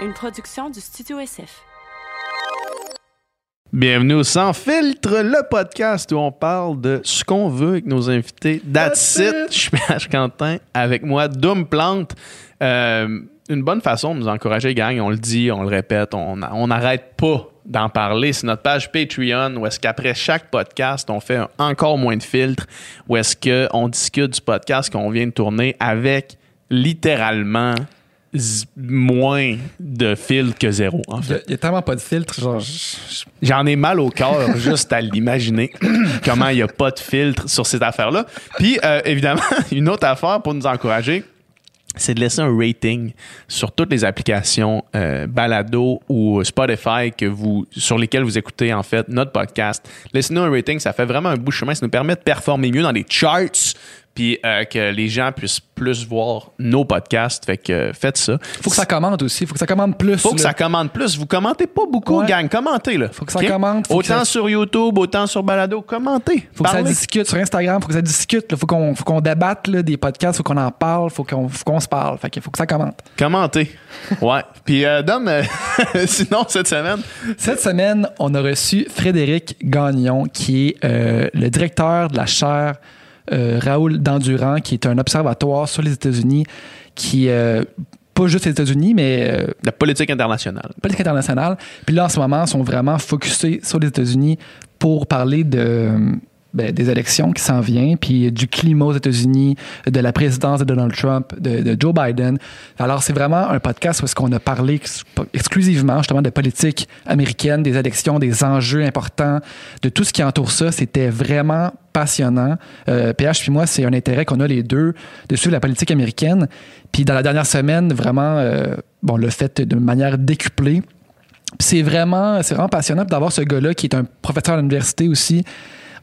une production du Studio SF. Bienvenue au Sans Filtre, le podcast où on parle de ce qu'on veut avec nos invités. That's, it. Je suis PH Quentin. Avec moi, Doom Plante. Euh, une bonne façon de nous encourager, gang. On le dit, on le répète, on n'arrête pas d'en parler. C'est notre page Patreon où est-ce qu'après chaque podcast, on fait encore moins de filtres, où est-ce qu'on discute du podcast qu'on vient de tourner avec littéralement moins de filtres que zéro, en fait. Il n'y a, tellement pas de filtre. J'en ai mal au cœur juste à l'imaginer comment il n'y a pas de filtre sur cette affaire-là. Puis, euh, évidemment, une autre affaire pour nous encourager, c'est de laisser un rating sur toutes les applications euh, Balado ou Spotify que vous, sur lesquelles vous écoutez en fait notre podcast. Laissez-nous un rating, ça fait vraiment un bout de chemin, ça nous permet de performer mieux dans les charts, puis euh, que les gens puissent plus voir nos podcasts. Fait que euh, faites ça. Faut que ça commente aussi. Faut que ça commente plus. Faut que ça commente plus. Vous commentez pas beaucoup, gang. Commentez, là. Faut que ça commente. autant sur YouTube, autant sur Balado. Commentez. Faut que ça discute. Sur Instagram, faut que ça discute. Faut qu'on faut qu'on débatte là, des podcasts. Faut qu'on en parle. Faut qu'on se parle. Fait que faut que ça commente. Commentez. Ouais. Puis, euh, Dom, sinon, cette semaine. Cette semaine, on a reçu Frédéric Gagnon, qui est le directeur de la chaire euh, Raoul Dandurand, qui est un observatoire sur les États-Unis qui euh, pas juste les États-Unis, mais. Euh, la politique internationale. Politique internationale. Puis là, en ce moment, ils sont vraiment focusés sur les États-Unis pour parler de ben, des élections qui s'en viennent, puis du climat aux États-Unis, de la présidence de Donald Trump, de, Joe Biden. Alors, c'est vraiment un podcast où est-ce qu'on a parlé exclusivement justement de politique américaine, des élections, des enjeux importants, de tout ce qui entoure ça. C'était vraiment passionnant. Euh, PH puis moi, c'est un intérêt qu'on a les deux de la politique américaine. Puis dans la dernière semaine, vraiment, euh, bon, le fait de manière décuplée. C'est vraiment, c'est vraiment passionnant d'avoir ce gars-là qui est un professeur à l'université aussi,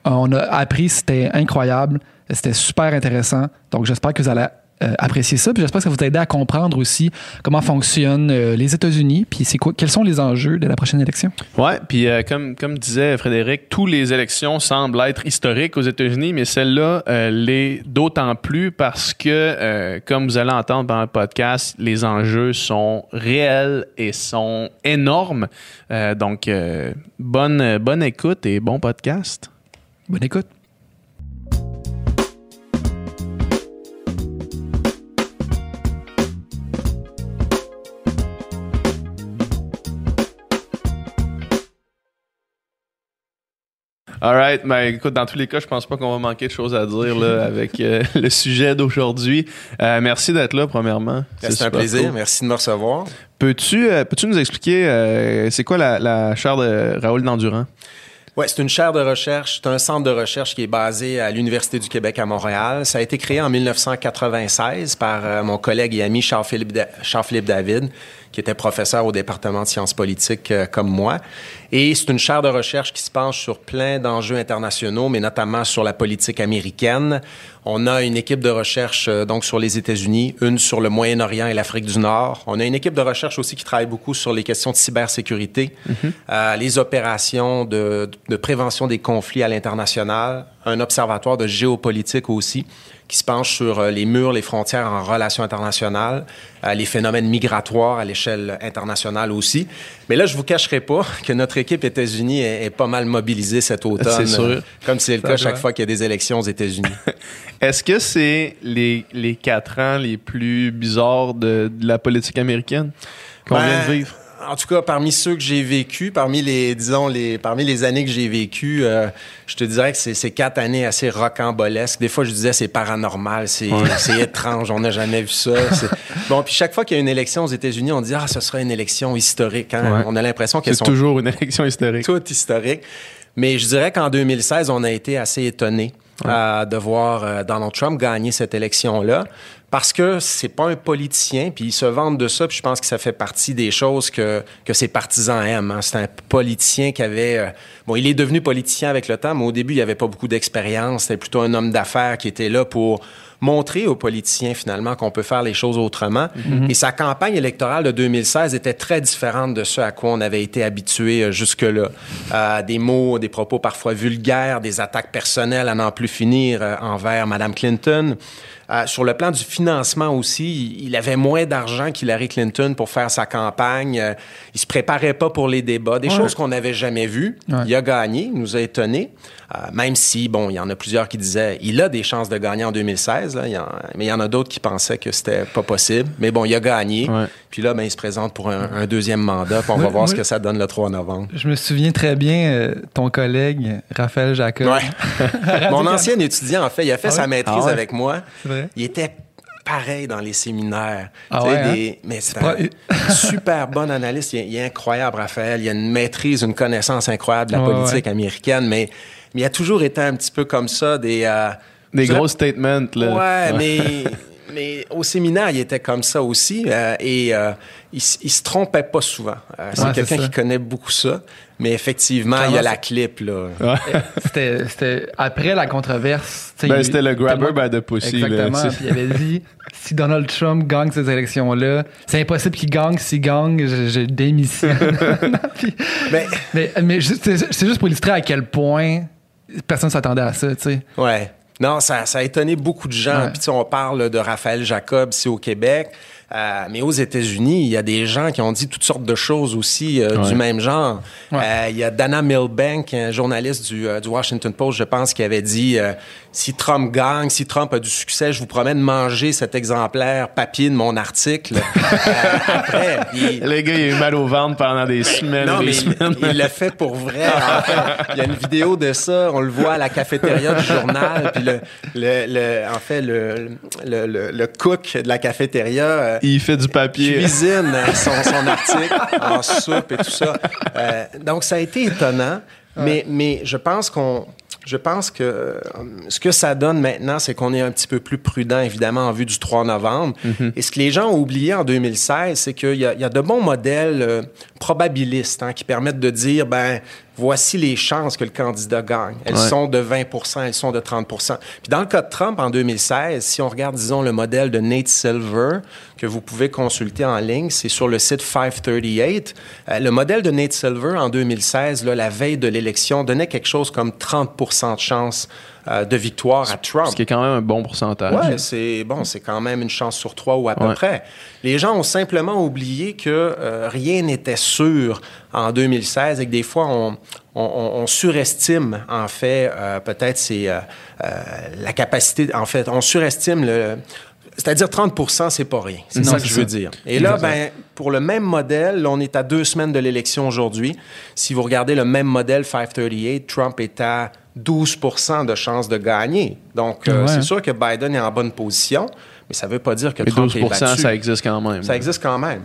on a appris, c'était incroyable, c'était super intéressant. Donc, j'espère que vous allez euh, apprécier ça. Puis j'espère que ça vous aide à comprendre aussi comment fonctionnent euh, les États-Unis, puis c'est quoi, quels sont les enjeux de la prochaine élection. Ouais, puis euh, comme, comme disait Frédéric, toutes les élections semblent être historiques aux États-Unis, mais celle-là l'est d'autant plus parce que, comme vous allez entendre dans le podcast, les enjeux sont réels et sont énormes. donc, bonne, bonne écoute et bon podcast. Bonne écoute. All right. Ben, écoute, dans tous les cas, je pense pas qu'on va manquer de choses à dire là, avec euh, le sujet d'aujourd'hui. Euh, merci d'être là, premièrement. Ben, c'est un plaisir. Merci de me recevoir. Peux-tu euh, peux nous expliquer c'est quoi la, la chaire de Raoul Dandurand? Oui, c'est une chaire de recherche, c'est un centre de recherche qui est basé à l'Université du Québec à Montréal. Ça a été créé en 1996 par euh, mon collègue et ami Charles-Philippe Charles David, qui était professeur au département de sciences politiques euh, comme moi. Et c'est une chaire de recherche qui se penche sur plein d'enjeux internationaux, mais notamment sur la politique américaine. On a une équipe de recherche euh, donc sur les États-Unis, une sur le Moyen-Orient et l'Afrique du Nord. On a une équipe de recherche aussi qui travaille beaucoup sur les questions de cybersécurité, mm-hmm. euh, les opérations de, de prévention des conflits à l'international, un observatoire de géopolitique aussi qui se penche sur euh, les murs, les frontières en relations internationales, euh, les phénomènes migratoires à l'échelle internationale aussi. Mais là, je vous cacherai pas que notre équipe États-Unis est, pas mal mobilisée cet automne, sûr. Euh, comme c'est le cas chaque fois qu'il y a des élections aux États-Unis. Est-ce que c'est les, les quatre ans les plus bizarres de, la politique américaine qu'on vient de ben, vivre? En tout cas, parmi ceux que j'ai vécu, parmi les, disons, les, parmi les années que j'ai vécues, euh, je te dirais que c'est quatre années assez rocambolesques. Des fois, je disais c'est paranormal, c'est étrange, on n'a jamais vu ça. Bon, puis chaque fois qu'il y a une élection aux États-Unis, on dit ah, ce sera une élection historique. Hein? On a l'impression qu'elles sont toujours une élection historique. Tout historique. Mais je dirais qu'en 2016, on a été assez étonnés de voir euh, Donald Trump gagner cette élection-là parce que c'est pas un politicien, puis ils se vendent de ça, puis je pense que ça fait partie des choses que, que ses partisans aiment. Hein. C'est un politicien qui avait... Euh, bon, il est devenu politicien avec le temps, mais au début, il avait pas beaucoup d'expérience. C'était plutôt un homme d'affaires qui était là pour montrer aux politiciens finalement qu'on peut faire les choses autrement. Et sa campagne électorale de 2016 était très différente de ce à quoi on avait été habitué euh, jusque-là. Euh, des mots, des propos parfois vulgaires, des attaques personnelles à n'en plus finir euh, envers Mme Clinton. Euh, sur le plan du financement aussi, il avait moins d'argent qu'Hillary Clinton pour faire sa campagne. Euh, il se préparait pas pour les débats, des choses qu'on n'avait jamais vues. Ouais. Il a gagné, il nous a étonnés. Euh, même si, bon, il y en a plusieurs qui disaient il a des chances de gagner en 2016, là, il y en- mais il y en a d'autres qui pensaient que c'était pas possible. Mais bon, il a gagné. Ouais. Puis là, ben, il se présente pour un, un deuxième mandat. Puis on va voir ce que ça donne le 3 novembre. Je me souviens très bien, euh, ton collègue, Raphaël Jacob. Ouais. Mon ancien étudiant, en fait, il a fait Ah sa maîtrise Ah avec moi. Vrai? Il était pareil dans les séminaires. Ah ouais, hein? des- Mais c'est pas- un super bon analyste. Il est, il est incroyable, Raphaël. Il a une maîtrise, une connaissance incroyable de la Ouais, politique ouais. américaine. Mais, mais il a toujours été un petit peu comme ça, des... euh, Des gros statements, là. Ouais, mais, mais au séminaire, il était comme ça aussi. euh, et euh, il, se trompait pas souvent. Euh, c'est Ouais, quelqu'un qui connaît beaucoup ça. Mais effectivement, Comment il y a la clip, là. C'était, c'était après la controverse. Ben, c'était le grabber by the pussy, là, Exactement. Puis il avait dit si Donald Trump gagne ces élections-là, c'est impossible qu'il gagne. S'il gagne, je, je démissionne. Puis- Mais, mais mais juste- c'est, c'est juste pour illustrer à quel point personne s'attendait à ça. Tu sais. ouais. Non, ça, ça a étonné beaucoup de gens. Ouais. Puis, tu sais, on parle de Raphaël Jacob ici au Québec. Euh, mais aux États-Unis, il y a des gens qui ont dit toutes sortes de choses aussi euh, Ouais. du même genre. Ouais. Euh, il y a Dana Milbank, un journaliste du, euh, du Washington Post, je pense, qui avait dit euh, si Trump gagne, si Trump a du succès, je vous promets de manger cet exemplaire papier de mon article. Euh, après, il- Le gars, il a eu mal au ventre pendant des semaines non, et des mais semaines. il, le fait pour vrai. Il y a une vidéo de ça. On le voit à la cafétéria du journal. Puis le, le, le- en fait, le, le, le, le cook de la cafétéria euh, Il fait du papier. cuisine son, son article en soupe et tout ça. Euh, donc, ça a été étonnant. Mais, mais je pense qu'on. Je pense que euh, ce que ça donne maintenant, c'est qu'on est un petit peu plus prudent, évidemment, en vue du 3 novembre. Et ce que les gens ont oublié en 2016, c'est qu'il y, y a de bons modèles euh, probabilistes hein, qui permettent de dire, ben, voici les chances que le candidat gagne. Elles Ouais. sont de 20% elles sont de 30% Puis dans le cas de Trump en 2016, si on regarde, disons, le modèle de Nate Silver, que vous pouvez consulter en ligne, c'est sur le site 538. Euh, le modèle de Nate Silver en 2016, là, la veille de l'élection, donnait quelque chose comme 30% de chance euh, de victoire à Trump. Ce qui est quand même un bon pourcentage. Ouais, c'est bon, c'est quand même une chance sur trois ou à peu Ouais. près. Les gens ont simplement oublié que euh, rien n'était sûr en 2016 et que des fois on, on- on- on surestime en fait euh, peut-être c'est la capacité. En fait, on surestime le. C'est-à-dire 30% c'est pas rien. C'est ça que je veux ça. dire. Et là, ben, pour le même modèle, là, on est à deux semaines de l'élection aujourd'hui. Si vous regardez le même modèle 538, Trump est à 12% de chances de gagner. Donc, euh, Ouais. c'est sûr que Biden est en bonne position, mais ça ne veut pas dire que Mais Trump 12 est battu. ça existe quand même. Ça existe quand même.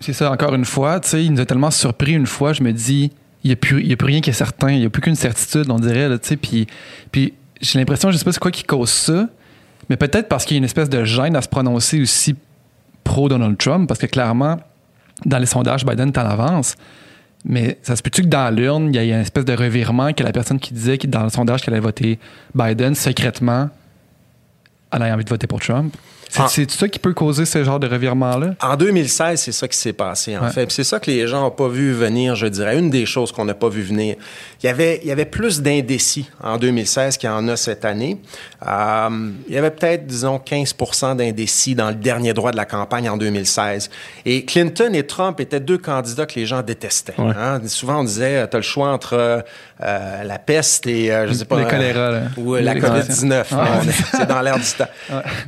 C'est- ça, encore une fois, tu sais, il nous a tellement surpris une fois, je me dis, il n'y a, plus- il y a plus rien qui est certain, il n'y a plus qu'une certitude, on dirait, là, tu sais, puis, puis j'ai l'impression, je sais pas c'est quoi qui cause ça, mais peut-être parce qu'il y a une espèce de gêne à se prononcer aussi pro-Donald Trump, parce que clairement, dans les sondages, Biden est en avance, mais ça se peut-tu que dans l'urne, il y a une espèce de revirement que la personne qui disait dans le sondage qu'elle allait voter Biden, secrètement, elle a envie de voter pour Trump? C'est Ah. ça qui peut causer ce genre de revirement-là? En 2016, c'est ça qui s'est passé, en Ouais. fait. Puis C'est ça que les gens n'ont pas vu venir, je dirais. Une des choses qu'on n'a pas vu venir. Il y avait, il y avait plus d'indécis en 2016 qu'il y en a cette année. Euh, il y avait peut-être, disons, 15 d'indécis dans le dernier droit de la campagne en 2016. Et Clinton et Trump étaient deux candidats que les gens détestaient. Ouais. hein. Souvent, on disait, tu as le choix entre euh, la peste et, euh, je sais pas... Le choléra, là. Ou euh, la Les- COVID-19. Ouais. On est- C'est dans l'air du temps.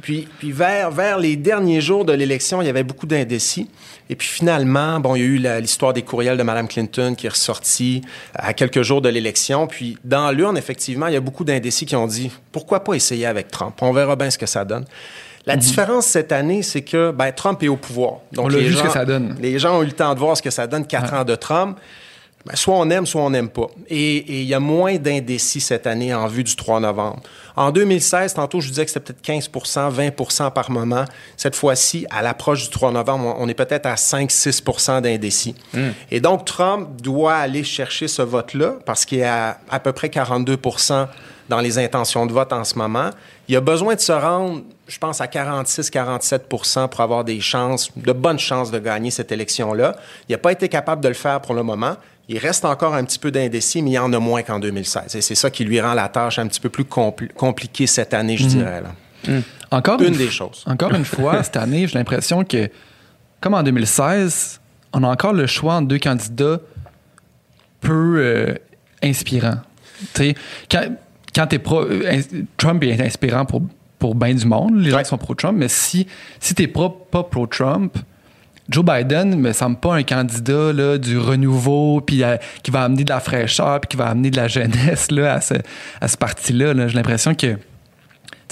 Puis, puis vers, vers les derniers jours de l'élection, il y avait beaucoup d'indécis. Et puis finalement, bon, il y a eu l'histoire des courriels de Mme Clinton qui est ressortie à quelques jours de l'élection. Puis dans l'urne, effectivement, il y a beaucoup d'indécis qui ont dit pourquoi pas essayer avec Trump? On verra bien ce que ça donne. La différence cette année, c'est que ben, Trump est au pouvoir. Donc On l'a les vu ce gens- que ça donne. Les gens ont eu le temps de voir ce que ça donne quatre ans de Trump. Ben, soit on aime, soit on n'aime pas. Et il y a moins d'indécis cette année en vue du 3 novembre. En 2016, tantôt, je vous disais que c'était peut-être 15% 20% par moment. Cette fois-ci, à l'approche du 3 novembre, on est peut-être à 5-6% d'indécis. Et donc, Trump doit aller chercher ce vote-là parce qu'il est à à peu près 42% dans les intentions de vote en ce moment. Il a besoin de se rendre, je pense, à 46-47% pour avoir des chances, de bonnes chances de gagner cette élection-là. Il n'a pas été capable de le faire pour le moment. Il reste encore un petit peu d'indécis, mais il y en a moins qu'en 2016. Et c'est ça qui lui rend la tâche un petit peu plus compli compliquée cette année, je dirais. Là. Encore Une une, des choses. Encore une fois, cette année, j'ai l'impression que, comme en 2016, on a encore le choix entre deux candidats peu euh, inspirants. Tu sais, quand, quand t'es pro, euh, Trump est inspirant pour, pour bien du monde, les gens qui sont pro-Trump, mais si, si t'es pro, pas pro-Trump, Joe Biden me semble pas un candidat là, du renouveau puis euh, qui va amener de la fraîcheur puis qui va amener de la jeunesse là, à ce, à ce parti-là. là. J'ai l'impression que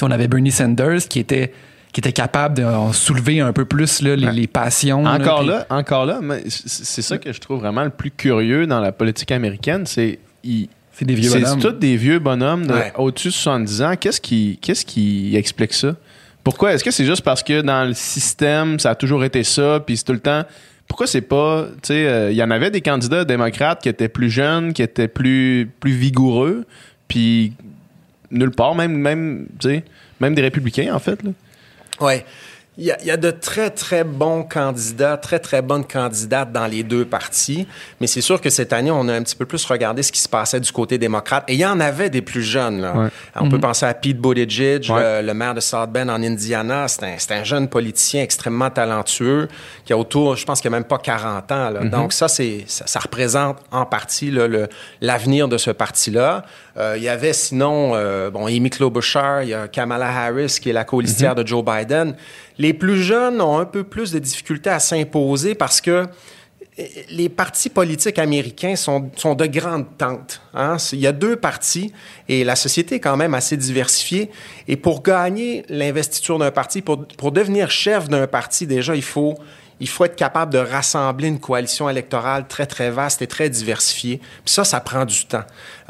on avait Bernie Sanders qui était qui était capable de soulever un peu plus là, les, passions. Encore puis- là, encore là, c'est ça que je trouve vraiment le plus curieux dans la politique américaine, c'est C'est des vieux c'est bonhommes. tous des vieux bonhommes de Ouais. au-dessus de 70 ans. Qu'est-ce qui, qu'est-ce qui explique ça? Pourquoi? Est-ce que c'est juste parce que dans le système, ça a toujours été ça, puis c'est tout le temps... Pourquoi c'est pas... Tu sais, euh, il y en avait des candidats démocrates qui étaient plus jeunes, qui étaient plus, plus vigoureux, puis nulle part, même, même, même des républicains, en fait. Là. Oui. Il y, a, il y a de très, très bons candidats, très, très bonnes candidates dans les deux partis. Mais c'est sûr que cette année, on a un petit peu plus regardé ce qui se passait du côté démocrate. Et il y en avait des plus jeunes. Là. Ouais. On peut penser à Pete Buttigieg, Ouais. le, le maire de South Bend en Indiana. C'est un, jeune politicien extrêmement talentueux qui a autour, je pense qu'il a même pas 40 ans. Là. Donc ça, ça, ça représente en partie l'avenir de ce parti-là. Euh, il y avait sinon, euh, bon, Amy Klobuchar, il y a Kamala Harris qui est la colistière de Joe Biden. Les plus jeunes ont un peu plus de difficultés à s'imposer parce que euh, les partis politiques américains sont, sont de grandes tentes. hein. Il y a deux partis et la société est quand même assez diversifiée. Et pour gagner l'investiture d'un parti, pour, pour devenir chef d'un parti, déjà, il faut, il faut être capable de rassembler une coalition électorale très, très vaste et très diversifiée. Puis ça, ça prend du temps.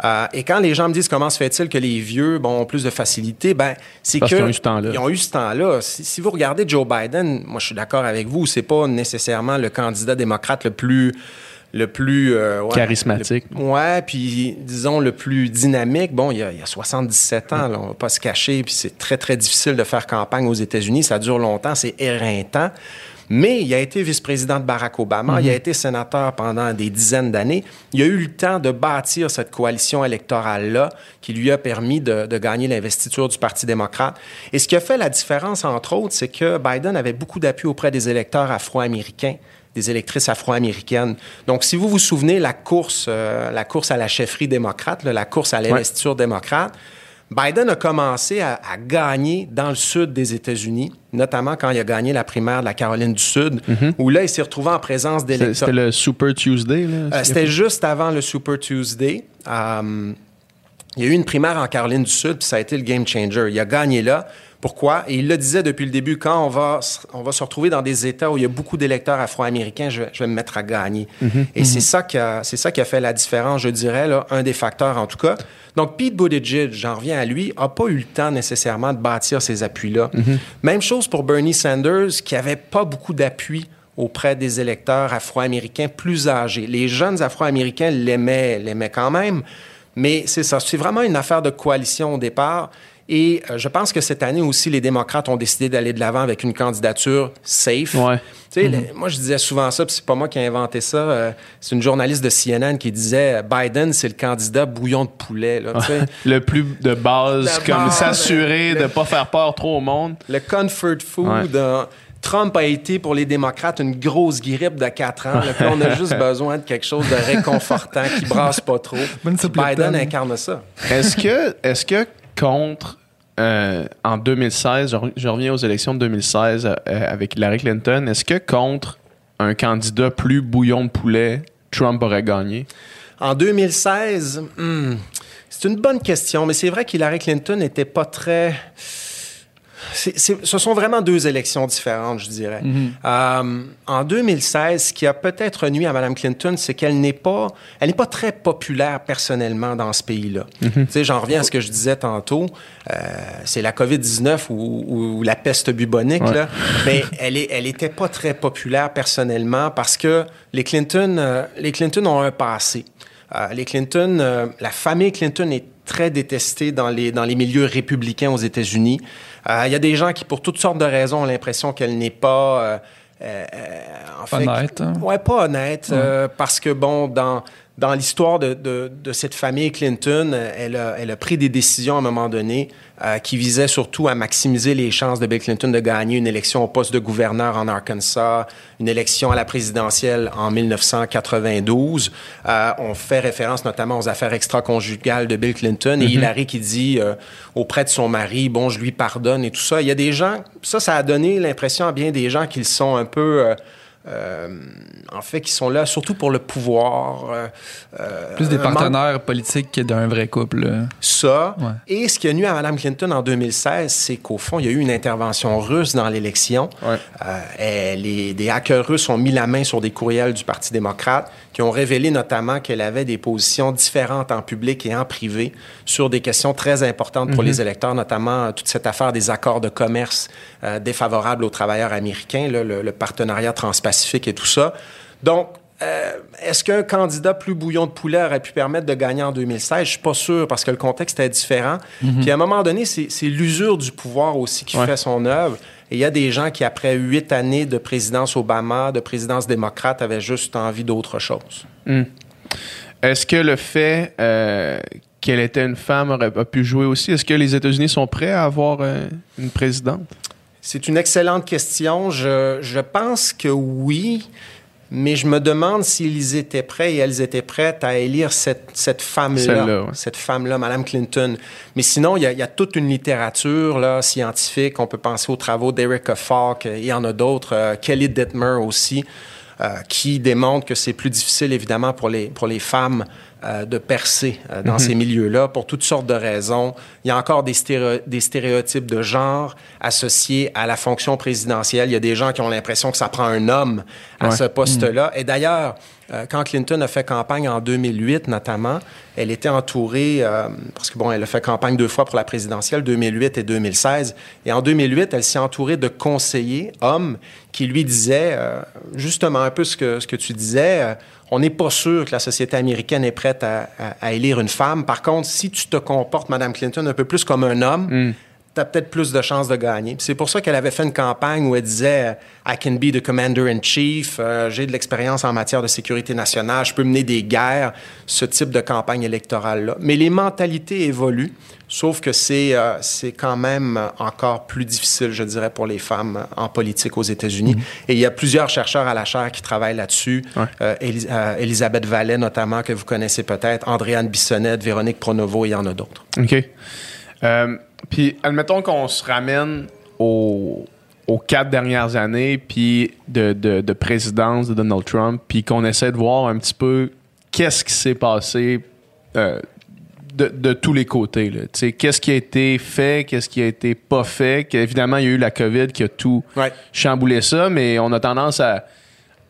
Euh, et quand les gens me disent comment se fait-il que les vieux bon, ont plus de facilité, ben c'est qu'ils ont eu ce temps-là. ils ont eu ce temps-là. Si, si vous regardez Joe Biden, moi je suis d'accord avec vous, c'est pas nécessairement le candidat démocrate le plus le plus euh, ouais, Charismatique. le- ouais, puis disons le plus dynamique. Bon, il y a, il y a 77 ans, là, on va pas se cacher, puis c'est très très difficile de faire campagne aux États-Unis, ça dure longtemps, c'est éreintant. Mais il a été vice-président de Barack Obama, il a été sénateur pendant des dizaines d'années. Il a eu le temps de bâtir cette coalition électorale-là qui lui a permis de, de gagner l'investiture du Parti démocrate. Et ce qui a fait la différence, entre autres, c'est que Biden avait beaucoup d'appui auprès des électeurs afro-américains des électrices afro-américaines. Donc, si vous vous souvenez, la course, euh, la course à la chefferie démocrate, là, la course à l'investiture démocrate, Biden a commencé à, à gagner dans le sud des États-Unis, notamment quand il a gagné la primaire de la Caroline du Sud, où là, il s'est retrouvé en présence d'électeurs. c'était le Super Tuesday. Là, Euh, C'était juste avant le Super Tuesday. Euh, il y a eu une primaire en Caroline du Sud, puis ça a été le game changer. Il a gagné là. Pourquoi? Et il le disait depuis le début, quand on va, se- on va se retrouver dans des États où il y a beaucoup d'électeurs afro-américains, je, vais- je vais me mettre à gagner. Et c'est ça, qui a, c'est ça qui a fait la différence, je dirais, là, un des facteurs en tout cas. Donc, Pete Buttigieg, j'en reviens à lui, n'a pas eu le temps nécessairement de bâtir ces appuis-là. Même chose pour Bernie Sanders, qui avait pas beaucoup d'appui auprès des électeurs afro-américains plus âgés. Les jeunes afro-américains l'aimaient, l'aimaient quand même, mais c'est ça, c'est vraiment une affaire de coalition au départ. Et euh, je pense que cette année aussi, les démocrates ont décidé d'aller de l'avant avec une candidature safe. Ouais. Tu sais, les- moi, je disais souvent ça, puis c'est pas moi qui ai inventé ça. euh, c'est une journaliste de CNN qui disait Biden, c'est le candidat bouillon de poulet. Là, le plus de base, comme s'assurer de ne pas faire peur trop au monde. Le comfort food. Ouais. euh, Trump a été pour les démocrates une grosse grippe de 4 ans. Là, puis on a juste besoin de quelque chose de réconfortant qui brasse pas trop. Biden incarne ça. Est-ce que, est que contre, euh, en 2016, je, re- je reviens aux élections de 2016 euh, avec Hillary Clinton, est-ce que contre un candidat plus bouillon de poulet, Trump aurait gagné? En 2016, hmm, c'est une bonne question, mais c'est vrai qu'Hillary Clinton n'était pas très. C'est- c'est- ce sont vraiment deux élections différentes, je dirais. Euh, en 2016, ce qui a peut-être nuit à Mme Clinton, c'est qu'elle n'est pas, elle n'est pas très populaire personnellement dans ce pays-là. Tu sais, j'en reviens à ce que je disais tantôt. Euh, c'est la COVID-19 ou, ou la peste bubonique, Ouais. là. Mais elle est, elle était pas très populaire personnellement parce que les Clinton, euh, les Clinton ont un passé. Les Clinton, la famille Clinton est très détestée dans les, dans les milieux républicains aux États-Unis. Euh, Il y a des gens qui, pour toutes sortes de raisons, ont l'impression qu'elle n'est pas... euh, euh, en fait, Honnête, hein? Ouais, pas honnête, euh, parce que, bon, dans, dans l'histoire de, de, de cette famille Clinton, euh, elle a, elle a pris des décisions à un moment donné euh, qui visaient surtout à maximiser les chances de Bill Clinton de gagner une élection au poste de gouverneur en Arkansas, une élection à la présidentielle en 1992. Euh, on fait référence notamment aux affaires extra-conjugales de Bill Clinton et Hillary qui dit euh, auprès de son mari, bon, je lui pardonne et tout ça. Il y a des gens, ça, ça a donné l'impression à bien des gens qu'ils sont un peu... euh, en fait, qui sont là surtout pour le pouvoir. euh, euh, Plus des manque- partenaires politiques que d'un vrai couple. Ça. Ouais. Et ce qui a nu à Mme Clinton en 2016, c'est qu'au fond, il y a eu une intervention russe dans l'élection. Ouais. Euh, les, des hackers russes ont mis la main sur des courriels du Parti démocrate qui ont révélé notamment qu'elle avait des positions différentes en public et en privé sur des questions très importantes pour les électeurs, notamment toute cette affaire des accords de commerce euh, défavorables aux travailleurs américains, là, le, le partenariat transpacifique et tout ça. Donc, euh, est-ce qu'un candidat plus bouillon de poulet aurait pu permettre de gagner en 2016? Je suis pas sûr parce que le contexte est différent. Puis à un moment donné, c'est l'usure du pouvoir aussi qui Ouais. fait son œuvre. Et il y a des gens qui, après huit années de présidence Obama, de présidence démocrate, avaient juste envie d'autre chose. Est-ce que le fait euh, qu'elle était une femme aurait a pu jouer aussi? Est-ce que les États-Unis sont prêts à avoir euh, une présidente? C'est une excellente question. Je, je pense que oui, mais je me demande s'ils étaient prêts et elles étaient prêtes à élire cette, cette femme-là, ouais. cette femme-là, Mme Clinton. Mais sinon, il y, a, il y a toute une littérature là, scientifique. On peut penser aux travaux d'Erica Falk, il y en a d'autres, euh, Kelly Dittmer aussi, euh, qui démontrent que c'est plus difficile, évidemment, pour les, pour les femmes euh, de percer euh, dans ces milieux-là pour toutes sortes de raisons. Il y a encore des, stéréo- des stéréotypes de genre associés à la fonction présidentielle. Il y a des gens qui ont l'impression que ça prend un homme à Ouais. ce poste-là. Et d'ailleurs, euh, quand Clinton a fait campagne en 2008 notamment, elle était entourée, euh, parce que bon, elle a fait campagne deux fois pour la présidentielle, 2008 et 2016. Et en 2008, elle s'est entourée de conseillers, hommes, qui lui disaient euh, justement un peu ce que, tu disais. on n'est pas sûr que la société américaine est prête à, élire une femme. Par contre, si tu te comportes, Mme Clinton, un peu plus comme un homme, tu as peut-être plus de chances de gagner. C'est pour ça qu'elle avait fait une campagne où elle disait I can be the commander in chief, euh, j'ai de l'expérience en matière de sécurité nationale, je peux mener des guerres, ce type de campagne électorale-là. Mais les mentalités évoluent, sauf que c'est euh, quand même encore plus difficile, je dirais, pour les femmes en politique aux États-Unis. Et il y a plusieurs chercheurs à la chaire qui travaillent là-dessus. Ouais. Euh, euh, Elisabeth Vallet, notamment, que vous connaissez peut-être, Andréane Bissonnette, Véronique Pronovo, et il y en a d'autres. OK. Puis, admettons qu'on se ramène aux, aux quatre dernières années puis de, de, de présidence de Donald Trump, puis qu'on essaie de voir un petit peu qu'est-ce qui s'est passé euh, de, de tous les côtés. Qu'est-ce qui a été fait, qu'est-ce qui a été pas fait. Évidemment, il y a eu la COVID qui a tout Ouais. chamboulé ça, mais on a tendance à,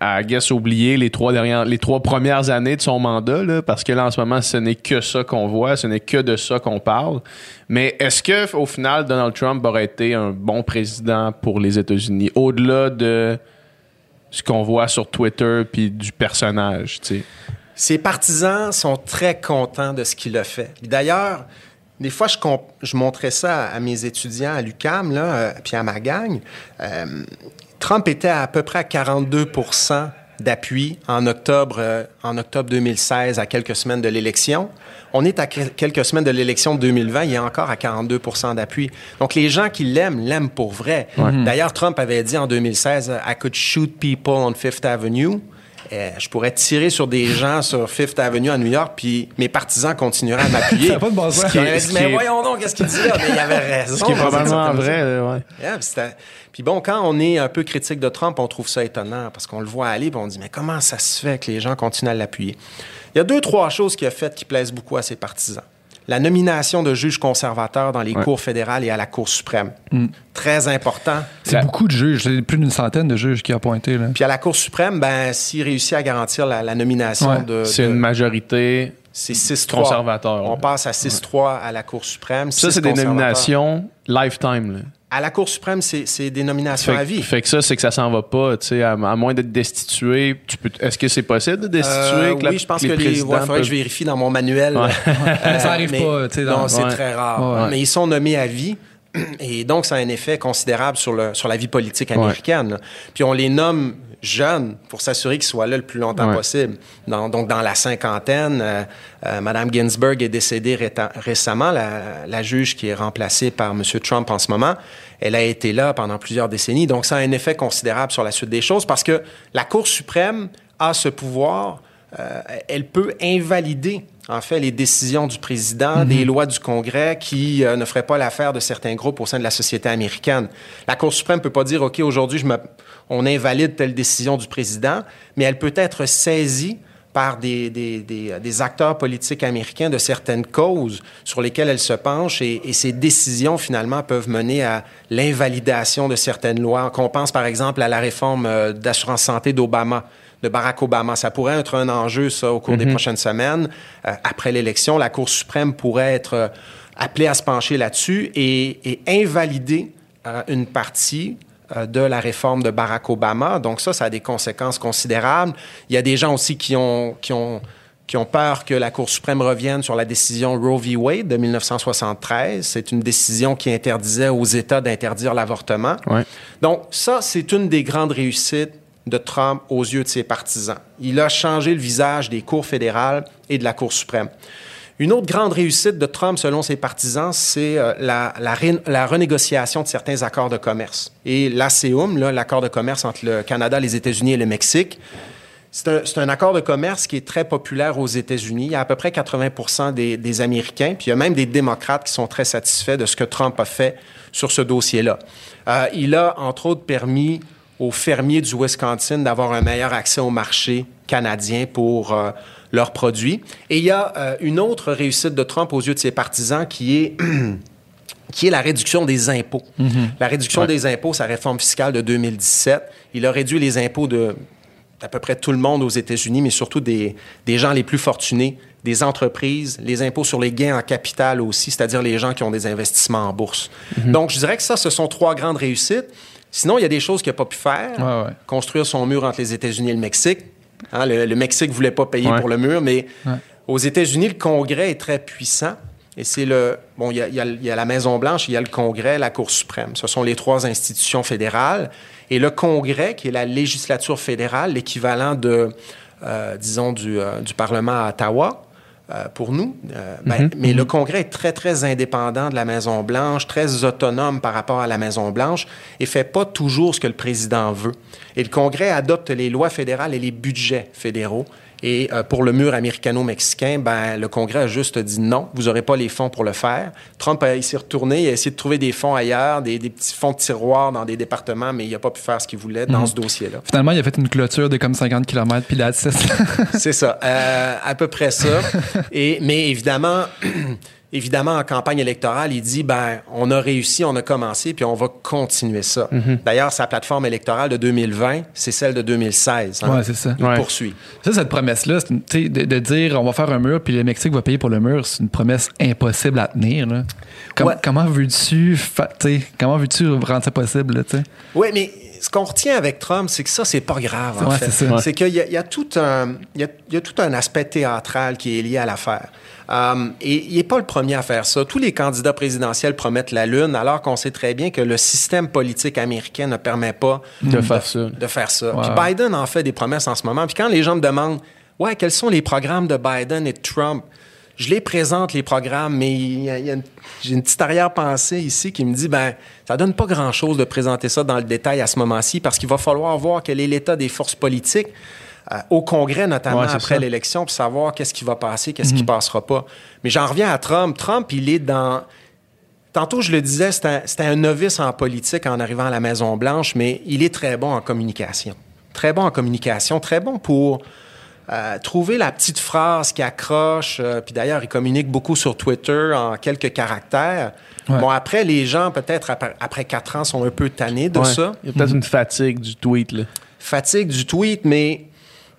à guess, oublier les trois, dernières, les trois premières années de son mandat, là, parce que là, en ce moment, ce n'est que ça qu'on voit, ce n'est que de ça qu'on parle. Mais est-ce que au final, Donald Trump aurait été un bon président pour les États-Unis, au-delà de ce qu'on voit sur Twitter puis du personnage, tu sais? Ses partisans sont très contents de ce qu'il a fait. D'ailleurs, des fois, je, je montrais ça à, à mes étudiants à l'UCAM, là, euh, puis à ma gang. Euh, Trump était à, peu près à 42 d'appui en octobre, euh, en octobre 2016, à quelques semaines de l'élection. On est à que- quelques semaines de l'élection de 2020, il est encore à 42% d'appui. Donc, les gens qui l'aiment, l'aiment pour vrai. D'ailleurs, Trump avait dit en 2016, I could shoot people on Fifth Avenue. Euh, je pourrais tirer sur des gens sur Fifth Avenue à New York, puis mes partisans continueraient à m'appuyer. Ça a pas de bon sens. Avait dit, mais est- voyons donc, qu'est-ce qu'il dit là? Mais il avait raison. Ce qui est probablement vrai, ouais. Yeah, puis c'était- puis bon, quand on est un peu critique de Trump, on trouve ça étonnant parce qu'on le voit aller, puis on dit, mais comment ça se fait que les gens continuent à l'appuyer? Il y a deux, trois choses qu'il a faites qui plaisent beaucoup à ses partisans. La nomination de juges conservateurs dans les Ouais. cours fédérales et à la Cour suprême. Très important. C'est La- beaucoup de juges. C'est plus d'une centaine de juges qui a pointé. Là. Puis à la Cour suprême, ben, s'il réussit à garantir la, la nomination Ouais. de. C'est de- une majorité. c'est 6-3. conservateur, On passe à 6-3 à la Cour suprême. Ça, c'est des nominations lifetime. là. À la Cour suprême, c'est des nominations Fait, à vie. fait que ça, c'est que ça s'en va pas, tu sais, à, à moins d'être destitué. Tu peux, est-ce que c'est possible de destituer? Euh, que la- oui, je pense que les Il faudrait que je vérifie dans mon manuel. Ouais. Euh, Ça arrive mais- pas, tu sais, dans- Non, c'est Ouais. très rare. Ouais. Mais ils sont nommés à vie. Et donc, ça a un effet considérable sur, le, sur la vie politique américaine. Puis on les nomme jeunes pour s'assurer qu'ils soient là le plus longtemps Ouais. possible. Dans- donc, dans la cinquantaine, euh, euh, Mme Ginsburg est décédée récemment, la, la juge qui est remplacée par M. Trump en ce moment. Elle a été là pendant plusieurs décennies. Donc, ça a un effet considérable sur la suite des choses parce que la Cour suprême a ce pouvoir euh, elle peut invalider en fait les décisions du président, des lois du Congrès qui euh, ne feraient pas l'affaire de certains groupes au sein de la société américaine. La Cour suprême peut pas dire OK, aujourd'hui je me- on invalide telle décision du président, mais elle peut être saisie par des, des, des, des acteurs politiques américains de certaines causes sur lesquelles elle se penche et, et ces décisions finalement peuvent mener à l'invalidation de certaines lois. Qu'on pense par exemple à la réforme euh, d'assurance santé d'Obama de Barack Obama. Ça pourrait être un enjeu, ça, au cours des prochaines semaines. Euh, après l'élection, la Cour suprême pourrait être euh, appelée à se pencher là-dessus et, et invalider euh, une partie euh, de la réforme de Barack Obama. Donc ça, ça a des conséquences considérables. Il y a des gens aussi qui ont, qui ont, qui ont peur que la Cour suprême revienne sur la décision Roe v. Wade de 1973. C'est une décision qui interdisait aux États d'interdire l'avortement. Ouais. Donc ça, c'est une des grandes réussites de Trump aux yeux de ses partisans. Il a changé le visage des cours fédérales et de la Cour suprême. Une autre grande réussite de Trump, selon ses partisans, c'est euh, la, renégociation de certains accords de commerce. Et l'ASEUM, là, l'accord de commerce entre le Canada, les États-Unis et le Mexique, c'est un, c'est un accord de commerce qui est très populaire aux États-Unis. Il y a à peu près 80 des, des Américains, puis il y a même des démocrates qui sont très satisfaits de ce que Trump a fait sur ce dossier-là. Euh, il a, entre autres, permis aux fermiers du Wisconsin d'avoir un meilleur accès au marché canadien pour euh, leurs produits. Et il y a euh, une autre réussite de Trump aux yeux de ses partisans qui est qui est la réduction des impôts. La réduction Ouais. des impôts, sa réforme fiscale de 2017, il a réduit les impôts de d'à peu près tout le monde aux États-Unis, mais surtout des, des gens les plus fortunés, des entreprises, les impôts sur les gains en capital aussi, c'est-à-dire les gens qui ont des investissements en bourse. Donc, je dirais que ça, ce sont trois grandes réussites. Sinon, il y a des choses qu'il n'a pas pu faire. Ouais, ouais. Construire son mur entre les États-Unis et le Mexique. Hein, le, le Mexique ne voulait pas payer Ouais. pour le mur, mais aux États-Unis, le Congrès est très puissant. Et c'est le. Bon, il y a, il y a- il y a la Maison-Blanche, il y a le Congrès, la Cour suprême. Ce sont les trois institutions fédérales. Et le Congrès, qui est la législature fédérale, l'équivalent de, euh, disons, du, euh, du Parlement à Ottawa, euh, pour nous. Euh, ben, Mais le Congrès est très, très indépendant de la Maison-Blanche, très autonome par rapport à la Maison-Blanche et fait pas toujours ce que le président veut. Et le Congrès adopte les lois fédérales et les budgets fédéraux. Et euh, pour le mur américano-mexicain, ben, le Congrès a juste dit non, vous n'aurez pas les fonds pour le faire. Trump, s'est retourné, il a essayé de trouver des fonds ailleurs, des, des petits fonds de tiroir dans des départements, mais il n'a pas pu faire ce qu'il voulait dans ce dossier-là. Finalement, il a fait une clôture de comme 50 km, puis là, c'est C'est ça, euh, à peu près ça. Et, mais évidemment, évidemment, en campagne électorale, il dit, ben, on a réussi, on a commencé, puis on va continuer ça. D'ailleurs, sa plateforme électorale de 2020, c'est celle de 2016. hein. Ouais, c'est ça. Il Ouais. poursuit. Ça, cette promesse-là, de, de dire on va faire un mur puis le Mexique va payer pour le mur, c'est une promesse impossible à tenir. là. Com- Ouais. Comment veux-tu fa- tu sais, comment veux-tu rendre ça possible? tu sais? Oui, mais ce qu'on retient avec Trump, c'est que ça, c'est pas grave, en Ouais, fait. c'est qu'il y, a- il y a tout un, il y a, il y a tout un aspect théâtral qui est lié à l'affaire. Euh, et il n'est pas le premier à faire ça. Tous les candidats présidentiels promettent la Lune, alors qu'on sait très bien que le système politique américain ne permet pas De faire ça. de faire ça. Puis Biden en fait des promesses en ce moment. Puis quand les gens me demandent, ouais, quels sont les programmes de Biden et de Trump, je les présente, les programmes, mais il y a- il y a une- j'ai une petite arrière-pensée ici qui me dit, ben, ça donne pas grand-chose de présenter ça dans le détail à ce moment-ci parce qu'il va falloir voir quel est l'état des forces politiques euh, au Congrès, notamment Ouais, après ça. l'élection, pour savoir qu'est-ce qui va passer, qu'est-ce qui passera pas. Mais j'en reviens à Trump. Trump, il est dans... Tantôt, je le disais, c'était un, c'était un novice en politique en arrivant à la Maison-Blanche, mais il est très bon en communication. Très bon en communication, très bon pour euh, trouver la petite phrase qui accroche. euh, puis d'ailleurs, il communique beaucoup sur Twitter en quelques caractères. Ouais. Bon, après, les gens, peut-être après, après quatre ans, sont un peu tannés de Ouais. ça Il y a peut-être une fatigue du tweet. Là. fatigue du tweet, mais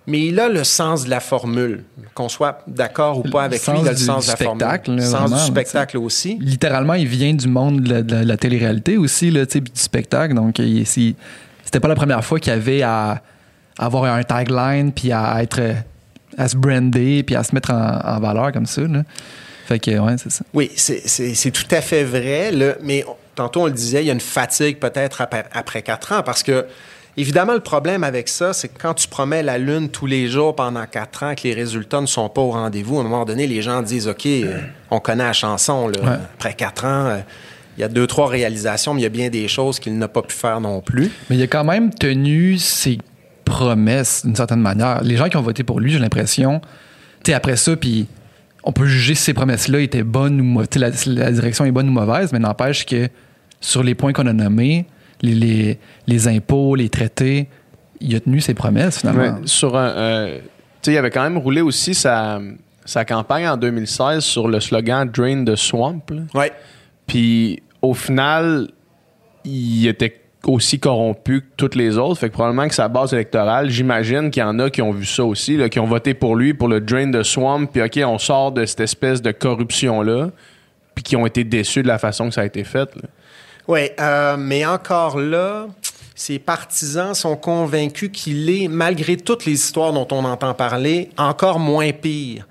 mais il a le sens de la formule. Qu'on soit d'accord ou pas avec lui, il a le sens de la spectacle, formule. là, Le sens vraiment, du spectacle aussi. littéralement, il vient du monde de la, de télé-réalité aussi, sais, puis du spectacle. Donc, c'était pas la première fois qu'il avait à avoir un tagline, puis à être à se brander, puis à se mettre en, en valeur comme ça. Là. Fait que, ouais, c'est ça. Oui, c'est- tout à fait vrai. là, mais tantôt, on le disait, il y a une fatigue peut-être après, après quatre ans parce que, évidemment, le problème avec ça, c'est que quand tu promets la Lune tous les jours pendant quatre ans, que les résultats ne sont pas au rendez-vous, à un moment donné, les gens disent OK, euh, on connaît la chanson. là. Ouais. Après quatre ans, euh, il y a deux, trois réalisations, mais il y a bien des choses qu'il n'a pas pu faire non plus. Mais il a quand même tenu ses promesses d'une certaine manière. Les gens qui ont voté pour lui, j'ai l'impression, tu sais, après ça, puis on peut juger si ces promesses-là étaient bonnes ou mauvaises, la, la direction est bonne ou mauvaise, mais n'empêche que sur les points qu'on a nommés, les, les, les impôts, les traités, il a tenu ses promesses finalement. Ouais, sur un, euh, tu sais, il avait quand même roulé aussi sa, sa campagne en 2016 sur le slogan Drain the Swamp. là. Oui. Puis au final, il était aussi corrompu que toutes les autres. Fait que probablement que sa base électorale, j'imagine qu'il y en a qui ont vu ça aussi, qui ont voté pour lui pour le Drain the Swamp. Puis OK, on sort de cette espèce de corruption-là. Puis qui ont été déçus de la façon que ça a été fait. Oui, euh, mais encore là, ses partisans sont convaincus qu'il est, malgré toutes les histoires dont on entend parler, encore moins pire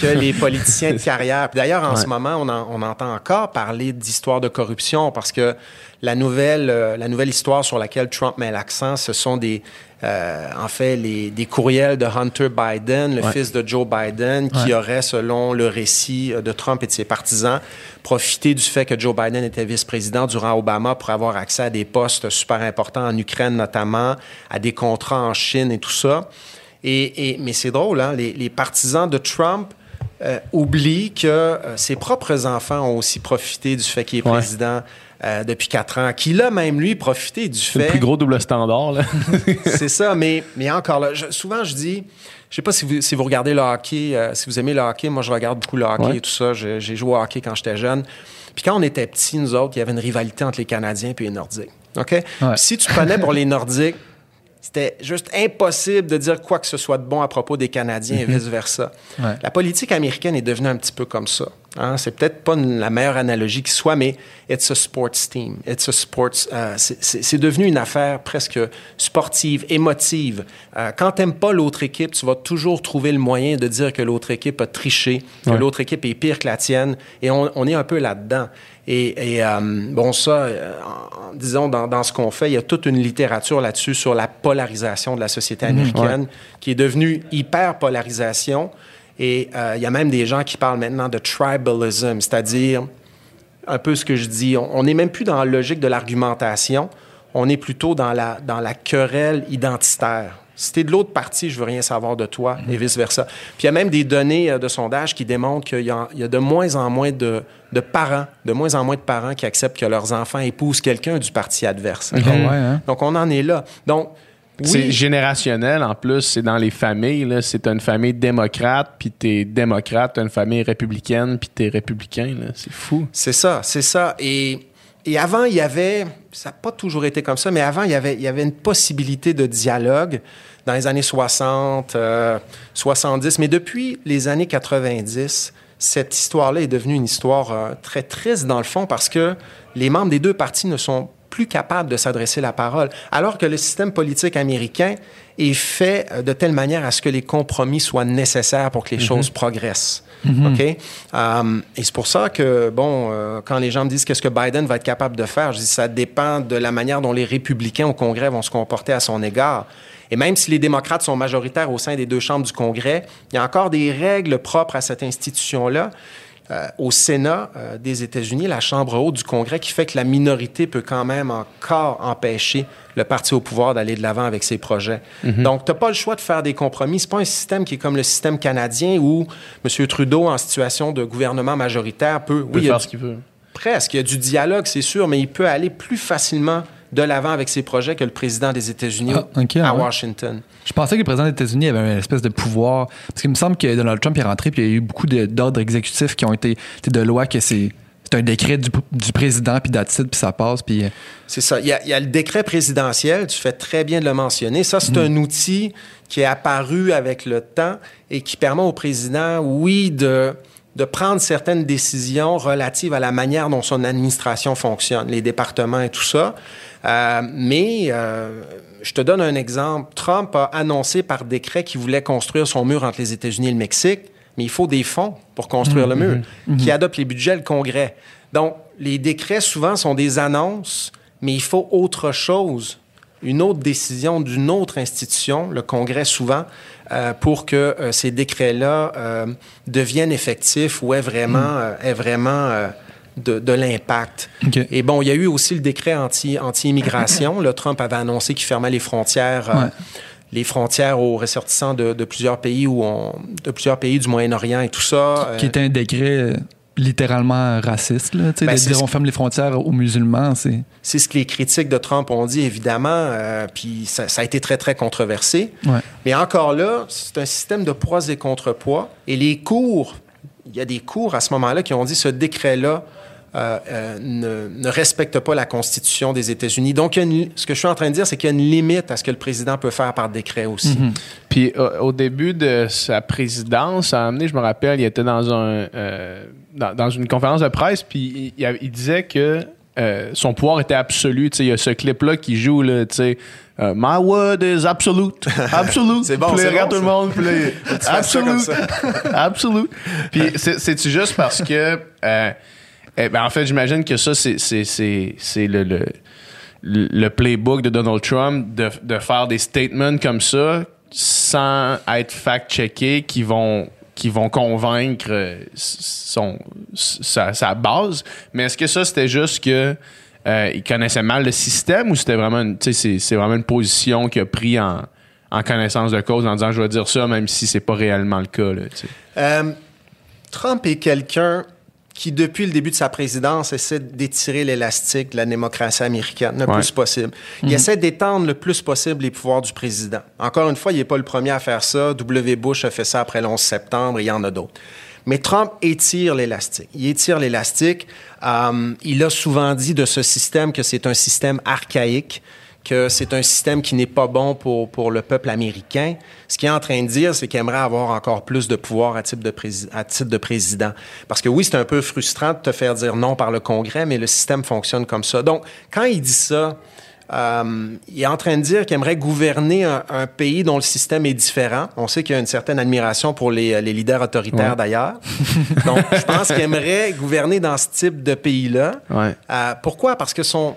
que les politiciens de carrière. D'ailleurs, en Ouais. ce moment, on, en- on entend encore parler d'histoires de corruption parce que la nouvelle, euh, la nouvelle histoire sur laquelle Trump met l'accent, ce sont des, euh, en fait, les, des courriels de Hunter Biden, le Ouais. fils de Joe Biden, qui Ouais. aurait, selon le récit euh, de Trump et de ses partisans, profité du fait que Joe Biden était vice-président durant Obama pour avoir accès à des postes super importants en Ukraine notamment, à des contrats en Chine et tout ça. Et, et- mais c'est drôle, hein? les, les partisans de Trump euh, oublient que euh, ses propres enfants ont aussi profité du fait qu'il est Ouais. président euh, depuis quatre ans, qu'il a même lui profité du C'est le fait. plus gros double standard. Là. C'est ça, mais, mais encore là, je- souvent je dis, je sais pas si vous, si vous regardez le hockey, euh, si vous aimez le hockey, moi je regarde beaucoup le hockey Ouais. et tout ça, j'ai joué au hockey quand j'étais jeune. Puis quand on était petits, nous autres, il y avait une rivalité entre les Canadiens et les Nordiques. OK? Si tu prenais pour les Nordiques, c'était juste impossible de dire quoi que ce soit de bon à propos des Canadiens et vice-versa. Ouais. La politique américaine est devenue un petit peu comme ça. Hein? C'est peut-être pas une- la meilleure analogie qui soit, mais it's a sports team. It's a sports. euh, c'est- devenu une affaire presque sportive, émotive. Euh, quand t'aimes pas l'autre équipe, tu vas toujours trouver le moyen de dire que l'autre équipe a triché, que Ouais. l'autre équipe est pire que la tienne, et on, on est un peu là-dedans. Et, et, euh, bon, ça, euh, en- disons, dans, dans ce qu'on fait, il y a toute une littérature là-dessus sur la polarisation de la société américaine, qui est devenue hyper polarisation. Et euh, il y a même des gens qui parlent maintenant de tribalism, c'est-à-dire un peu ce que je dis. On n'est même plus dans la logique de l'argumentation, on est plutôt dans la, dans la querelle identitaire. Si t'es de l'autre partie, je veux rien savoir de toi, et vice-versa. Puis il y a même des données euh, de sondage qui démontrent qu'il y, a- il y a de moins en moins de, de parents, de moins en moins de parents qui acceptent que leurs enfants épousent quelqu'un du parti adverse. Ouais, hein? Donc on en est là. Donc, C'est oui, générationnel en plus, c'est dans les familles. C'est une famille démocrate, puis t'es démocrate, t'as une famille républicaine, puis t'es républicain. C'est fou. C'est ça, c'est ça. Et, et avant, il y avait, ça n'a pas toujours été comme ça, mais avant, il y avait, il y avait une possibilité de dialogue dans les années 60, euh, 70. Mais depuis les années 90, cette histoire-là est devenue une histoire euh, très triste dans le fond parce que les membres des deux partis ne sont plus capables de s'adresser la parole, alors que le système politique américain est fait euh, de telle manière à ce que les compromis soient nécessaires pour que les choses progressent. OK? Um, et c'est pour ça que, bon, euh, quand les gens me disent qu'est-ce que Biden va être capable de faire, je dis ça dépend de la manière dont les républicains au Congrès vont se comporter à son égard. Et même si les démocrates sont majoritaires au sein des deux chambres du Congrès, il y a encore des règles propres à cette institution-là. Euh, au Sénat euh, des États-Unis, la Chambre haute du Congrès, qui fait que la minorité peut quand même encore empêcher le parti au pouvoir d'aller de l'avant avec ses projets. Donc, tu n'as pas le choix de faire des compromis. C'est pas un système qui est comme le système canadien où M. Trudeau, en situation de gouvernement majoritaire, peut... Il peut il a faire ce qu'il veut. Presque. Il y a du dialogue, c'est sûr, mais il peut aller plus facilement de l'avant avec ses projets que le président des États-Unis Ah, à ouais. Washington. Je pensais que le président des États-Unis avait une espèce de pouvoir. Parce qu'il me semble que Donald Trump est rentré, puis il y a eu beaucoup d'ordres exécutifs qui ont été de loi que c'est c'est un décret du, du président, puis d'attitude, puis ça passe, puis... euh, C'est ça. Il y, a, il y a le décret présidentiel, tu fais très bien de le mentionner. Ça, c'est un outil qui est apparu avec le temps et qui permet au président, oui, de, de prendre certaines décisions relatives à la manière dont son administration fonctionne, les départements et tout ça. Euh, mais euh, je te donne un exemple. Trump a annoncé par décret qu'il voulait construire son mur entre les États-Unis et le Mexique, mais il faut des fonds pour construire le mur, qui adopte les budgets le Congrès. Donc, les décrets, souvent, sont des annonces, mais il faut autre chose, une autre décision d'une autre institution, le Congrès souvent, euh, pour que euh, ces décrets-là euh, deviennent effectifs ou aient vraiment, aient vraiment de, de l'impact. Et bon, il y a eu aussi le décret anti, anti-immigration. Là, Trump avait annoncé qu'il fermait les frontières, euh, les frontières aux ressortissants de, de plusieurs pays où on, de plusieurs pays du Moyen-Orient et tout ça. qui Euh, était un décret euh, littéralement raciste, là, Ben, de dire on ferme les frontières aux musulmans, c'est... c'est ce que les critiques de Trump ont dit, évidemment, euh, puis ça, ça a été très, très controversé. Ouais. Mais encore là, c'est un système de poids et contrepoids. Et les cours, il y a des cours à ce moment-là qui ont dit ce décret-là euh, euh, ne, ne respecte pas la Constitution des États-Unis. Donc, il y a une- ce que je suis en train de dire, c'est qu'il y a une limite à ce que le président peut faire par décret aussi. Puis euh, au début de sa présidence, à un moment donné, je me rappelle, il était dans un euh, dans, dans une conférence de presse, puis il, il avait- il disait que euh, son pouvoir était absolu. Tu sais, il y a ce clip-là qui joue, là, tu sais, euh, My word is absolute. Absolute. C'est bon, c'est il regarde bon, tout le monde, puis absolute. absolute. Puis c'est- c'est-tu juste parce que. euh, eh ben, en fait, j'imagine que ça, c'est le, playbook de Donald Trump de, faire des statements comme ça sans être fact-checkés qui vont convaincre euh, sa, base. Mais est-ce que ça, c'était juste que euh, il connaissait mal le système ou c'était vraiment une, c'est, vraiment une position qu'il a pris en, connaissance de cause en disant je vais dire ça même si c'est pas réellement le cas. Euh, Trump est quelqu'un qui, depuis le début de sa présidence, essaie d'étirer l'élastique de la démocratie américaine le Ouais. plus possible. Il essaie d'étendre le plus possible les pouvoirs du président. Encore une fois, il n'est pas le premier à faire ça. W. Bush a fait ça après le 11 septembre et il y en a d'autres. Mais Trump étire l'élastique. Il étire l'élastique. Euh, il a souvent dit de ce système que c'est un système archaïque, que c'est un système qui n'est pas bon pour, pour le peuple américain. Ce qu'il est en train de dire, c'est qu'il aimerait avoir encore plus de pouvoir à titre de, prési- à titre de président. Parce que oui, c'est un peu frustrant de te faire dire non par le Congrès, mais le système fonctionne comme ça. Donc, quand il dit ça, euh, il est en train de dire qu'il aimerait gouverner un, un pays dont le système est différent. On sait qu'il y a une certaine admiration pour les, les leaders autoritaires Ouais. d'ailleurs. Donc, je pense qu'il aimerait gouverner dans ce type de pays-là. Ouais. Euh, pourquoi? Parce que son,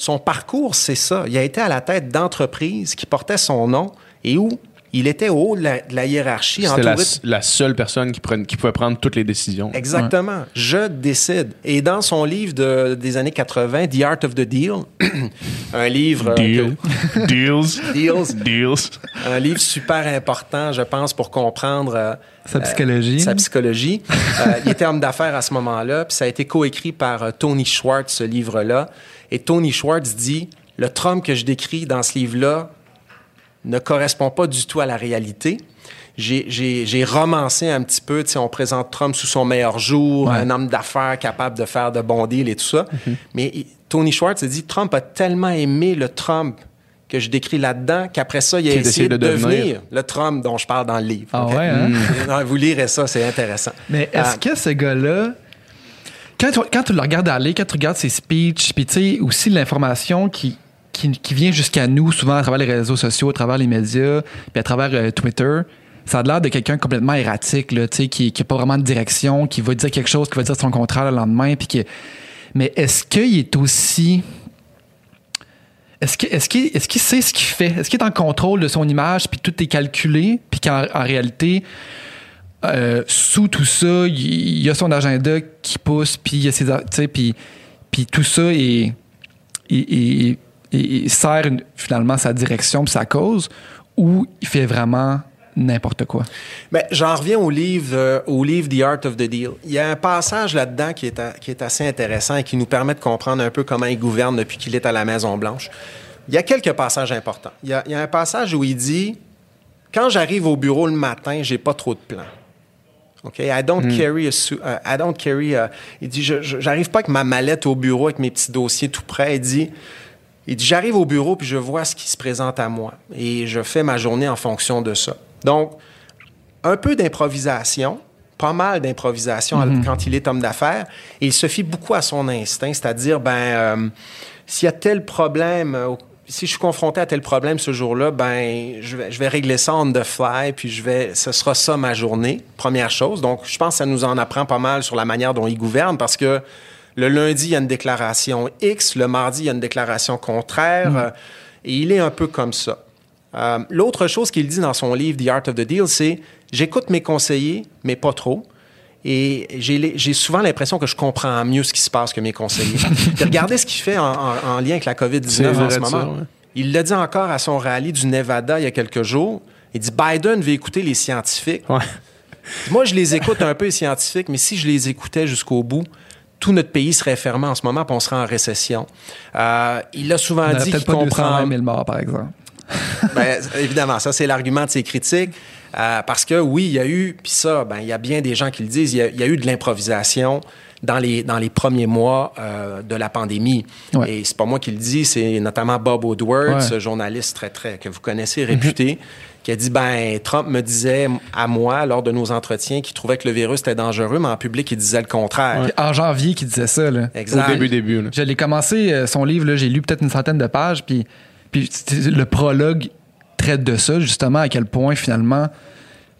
son parcours, c'est ça. Il a été à la tête d'entreprises qui portaient son nom et où il était au haut de la, de la hiérarchie. C'était la, entouré de- la seule personne qui, prenne- qui pouvait prendre toutes les décisions. Exactement. Je décide. Et dans son livre de- des années 80, The Art of the Deal, un livre... euh, Deal. Deals. que- Deals. Deals. Un livre super important, je pense, pour comprendre... euh, Sa psychologie. sa psychologie. Euh, il était homme d'affaires à ce moment-là, puis ça a été coécrit par euh, Tony Schwartz, ce livre-là. Et Tony Schwartz dit Le Trump que je décris dans ce livre-là ne correspond pas du tout à la réalité. J'ai- romancé un petit peu, on présente Trump sous son meilleur jour, Ouais. un homme d'affaires capable de faire de bons deals et tout ça. Mais il- Tony Schwartz a dit Trump a tellement aimé le Trump que je décris là-dedans qu'après ça, il a essayé de, de devenir. devenir le Trump dont je parle dans le livre. Ah ouais, hein? Non, Vous lirez ça, c'est intéressant. Mais est-ce Ah. que ce gars-là, quand tu, le regardes aller, quand tu regardes ses speeches, puis tu sais, aussi l'information qui, qui, vient jusqu'à nous, souvent à travers les réseaux sociaux, à travers les médias, puis à travers euh, Twitter, ça a l'air de quelqu'un complètement erratique, là, tu sais, qui n'a pas vraiment de direction, qui va dire quelque chose, qui va dire son contraire le lendemain, puis qui... Mais est-ce qu'il est aussi... Est-ce qu'il est sait ce qu'il fait? Est-ce qu'il est en contrôle de son image, puis tout est calculé, puis qu'en en réalité, euh, sous tout ça, il y a son agenda qui pousse, puis il y a ses, puis, puis tout ça est, est- est- sert finalement sa direction puis sa cause, ou il fait vraiment n'importe quoi? Mais j'en reviens au livre, euh, au livre The Art of the Deal. Il y a un passage là-dedans qui est, a- qui est assez intéressant et qui nous permet de comprendre un peu comment il gouverne depuis qu'il est à la Maison-Blanche. Il y a quelques passages importants. Il y a, il y a un passage où il dit Quand j'arrive au bureau le matin, j'ai pas trop de plans. OK? I don't carry a su- uh, I don't carry a- Il dit, j'arrive pas avec ma mallette au bureau avec mes petits dossiers tout prêts. Il dit, il dit, j'arrive au bureau puis je vois ce qui se présente à moi et je fais ma journée en fonction de ça. Donc, un peu d'improvisation, pas mal d'improvisation quand il est homme d'affaires. Et il se fie beaucoup à son instinct, c'est-à-dire, ben, euh, s'il y a tel problème, euh, si je suis confronté à tel problème ce jour-là, ben, je vais, je vais régler ça on the fly, puis je vais, ce sera ça ma journée, première chose. Donc, je pense que ça nous en apprend pas mal sur la manière dont il gouverne, parce que le lundi, il y a une déclaration X, le mardi, il y a une déclaration contraire, euh, et il est un peu comme ça. Euh, L'autre chose qu'il dit dans son livre The Art of the Deal, c'est j'écoute mes conseillers, mais pas trop. Et j'ai souvent l'impression que je comprends mieux ce qui se passe que mes conseillers. Regardez ce qu'il fait en, en- en lien avec la C'est COVID-19 en ce moment. ça, ouais. Il l'a dit encore à son rallye du Nevada il y a quelques jours. Il dit Biden veut écouter les scientifiques. Ouais. Moi, je les écoute un peu, les scientifiques, mais si je les écoutais jusqu'au bout, tout notre pays serait fermé en ce moment, puis on serait en récession. Euh, il a souvent On dit qu'il comprend. 220 000 morts, par exemple. Ben, évidemment, ça, c'est l'argument de ses critiques. Euh, parce que oui, il y a eu, puis ça, ben, il y a bien des gens qui le disent, il y a, il y a eu de l'improvisation dans les, dans les premiers mois euh, de la pandémie. Ouais. Et c'est pas moi qui le dis, c'est notamment Bob Woodward, Ouais. Ce journaliste très, très, que vous connaissez, réputé, qui a dit, ben, Trump me disait à moi, lors de nos entretiens, qu'il trouvait que le virus était dangereux, mais en public, il disait le contraire. En janvier, qui disait ça, là. Exact. Au début, début. là. Je l'ai commencé, euh, son livre, là, j'ai lu peut-être une centaine de pages, puis, puis le prologue traite de ça, justement, à quel point, finalement,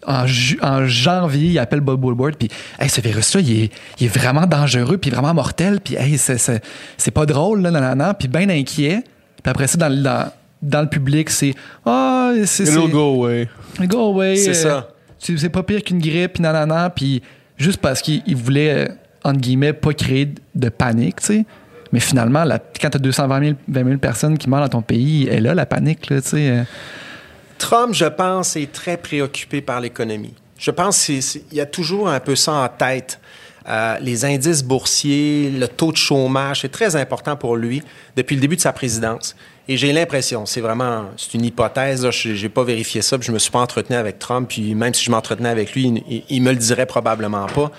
en, ju- en janvier, il appelle Bob Woodward, puis hey, ce virus-là, il est, il est vraiment dangereux, puis vraiment mortel, puis hey, c'est, pas drôle, là, nan, nan, nan, puis bien inquiet. Puis après ça, dans, le- dans, dans le public, c'est Ah, c'est. It'll c'est- go away. Go away. C'est euh, ça. C'est c'est pas pire qu'une grippe, puis nanana, puis juste parce qu'il il voulait, euh, entre guillemets, pas créer de- de panique, tu sais. Mais finalement, la, quand t'as 220 000, 20 000 personnes qui meurent dans ton pays, elle a la panique, là, tu sais. Trump, je pense, est très préoccupé par l'économie. Je pense qu'il y a toujours un peu ça en tête. Euh, les indices boursiers, le taux de chômage, c'est très important pour lui depuis le début de sa présidence. Et j'ai l'impression, c'est vraiment, c'est une hypothèse, je n'ai pas vérifié ça, puis je me suis pas entretenu avec Trump, puis même si je m'entretenais avec lui, il, il- il me le dirait probablement pas.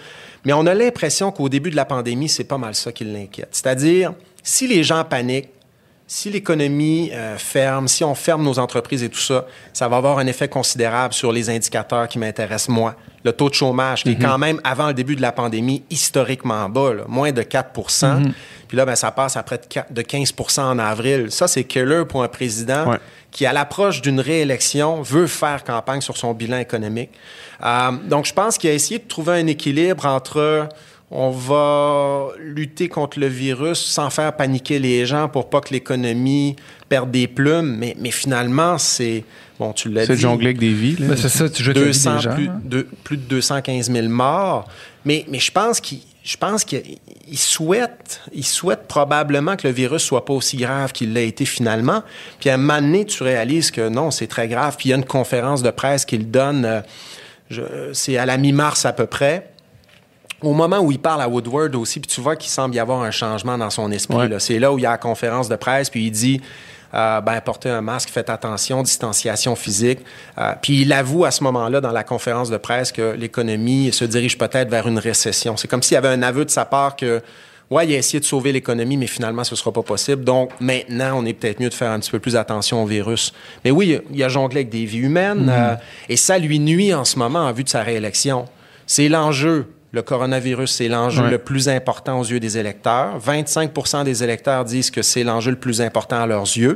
Mais on a l'impression qu'au début de la pandémie, c'est pas mal ça qui l'inquiète. C'est-à-dire, si les gens paniquent, si l'économie euh, ferme, si on ferme nos entreprises et tout ça, ça va avoir un effet considérable sur les indicateurs qui m'intéressent moi. Le taux de chômage, qui est quand même, avant le début de la pandémie, historiquement bas, là, moins de 4% Puis là, ben, ça passe à près de, 4 de 15% en avril. Ça, c'est killer pour un président Ouais. qui, à l'approche d'une réélection, veut faire campagne sur son bilan économique. Euh, donc, je pense qu'il a essayé de trouver un équilibre entre on va lutter contre le virus sans faire paniquer les gens pour pas que l'économie perde des plumes, mais, mais finalement, c'est... Bon, tu l'as C'est dit. de jongler avec des vies. là. Ben, c'est ça, tu jettes la vie 200, des gens. plus, hein. de, plus de 215 000 morts. Mais, mais je pense qu'il je pense qu'il il souhaite, il souhaite probablement que le virus soit pas aussi grave qu'il l'a été finalement. Puis à un moment donné, tu réalises que non, c'est très grave. Puis il y a une conférence de presse qu'il donne, euh, je- c'est à la mi-mars à peu près. Au moment où il parle à Woodward aussi, puis tu vois qu'il semble y avoir un changement dans son esprit. Ouais. C'est là où il y a la conférence de presse, puis il dit euh, ben, portez un masque, faites attention, distanciation physique. Euh, puis il avoue à ce moment-là, dans la conférence de presse, que l'économie se dirige peut-être vers une récession. C'est comme s'il y avait un aveu de sa part que, ouais, il a essayé de sauver l'économie, mais finalement, ce ne sera pas possible. Donc, maintenant, on est peut-être mieux de faire un petit peu plus attention au virus. Mais oui, il a jonglé avec des vies humaines, euh, et ça lui nuit en ce moment en vue de sa réélection. C'est l'enjeu. Le coronavirus, c'est l'enjeu Ouais. le plus important aux yeux des électeurs. 25% des électeurs disent que c'est l'enjeu le plus important à leurs yeux.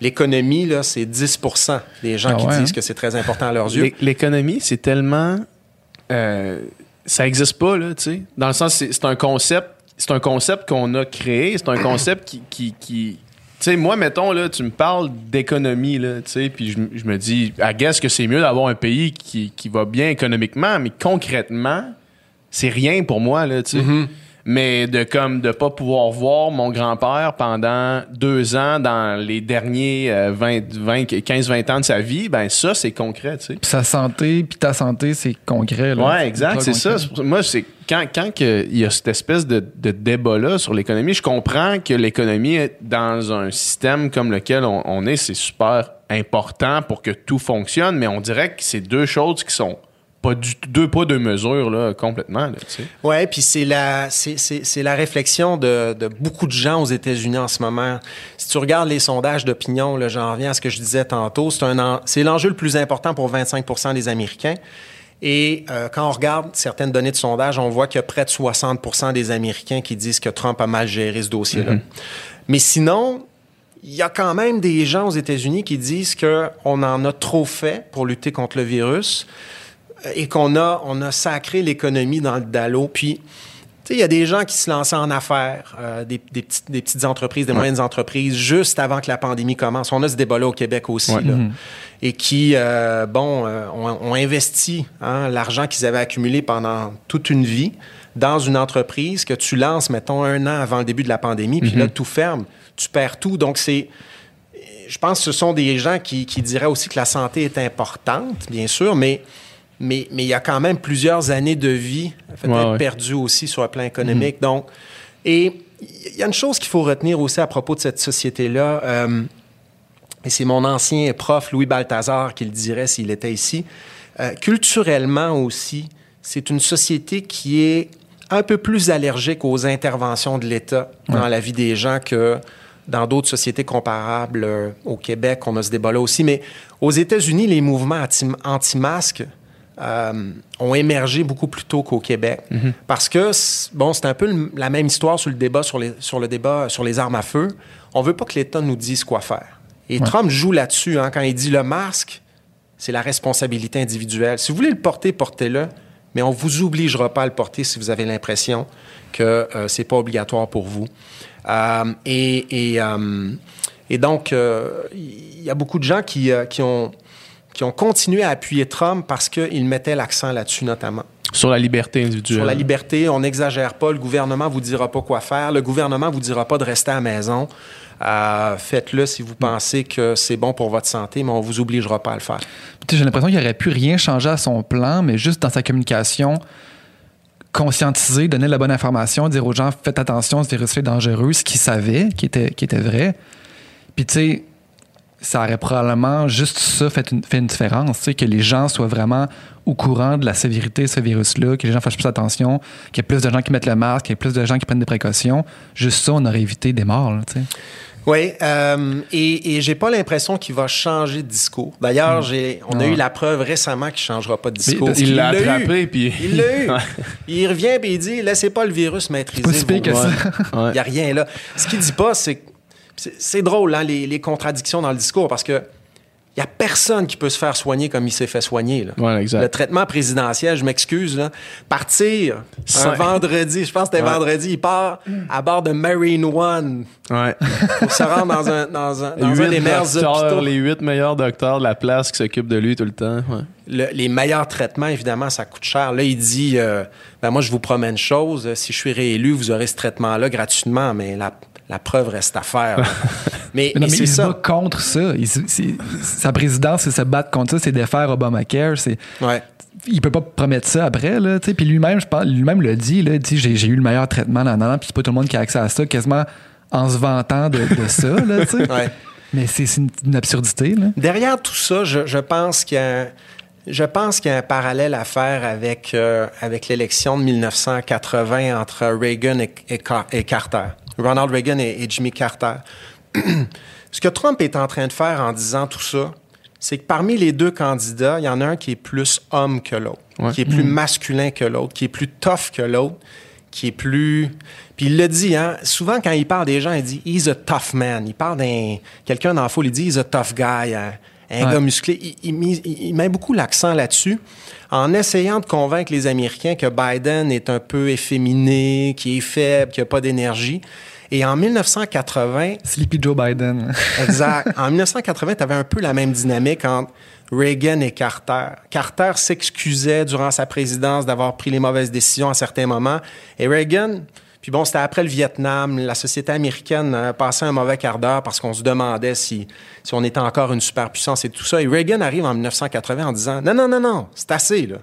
L'économie, là, c'est 10% des gens Ah qui ouais, disent hein? que c'est très important à leurs yeux. L'é- L'économie, c'est tellement. euh, ça n'existe pas, là, tu sais. Dans le sens, c'est un concept. C'est un concept qu'on a créé. C'est un concept qui. qui, qui- tu sais, moi, mettons, là, tu me parles d'économie, là, tu sais, puis je me dis, à guess que c'est mieux d'avoir un pays qui, qui va bien économiquement, mais concrètement, c'est rien pour moi, là, tu sais. Mais de comme de pas pouvoir voir mon grand-père pendant deux ans dans les derniers euh, 20, 20, 15-20 ans de sa vie, ben ça, c'est concret, tu sais. Sa santé, puis ta santé, c'est concret. là. Ouais, exact, c'est ça. Moi, c'est quand, quand que il y a cette espèce de, de débat-là sur l'économie, je comprends que l'économie, est dans un système comme lequel on, on est, c'est super important pour que tout fonctionne, mais on dirait que c'est deux choses qui sont pas du deux pas, deux mesures, là, complètement. Là. Ouais, puis c'est la, c'est, c'est, c'est la réflexion de, de beaucoup de gens aux États-Unis en ce moment. Si tu regardes les sondages d'opinion, là, j'en reviens à ce que je disais tantôt, c'est, un, en- c'est l'enjeu le plus important pour 25 des Américains. Et euh, quand on regarde certaines données de sondage, on voit qu'il y a près de 60 des Américains qui disent que Trump a mal géré ce dossier-là. Mais sinon, il y a quand même des gens aux États-Unis qui disent qu'on en a trop fait pour lutter contre le virus et qu'on a, on a sacré l'économie dans le dallo. Puis, tu sais, il y a des gens qui se lançaient en affaires, euh, des, des petites, des petites entreprises, des moyennes entreprises, juste avant que la pandémie commence. On a ce débat-là au Québec aussi, Ouais. là. Et qui, euh, bon, euh, ont, ont investi hein, l'argent qu'ils avaient accumulé pendant toute une vie dans une entreprise que tu lances, mettons, un an avant le début de la pandémie, puis là, tout ferme, tu perds tout. Donc, c'est je pense que ce sont des gens qui, qui diraient aussi que la santé est importante, bien sûr, mais mais mais il y a quand même plusieurs années de vie peut-être Ouais, ouais. perdues aussi sur le plan économique. Donc, et il y a une chose qu'il faut retenir aussi à propos de cette société-là, euh, et c'est mon ancien prof Louis Balthazar qui le dirait s'il était ici. Euh, culturellement aussi, c'est une société qui est un peu plus allergique aux interventions de l'État dans la vie des gens que dans d'autres sociétés comparables euh, au Québec. On a ce débat-là aussi. Mais aux États-Unis, les mouvements anti- anti-masques euh, ont émergé beaucoup plus tôt qu'au Québec. Parce que, bon, c'est un peu le- la même histoire sur le débat sur les, sur le débat sur les armes à feu. On veut pas que l'État nous dise quoi faire. Et Trump joue là-dessus hein, quand il dit le masque, c'est la responsabilité individuelle. Si vous voulez le porter, portez-le, mais on vous obligera pas à le porter si vous avez l'impression que euh, c'est pas obligatoire pour vous. Euh, et, et, euh, et donc, il y a beaucoup de gens qui, qui, ont, qui ont continué à appuyer Trump parce qu'il mettait l'accent là-dessus notamment. Sur la liberté individuelle. Sur la liberté, on n'exagère pas. Le gouvernement vous dira pas quoi faire. Le gouvernement vous dira pas de rester à la maison. Euh, Faites-le si vous pensez que c'est bon pour votre santé, mais on vous obligera pas à le faire. J'ai l'impression qu'il n'aurait pu rien changer à son plan, mais juste dans sa communication, conscientiser, donner la bonne information, dire aux gens faites attention, ce virus est dangereux, ce qu'ils savaient, qui était, qui était vrai. Puis tu sais, ça aurait probablement juste ça fait une, fait une différence, tu sais, que les gens soient vraiment au courant de la sévérité de ce virus-là, que les gens fassent plus attention, qu'il y ait plus de gens qui mettent le masque, qu'il y ait plus de gens qui prennent des précautions. Juste ça, on aurait évité des morts, là, tu sais. Oui, euh, et, et j'ai pas l'impression qu'il va changer de discours. D'ailleurs, j'ai, on a Ouais. eu la preuve récemment qu'il changera pas de discours. parce Il l'a eu. attrapé, puis- Il l'a eu. Il revient et il dit laissez pas le virus maîtriser. pas si pire vos- que ça. Ouais. Il n'y a rien là. Ce qu'il dit pas, c'est c'est c'est drôle, hein, les, les contradictions dans le discours, parce que il n'y a personne qui peut se faire soigner comme il s'est fait soigner. Là. Ouais, exact. Le traitement présidentiel, je m'excuse, partir un vendredi, je pense que c'était Ouais. vendredi, il part à bord de Marine One Ouais. pour se rendre dans un, dans un, dans un Huit des meilleurs hôpitaux. les huit meilleurs docteurs de la place qui s'occupent de lui tout le temps. Le- les meilleurs traitements, évidemment, ça coûte cher. Là, il dit, euh, ben moi, je vous promets une chose, si je suis réélu, vous aurez ce traitement-là gratuitement, mais la, la preuve reste à faire. là. mais Mais mais c'est bat ça. contre ça. Il sa présidence, c'est se battre contre ça, c'est défaire Obamacare. C'est, Ouais. il peut pas promettre ça après. Là, puis lui-même, je pense, lui-même le dit, là, il dit j'ai, j'ai eu le meilleur traitement, nan, puis c'est pas tout le monde qui a accès à ça, quasiment en se vantant de, de ça. Là. Ouais. Mais c'est, c'est une, une absurdité. Là. Derrière tout ça, je, je pense qu'il y a un, je pense qu'il y a un parallèle à faire avec, euh, avec l'élection de 1980 entre Reagan et, et Car- et Carter. Ronald Reagan et, et Jimmy Carter. Ce que Trump est en train de faire en disant tout ça, c'est que parmi les deux candidats, il y en a un qui est plus homme que l'autre, Ouais. qui est plus masculin que l'autre, qui est plus tough que l'autre, qui est plus... Puis il le dit, hein, souvent quand il parle des gens, il dit « he's a tough man ». Il parle d'un... Quelqu'un dans la foule, il dit « he's a tough guy un, un Ouais. gars musclé ». Il, met beaucoup l'accent là-dessus en essayant de convaincre les Américains que Biden est un peu efféminé, qui est faible, qui n'a pas d'énergie. Et en 1980, Sleepy Joe Biden. Exact. En 1980, tu avais un peu la même dynamique entre Reagan et Carter. Carter s'excusait durant sa présidence d'avoir pris les mauvaises décisions à certains moments. Et Reagan, puis bon, c'était après le Vietnam, la société américaine euh, passait un mauvais quart d'heure parce qu'on se demandait si, si on était encore une superpuissance et tout ça. Et Reagan arrive en 1980 en disant Non, non, non, non, c'est assez, là.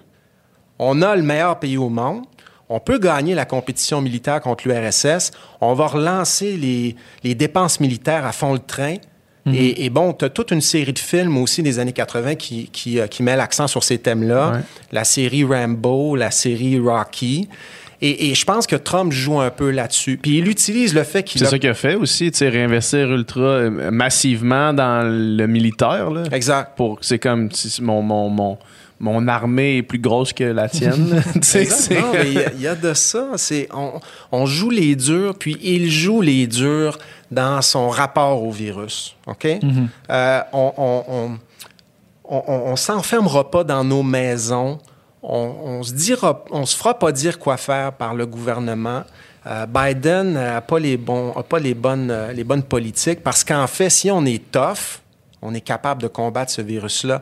On a le meilleur pays au monde. On peut gagner la compétition militaire contre l'URSS. On va relancer les, les dépenses militaires à fond le train. et, et bon, tu as toute une série de films aussi des années 80 qui, qui, euh, qui met l'accent sur ces thèmes-là. Ouais. La série Rambo, la série Rocky. Et, et je pense que Trump joue un peu là-dessus. Puis il utilise le fait qu'il C'est a... ça qu'il a fait aussi, tu sais, réinvestir ultra euh, massivement dans le militaire. Là, Exact. pour c'est comme si mon, mon, mon, mon armée est plus grosse que la tienne. il y a- il y, a de ça. C'est on, on joue les durs, puis il joue les durs dans son rapport au virus. OK? Euh, on, on, on, on, on- on s'enfermera pas dans nos maisons. On, se dira, on se fera pas dire quoi faire par le gouvernement. Euh, Biden n'a pas les bons, a pas les bonnes, euh, les bonnes politiques parce qu'en fait, si on est tough, on est capable de combattre ce virus-là.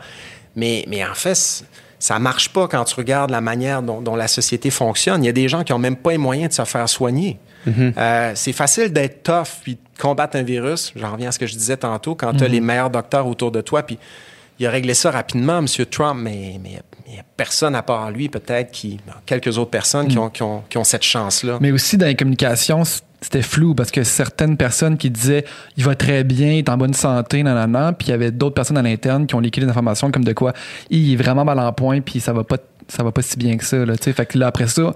Mais, mais en fait, ça marche pas quand tu regardes la manière dont, dont la société fonctionne. Il y a des gens qui ont même pas les moyens de se faire soigner. Euh, c'est facile d'être tough puis de combattre un virus. J'en reviens à ce que je disais tantôt quand tu as les meilleurs docteurs autour de toi. Puis il a réglé ça rapidement, M. Trump, mais mais il n'y a personne à part lui, peut-être, qui bon, quelques autres personnes qui, ont, qui, ont, qui ont cette chance-là. Mais aussi dans les communications, c'était flou parce que certaines personnes qui disaient il va très bien, il est en bonne santé, nanana, puis il y avait d'autres personnes à l'interne qui ont liquidé des informations comme de quoi il est vraiment mal en point, puis ça va pas ça va pas si bien que ça. Là, fait que là, après ça,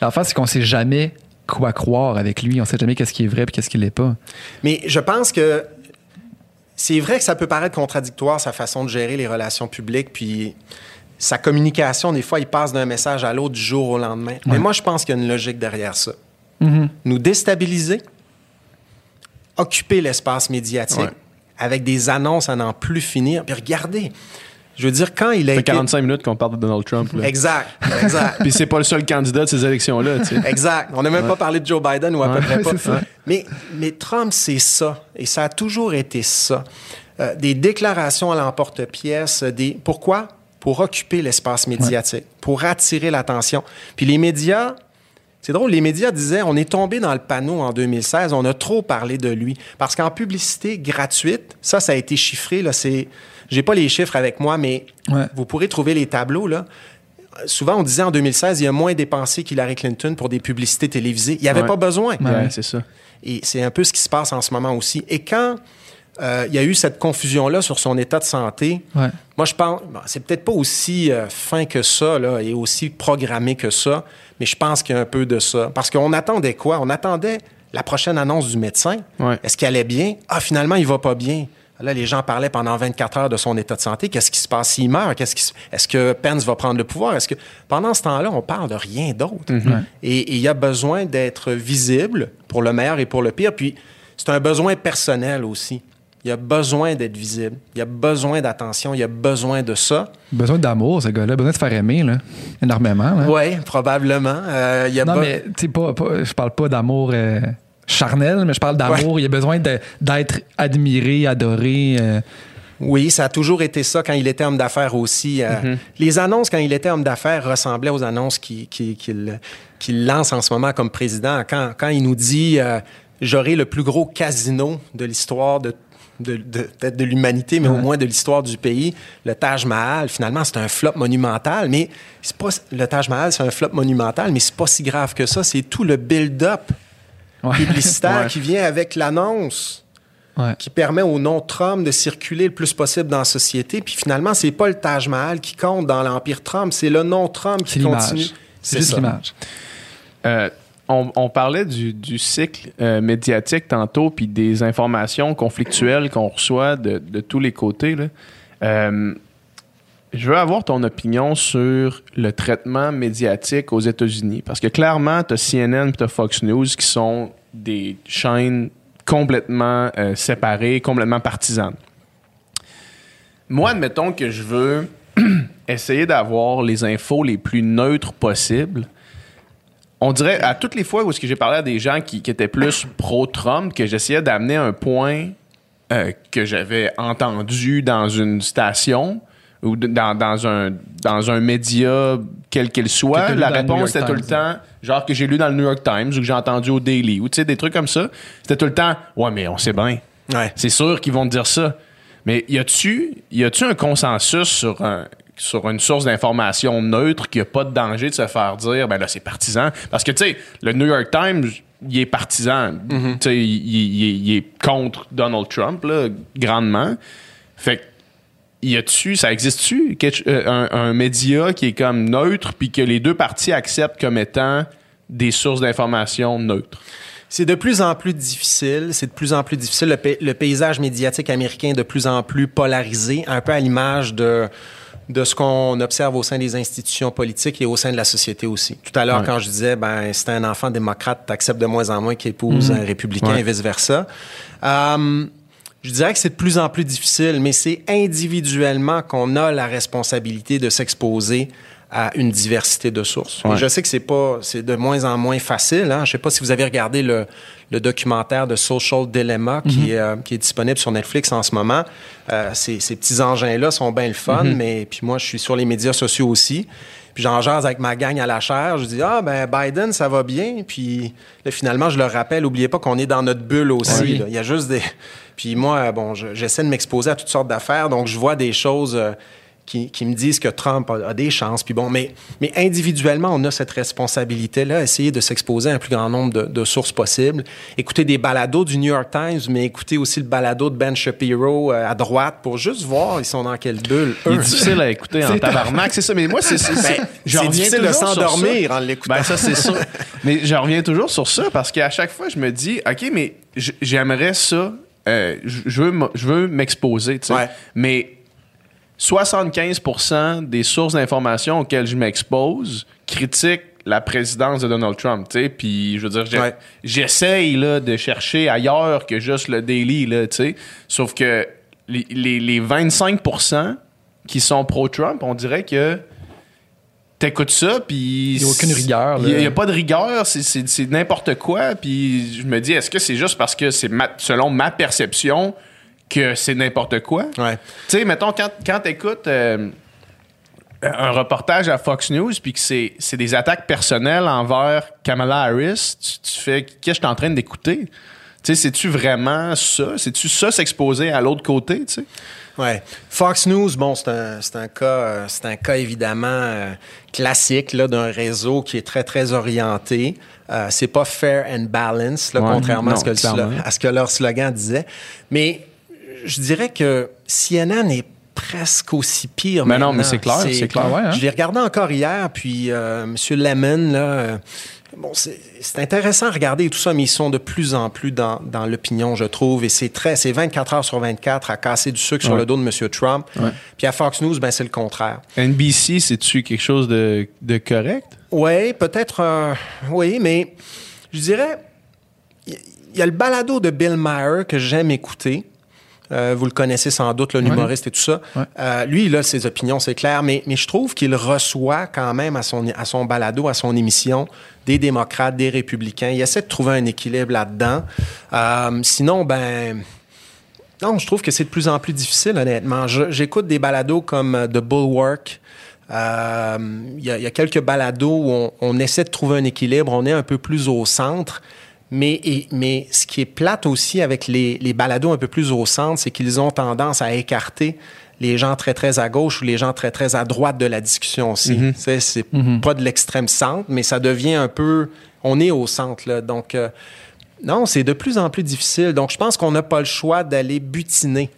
l'affaire, c'est qu'on sait jamais quoi croire avec lui. On sait jamais qu'est-ce qui est vrai et qu'est-ce qui l'est pas. Mais je pense que c'est vrai que ça peut paraître contradictoire, sa façon de gérer les relations publiques, puis sa communication, des fois, il passe d'un message à l'autre du jour au lendemain. Mais moi, je pense qu'il y a une logique derrière ça. Nous déstabiliser, occuper l'espace médiatique Ouais. avec des annonces à n'en plus finir. Puis regardez, je veux dire, quand il a Ça fait été... 45 minutes qu'on parle de Donald Trump. là. Exact, exact. Puis c'est pas le seul candidat de ces élections-là. tu sais. Exact. On n'a même pas parlé de Joe Biden ou à peu près pas. ça. Mais, mais Trump, c'est ça. Et ça a toujours été ça. Euh, des déclarations à l'emporte-pièce. Des... Pourquoi? Pour occuper l'espace médiatique, pour attirer l'attention. Puis les médias, c'est drôle, les médias disaient on est tombé dans le panneau en 2016, on a trop parlé de lui. Parce qu'en publicité gratuite, ça, ça a été chiffré. Là, c'est... J'ai pas les chiffres avec moi, mais Ouais. vous pourrez trouver les tableaux. Là. Souvent, on disait en 2016, il y a moins dépensé qu'Hillary Clinton pour des publicités télévisées. Il n'y avait Ouais. pas besoin. Ouais. Ouais, c'est ça. Et c'est un peu ce qui se passe en ce moment aussi. Et quand euh, il y a eu cette confusion-là sur son état de santé, Ouais. moi, je pense, bon, c'est peut-être pas aussi euh, fin que ça, là, et aussi programmé que ça, mais je pense qu'il y a un peu de ça. Parce qu'on attendait quoi? On attendait la prochaine annonce du médecin. Ouais. Est-ce qu'il allait bien? Ah, finalement, il va pas bien. Là, les gens parlaient pendant 24 heures de son état de santé. Qu'est-ce qui se passe? S'il meurt? Qu'est-ce qui se- Est-ce que Pence va prendre le pouvoir? Est-ce que pendant ce temps-là, on parle de rien d'autre? Et et il y a besoin d'être visible pour le meilleur et pour le pire. Puis c'est un besoin personnel aussi. Il y a besoin d'être visible. Il y a besoin d'attention. Il y a besoin de ça. Besoin d'amour, ce gars-là. Besoin de se faire aimer, là. Énormément. là. Oui, probablement. Euh, il a Non, mais tu sais, pas, pas- je parle pas d'amour euh, charnel, mais je parle d'amour. Il y a besoin de- d'être admiré, adoré. euh, Oui, ça a toujours été ça quand il était homme d'affaires aussi. Euh, Les annonces quand il était homme d'affaires ressemblaient aux annonces qu'il qui, qu'il- qu'il lance en ce moment comme président. Quand, quand il nous dit euh, J'aurai le plus gros casino de l'histoire de de, de, peut-être de l'humanité, mais au moins de l'histoire du pays. Le Taj Mahal, finalement, c'est un flop monumental, mais c'est pas le Taj Mahal, c'est un flop monumental, mais c'est pas si grave que ça. C'est tout le build-up ouais. publicitaire Ouais. qui vient avec l'annonce Ouais. qui permet au nom Trump de circuler le plus possible dans la société. Puis finalement, c'est pas le Taj Mahal qui compte dans l'Empire Trump, c'est le nom Trump qui continue. C'est juste l'image. Euh, on, parlait du, cycle euh, médiatique tantôt, puis des informations conflictuelles qu'on reçoit de, tous les côtés. Euh, je veux avoir ton opinion sur le traitement médiatique aux États-Unis. Parce que clairement, tu as CNN et tu Fox News qui sont des chaînes complètement euh, séparées, complètement partisanes. Moi, admettons que je veux essayer d'avoir les infos les plus neutres possibles on dirait à toutes les fois où est-ce que j'ai parlé à des gens qui, qui étaient plus pro-Trump que j'essayais d'amener un point euh, que j'avais entendu dans une station ou de- dans, dans un, dans un média quel qu'il Que soit, la réponse York était tout le Times, temps genre que j'ai lu dans le New York Times ou que j'ai entendu au Daily ou tu sais des trucs comme ça. C'était tout le temps ouais mais on sait bien. Ouais. C'est sûr qu'ils vont te dire ça. Mais y a-tu y a-tu un consensus sur un sur une source d'information neutre qu'il n'y a pas de danger de se faire dire ben là c'est partisan parce que tu sais le New York Times il est partisan. Tu sais, il, il- il est contre Donald Trump, là, grandement. Fait que, y a-tu, ça existe-tu, euh, un, un média qui est comme neutre, puis que les deux parties acceptent comme étant des sources d'information neutres? C'est de plus en plus difficile. C'est de plus en plus difficile. Le, le paysage médiatique américain est de plus en plus polarisé, un peu à l'image de de ce qu'on observe au sein des institutions politiques et au sein de la société aussi. Tout à l'heure, Ouais. quand je disais, ben, c'est un enfant démocrate, t'acceptes de moins en moins qu'il épouse un républicain Ouais. et vice-versa. Euh, je dirais que c'est de plus en plus difficile, mais c'est individuellement qu'on a la responsabilité de s'exposer à une diversité de sources. Et je sais que c'est pas, c'est de moins en moins facile. Hein? Je sais pas si vous avez regardé le, le documentaire de Social Dilemma qui, est, euh, qui est disponible sur Netflix en ce moment. Euh, ces, ces petits engins-là sont bien le fun, mais puis moi, je suis sur les médias sociaux aussi. Puis j'en jase avec ma gang à la chaire. Je dis ah ben Biden ça va bien. Puis là, finalement je leur rappelle, oubliez pas qu'on est dans notre bulle aussi. Oui. là. Il y a juste des. Puis moi bon, je- j'essaie de m'exposer à toutes sortes d'affaires, donc je vois des choses. euh, qui, qui me disent que Trump a, a des chances. Puis bon, mais, mais individuellement, on a cette responsabilité-là, essayer de s'exposer à un plus grand nombre de, de sources possibles. Écouter des balados du New York Times, mais écouter aussi le balado de Ben Shapiro euh, à droite pour juste voir ils sont dans quelle bulle. Il est eux. difficile à écouter en tabarnak, c'est ça. Mais moi, c'est c'est- Ben, difficile de s'endormir en l'écoutant. Ben, ça, c'est sûr. mais je reviens toujours sur ça parce qu'à chaque fois, je me dis, OK, mais j'aimerais ça. euh, je veux, m- je veux m'exposer, tu sais. Ouais. Mais 75% des sources d'information auxquelles je m'expose critiquent la présidence de Donald Trump, tu sais. Puis, je veux dire, j'ai- Ouais. j'essaye là, de chercher ailleurs que juste le Daily, là, tu sais. Sauf que les, les- les 25% qui sont pro-Trump, on dirait que t'écoutes ça, puis... Il y a aucune rigueur, là. Il n'y a, pas de rigueur, c'est- c'est c'est n'importe quoi. Puis je me dis, est-ce que c'est juste parce que c'est ma- selon ma perception que c'est n'importe quoi? Ouais. Tu sais, mettons, quand, quand t'écoutes euh, un reportage à Fox News, puis que c'est c'est des attaques personnelles envers Kamala Harris, tu, tu fais, qu'est-ce que je suis en train d'écouter? Tu sais, c'est-tu vraiment ça? C'est-tu ça s'exposer à l'autre côté, tu sais? Ouais. Fox News, bon, c'est un, c'est un cas, euh, c'est un cas évidemment euh, classique là d'un réseau qui est très très orienté. Euh, c'est pas fair and balance, là, Ouais. contrairement à, ce que à ce que leur slogan disait. Mais je dirais que CNN est presque aussi pire. Mais non, mais c'est clair, c'est clair. Ouais, hein? Je l'ai regardé encore hier, puis euh, M. Lemon, là, euh, bon, c'est intéressant à regarder tout ça, mais ils sont de plus en plus dans, dans l'opinion, je trouve, et c'est très, c'est 24 heures sur 24 à casser du sucre sur le dos de M. Trump. Ouais. Puis à Fox News, ben c'est le contraire. NBC, c'est-tu quelque chose de, de correct? Oui, peut-être, euh, oui, mais je dirais, il il y a le balado de Bill Maher que j'aime écouter. Euh, vous le connaissez sans doute, le humoriste et tout ça. Ouais. Euh, lui, il a ses opinions, c'est clair, mais, mais je trouve qu'il reçoit quand même à son, à son balado, à son émission, des démocrates, des républicains. Il essaie de trouver un équilibre là-dedans. Euh, sinon, ben... Non, je trouve que c'est de plus en plus difficile, honnêtement. J'écoute des balados comme The Bulwark. Euh, Il y, a- il y a quelques balados où on, on essaie de trouver un équilibre, on est un peu plus au centre. Mais, et- mais ce qui est plate aussi avec les, les balados un peu plus au centre, c'est qu'ils ont tendance à écarter les gens très, très à gauche ou les gens très, très à droite de la discussion aussi. Tu sais, C'est pas de l'extrême centre, mais ça devient un peu... On est au centre, là. Donc, euh, non, c'est de plus en plus difficile. Donc, je pense qu'on n'a pas le choix d'aller butiner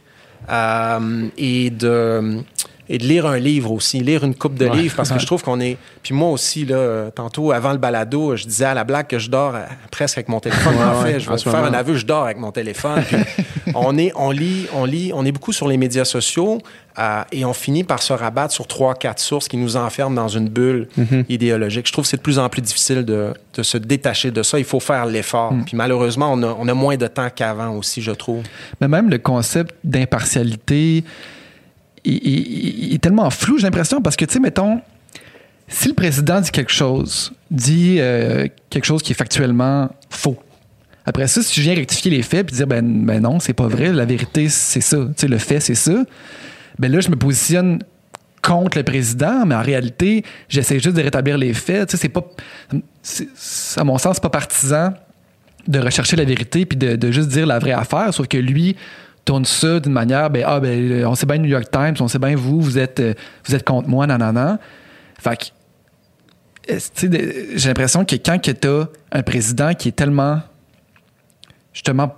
euh, et de et de lire un livre aussi, lire une coupe de Ouais. livres, parce que je trouve qu'on est... Puis moi aussi, là, tantôt, avant le balado, je disais à la blague que je dors euh, presque avec mon téléphone. Ouais, en fait, ouais, je vais vous faire un aveu, je dors avec mon téléphone. Puis on, est, on, lit, on lit, on est beaucoup sur les médias sociaux euh, et on finit par se rabattre sur trois, quatre sources qui nous enferment dans une bulle Mm-hmm. idéologique. Je trouve que c'est de plus en plus difficile de, de se détacher de ça. Il faut faire l'effort. Mm. Puis malheureusement, on a, on a moins de temps qu'avant aussi, je trouve. Mais même le concept d'impartialité il, est tellement flou, j'ai l'impression, parce que, tu sais, mettons, si le président dit quelque chose, dit euh, quelque chose qui est factuellement faux, après ça, si je viens rectifier les faits puis dire, ben, ben non, c'est pas vrai, la vérité, c'est ça, tu sais, le fait, c'est ça, ben là, je me positionne contre le président, mais en réalité, j'essaie juste de rétablir les faits. Tu sais, c'est pas, à mon sens, pas partisan de rechercher la vérité puis de, de juste dire la vraie affaire, sauf que lui tourne ça d'une manière, ben, ah, ben, on sait bien New York Times, on sait bien vous, vous êtes, euh, vous êtes contre moi, nanana. Fait que, j'ai l'impression que quand tu as un président qui est tellement justement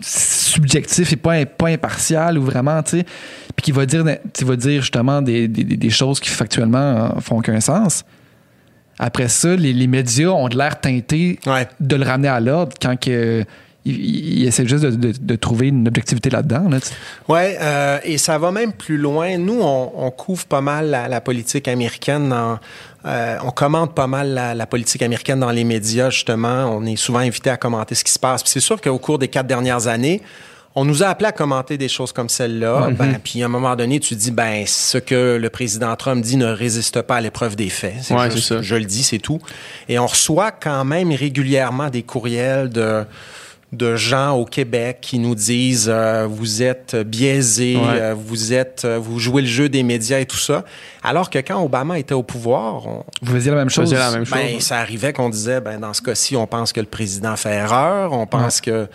subjectif et pas, pas impartial ou vraiment, tu sais, puis qui va dire, tu va dire justement des, des, des, choses qui factuellement font aucun sens. Après ça, les, les médias ont de l'air teintés de le ramener à l'ordre quand que il, essaie juste de, trouver une objectivité là-dedans. Là, oui, euh, et ça va même plus loin. Nous, on, couvre pas mal la, politique américaine dans, euh, on commente pas mal la, politique américaine dans les médias, justement. On est souvent invité à commenter ce qui se passe. Puis c'est sûr qu'au cours des quatre dernières années, on nous a appelé à commenter des choses comme celle-là. Ben, puis à un moment donné, tu dis, ben, ce que le président Trump dit ne résiste pas à l'épreuve des faits. C'est ça. Je le dis, c'est tout. Et on reçoit quand même régulièrement des courriels de de gens au Québec qui nous disent euh, vous êtes biaisés, euh, vous êtes, euh, vous jouez le jeu des médias et tout ça. Alors que quand Obama était au pouvoir, on, vous faisiez la même chose. La même ben, ça arrivait qu'on disait ben dans ce cas-ci, on pense que le président fait erreur, on pense que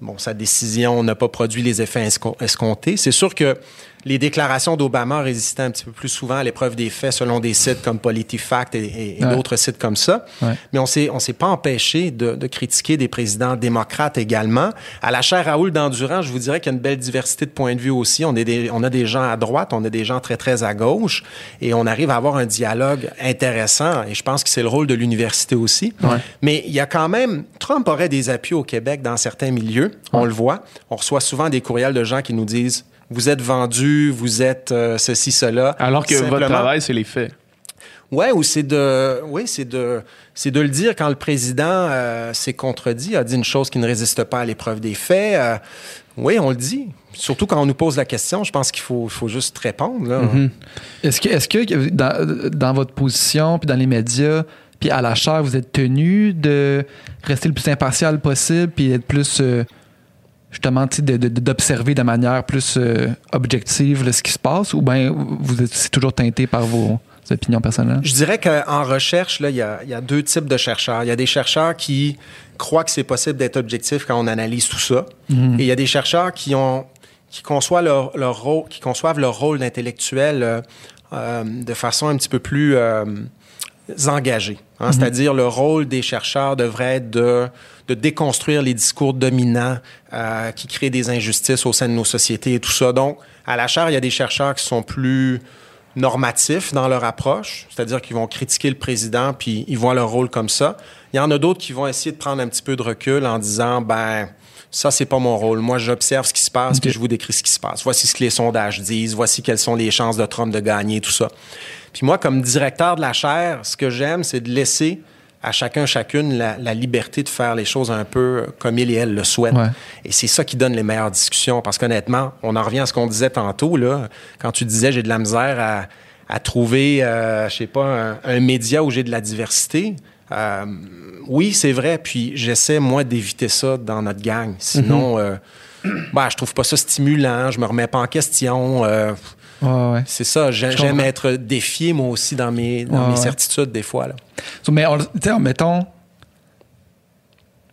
bon sa décision n'a pas produit les effets escomptés. C'est sûr que les déclarations d'Obama résistaient un petit peu plus souvent à l'épreuve des faits selon des sites comme PolitiFact et, d'autres sites comme ça. Mais on s'est, on s'est pas empêché de, de, critiquer des présidents démocrates également. À la chaire Raoul d'Endurant, je vous dirais qu'il y a une belle diversité de points de vue aussi. On, est des, on a des gens à droite, on a des gens très, très à gauche et on arrive à avoir un dialogue intéressant et je pense que c'est le rôle de l'université aussi. Mais il y a quand même, Trump aurait des appuis au Québec dans certains milieux, on le voit. On reçoit souvent des courriels de gens qui nous disent vous êtes vendu, vous êtes euh, ceci, cela. Alors que votre travail, c'est les faits. Ouais, ou c'est de, oui, c'est de, c'est de le dire quand le président euh, s'est contredit, a dit une chose qui ne résiste pas à l'épreuve des faits. Euh, oui, on le dit. Surtout quand on nous pose la question, je pense qu'il faut, faut juste répondre. Mm-hmm. Est-ce que, est-ce que dans, dans, votre position puis dans les médias, puis à la chaire, vous êtes tenu de rester le plus impartial possible puis être plus justement d'observer de, manière plus euh, objective ce qui se passe ou bien vous êtes toujours teinté par vos opinions personnelles? Je dirais qu'en recherche, il y a, deux types de chercheurs. Il y a des chercheurs qui croient que c'est possible d'être objectif quand on analyse tout ça. Mhm. Et il y a des chercheurs qui ont qui conçoivent leur, leur rôle, qui conçoivent leur rôle d'intellectuel euh, euh, de façon un petit peu plus engagée. Hein. Mhm. C'est-à-dire le rôle des chercheurs devrait être de de déconstruire les discours dominants euh, qui créent des injustices au sein de nos sociétés et tout ça. Donc, à la chaire, il y a des chercheurs qui sont plus normatifs dans leur approche, c'est-à-dire qu'ils vont critiquer le président puis ils voient leur rôle comme ça. Il y en a d'autres qui vont essayer de prendre un petit peu de recul en disant ben ça c'est pas mon rôle. Moi j'observe ce qui se passe puis je vous décris ce qui se passe. Voici ce que les sondages disent, voici quelles sont les chances de Trump de gagner tout ça. Puis moi comme directeur de la chaire, ce que j'aime c'est de laisser à chacun, chacune, la, liberté de faire les choses un peu comme il et elle le souhaitent. Et c'est ça qui donne les meilleures discussions. Parce qu'honnêtement, on en revient à ce qu'on disait tantôt, là. Quand tu disais j'ai de la misère à, à trouver, euh, je sais pas, un, média où j'ai de la diversité. Euh, oui, c'est vrai. Puis j'essaie, moi, d'éviter ça dans notre gang. Sinon, euh, bah, je trouve pas ça stimulant. Je me remets pas en question. Euh, c'est ça, j'aime être défié moi aussi dans mes, mes certitudes des fois. Là. mais mettons,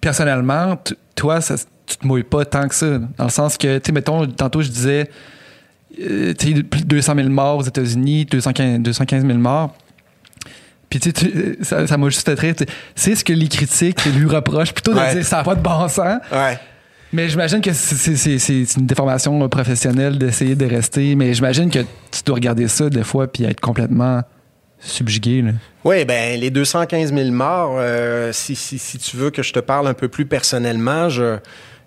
personnellement, toi, ça, tu te mouilles pas tant que ça. Dans le sens que, tu sais, mettons, tantôt je disais, euh, tu sais, plus de 200 000 morts aux États-Unis, 215, 215 000 morts. Puis tu sais, ça m'a juste fait C'est ce que les critiques lui reprochent, plutôt de dire ça n'a pas de bon sens. Ouais. Mais j'imagine que c'est une déformation professionnelle d'essayer de rester. Mais j'imagine que tu dois regarder ça des fois puis être complètement subjugué. Oui, ben les 215 000 morts, euh, si, si, tu veux que je te parle un peu plus personnellement,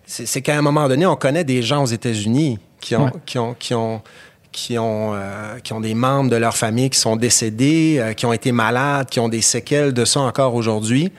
c'est qu'à un moment donné, on connaît des gens aux États-Unis qui ont, qui ont, qui ont, qui ont, euh, qui ont des membres de leur famille qui sont décédés, euh, qui ont été malades, qui ont des séquelles de ça encore aujourd'hui.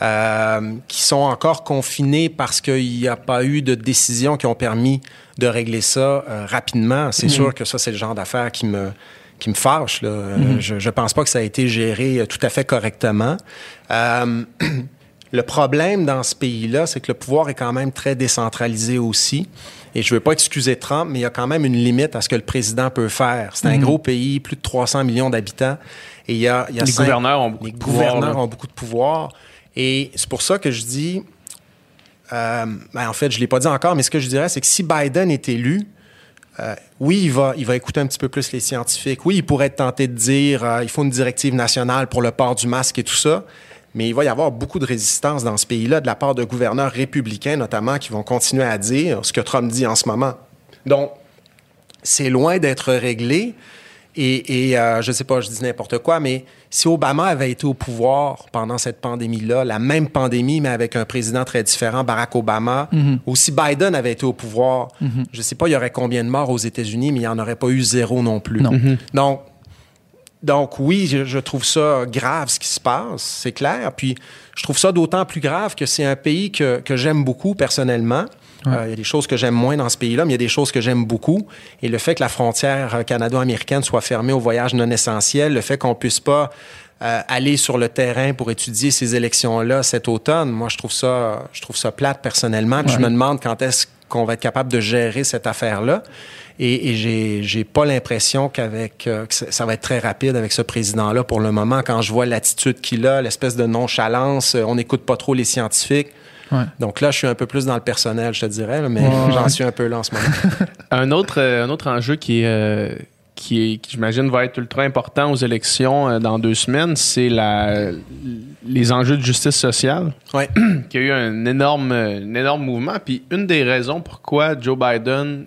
Euh, qui sont encore confinés parce qu'il n'y a pas eu de décisions qui ont permis de régler ça euh, rapidement. C'est mhm. sûr que ça, c'est le genre d'affaires qui me qui me fâche. Là. Euh, mhm. Je ne pense pas que ça a été géré tout à fait correctement. le problème dans ce pays-là, c'est que le pouvoir est quand même très décentralisé aussi. Et je ne veux pas excuser Trump, mais il y a quand même une limite à ce que le président peut faire. C'est un mhm. gros pays, plus de 300 millions d'habitants. Et il y a, il y a les gouverneurs ont beaucoup les de gouverneurs ont beaucoup de pouvoir. Et c'est pour ça que je dis, euh, ben, en fait, je ne l'ai pas dit encore, mais ce que je dirais, c'est que si Biden est élu, euh, oui, il va, il va écouter un petit peu plus les scientifiques. Oui, il pourrait être tenté de dire euh, il faut une directive nationale pour le port du masque et tout ça. Mais il va y avoir beaucoup de résistance dans ce pays-là de la part de gouverneurs républicains, notamment, qui vont continuer à dire ce que Trump dit en ce moment. Donc, c'est loin d'être réglé. Et, et euh, je sais pas, je dis n'importe quoi, mais si Obama avait été au pouvoir pendant cette pandémie-là, la même pandémie, mais avec un président très différent, Barack Obama, ou si Biden avait été au pouvoir, je sais pas, il y aurait combien de morts aux États-Unis, mais il n'y en aurait pas eu zéro non plus. Non. Donc, donc oui, je, je trouve ça grave ce qui se passe, c'est clair. Puis je trouve ça d'autant plus grave que c'est un pays que, que j'aime beaucoup personnellement. Euh, Il y a des choses que j'aime moins dans ce pays-là, mais il y a des choses que j'aime beaucoup. Et le fait que la frontière euh, canado-américaine soit fermée aux voyages non essentiels, le fait qu'on puisse pas euh, aller sur le terrain pour étudier ces élections-là cet automne, moi, je trouve ça, je trouve ça plate personnellement. Puis je me demande quand est-ce qu'on va être capable de gérer cette affaire-là. Et, et j'ai, pas l'impression qu'avec euh, que ça va être très rapide avec ce président-là pour le moment. Quand je vois l'attitude qu'il a, l'espèce de nonchalance, on n'écoute pas trop les scientifiques. Ouais. Donc là, je suis un peu plus dans le personnel, je te dirais, là, mais Ouais. j'en suis un peu là en ce moment. Un autre, euh, un autre enjeu qui est, euh, qui, j'imagine, va être ultra important aux élections euh, dans deux semaines, c'est la, les enjeux de justice sociale, ouais. qui a eu un énorme, un énorme mouvement. Puis une des raisons pourquoi Joe Biden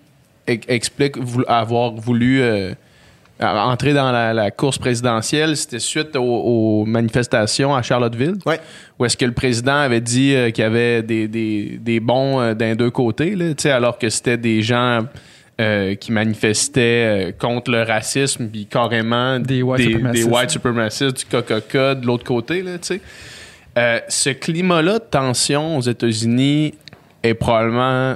e- explique avoir voulu euh, entrer dans la, la course présidentielle, c'était suite aux, aux manifestations à Charlottesville, Ouais. où est-ce que le président avait dit euh, qu'il y avait des, des, des bons euh, d'un deux côtés, là, tu sais, alors que c'était des gens euh, qui manifestaient euh, contre le racisme, puis carrément Des white des, supremacistes. white supremacistes, du Coca-Cola de l'autre côté, là, tu sais. Euh, ce climat-là de tension aux États-Unis est probablement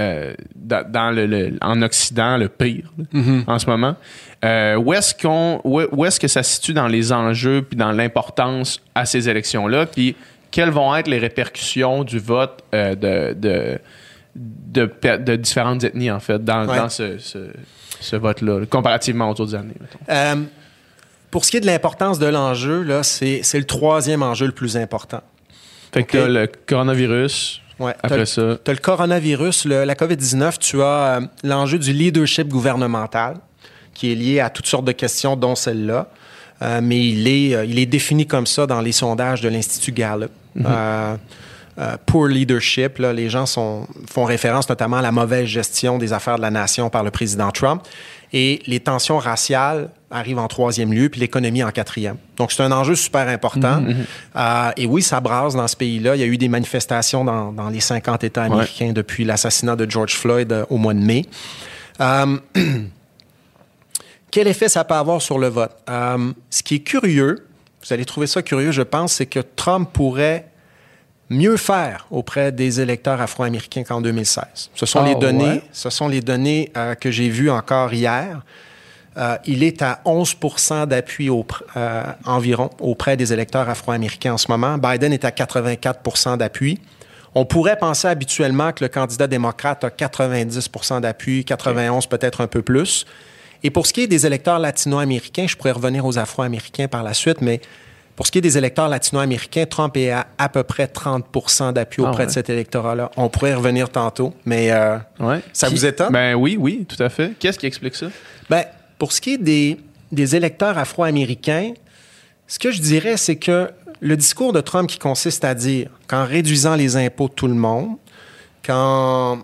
euh, dans, le, le- en Occident le pire là, en ce moment. Euh, où est-ce qu'on où, est-ce que ça se situe dans les enjeux puis dans l'importance à ces élections-là? Puis quelles vont être les répercussions du vote euh, de, de, de, différentes ethnies en fait dans, Ouais. dans ce, ce, ce vote-là comparativement aux autres années pour ce qui est de l'importance de l'enjeu, là, c'est, le troisième enjeu le plus important. Fait que là, le coronavirus Ouais. après ça Tu as le coronavirus, le- la COVID-19, tu as euh, l'enjeu du leadership gouvernemental qui est lié à toutes sortes de questions, dont celle-là. Euh, mais il est, euh, il est défini comme ça dans les sondages de l'Institut Gallup. Euh, poor leadership, là, les gens sont, font référence notamment à la mauvaise gestion des affaires de la nation par le président Trump. Et les tensions raciales arrivent en troisième lieu, puis l'économie en quatrième. Donc, c'est un enjeu super important. Euh, et oui, ça brasse dans ce pays-là. Il y a eu des manifestations dans, dans les 50 États américains depuis l'assassinat de George Floyd euh, au mois de mai. Euh, quel effet ça peut avoir sur le vote? Ce qui est curieux, vous allez trouver ça curieux, je pense, c'est que Trump pourrait mieux faire auprès des électeurs afro-américains qu'en 2016. Ce sont Ah, les données, ouais? ce sont les données euh, que j'ai vues encore hier. Euh, il est à 11% d'appui au- euh, environ auprès des électeurs afro-américains en ce moment. Biden est à 84% d'appui. On pourrait penser habituellement que le candidat démocrate a 90% d'appui, 91 peut-être un peu plus. Et pour ce qui est des électeurs latino-américains, je pourrais revenir aux afro-américains par la suite, mais pour ce qui est des électeurs latino-américains, Trump est à à peu près 30% d'appui Ah auprès ouais. de cet électorat-là. On pourrait y revenir tantôt, mais euh, ouais Ça vous étonne? ben oui oui tout à fait qu'est-ce qui explique ça? Ben, pour ce qui est des, des électeurs afro-américains, ce que je dirais, c'est que le discours de Trump qui consiste à dire qu'en réduisant les impôts de tout le monde, qu'en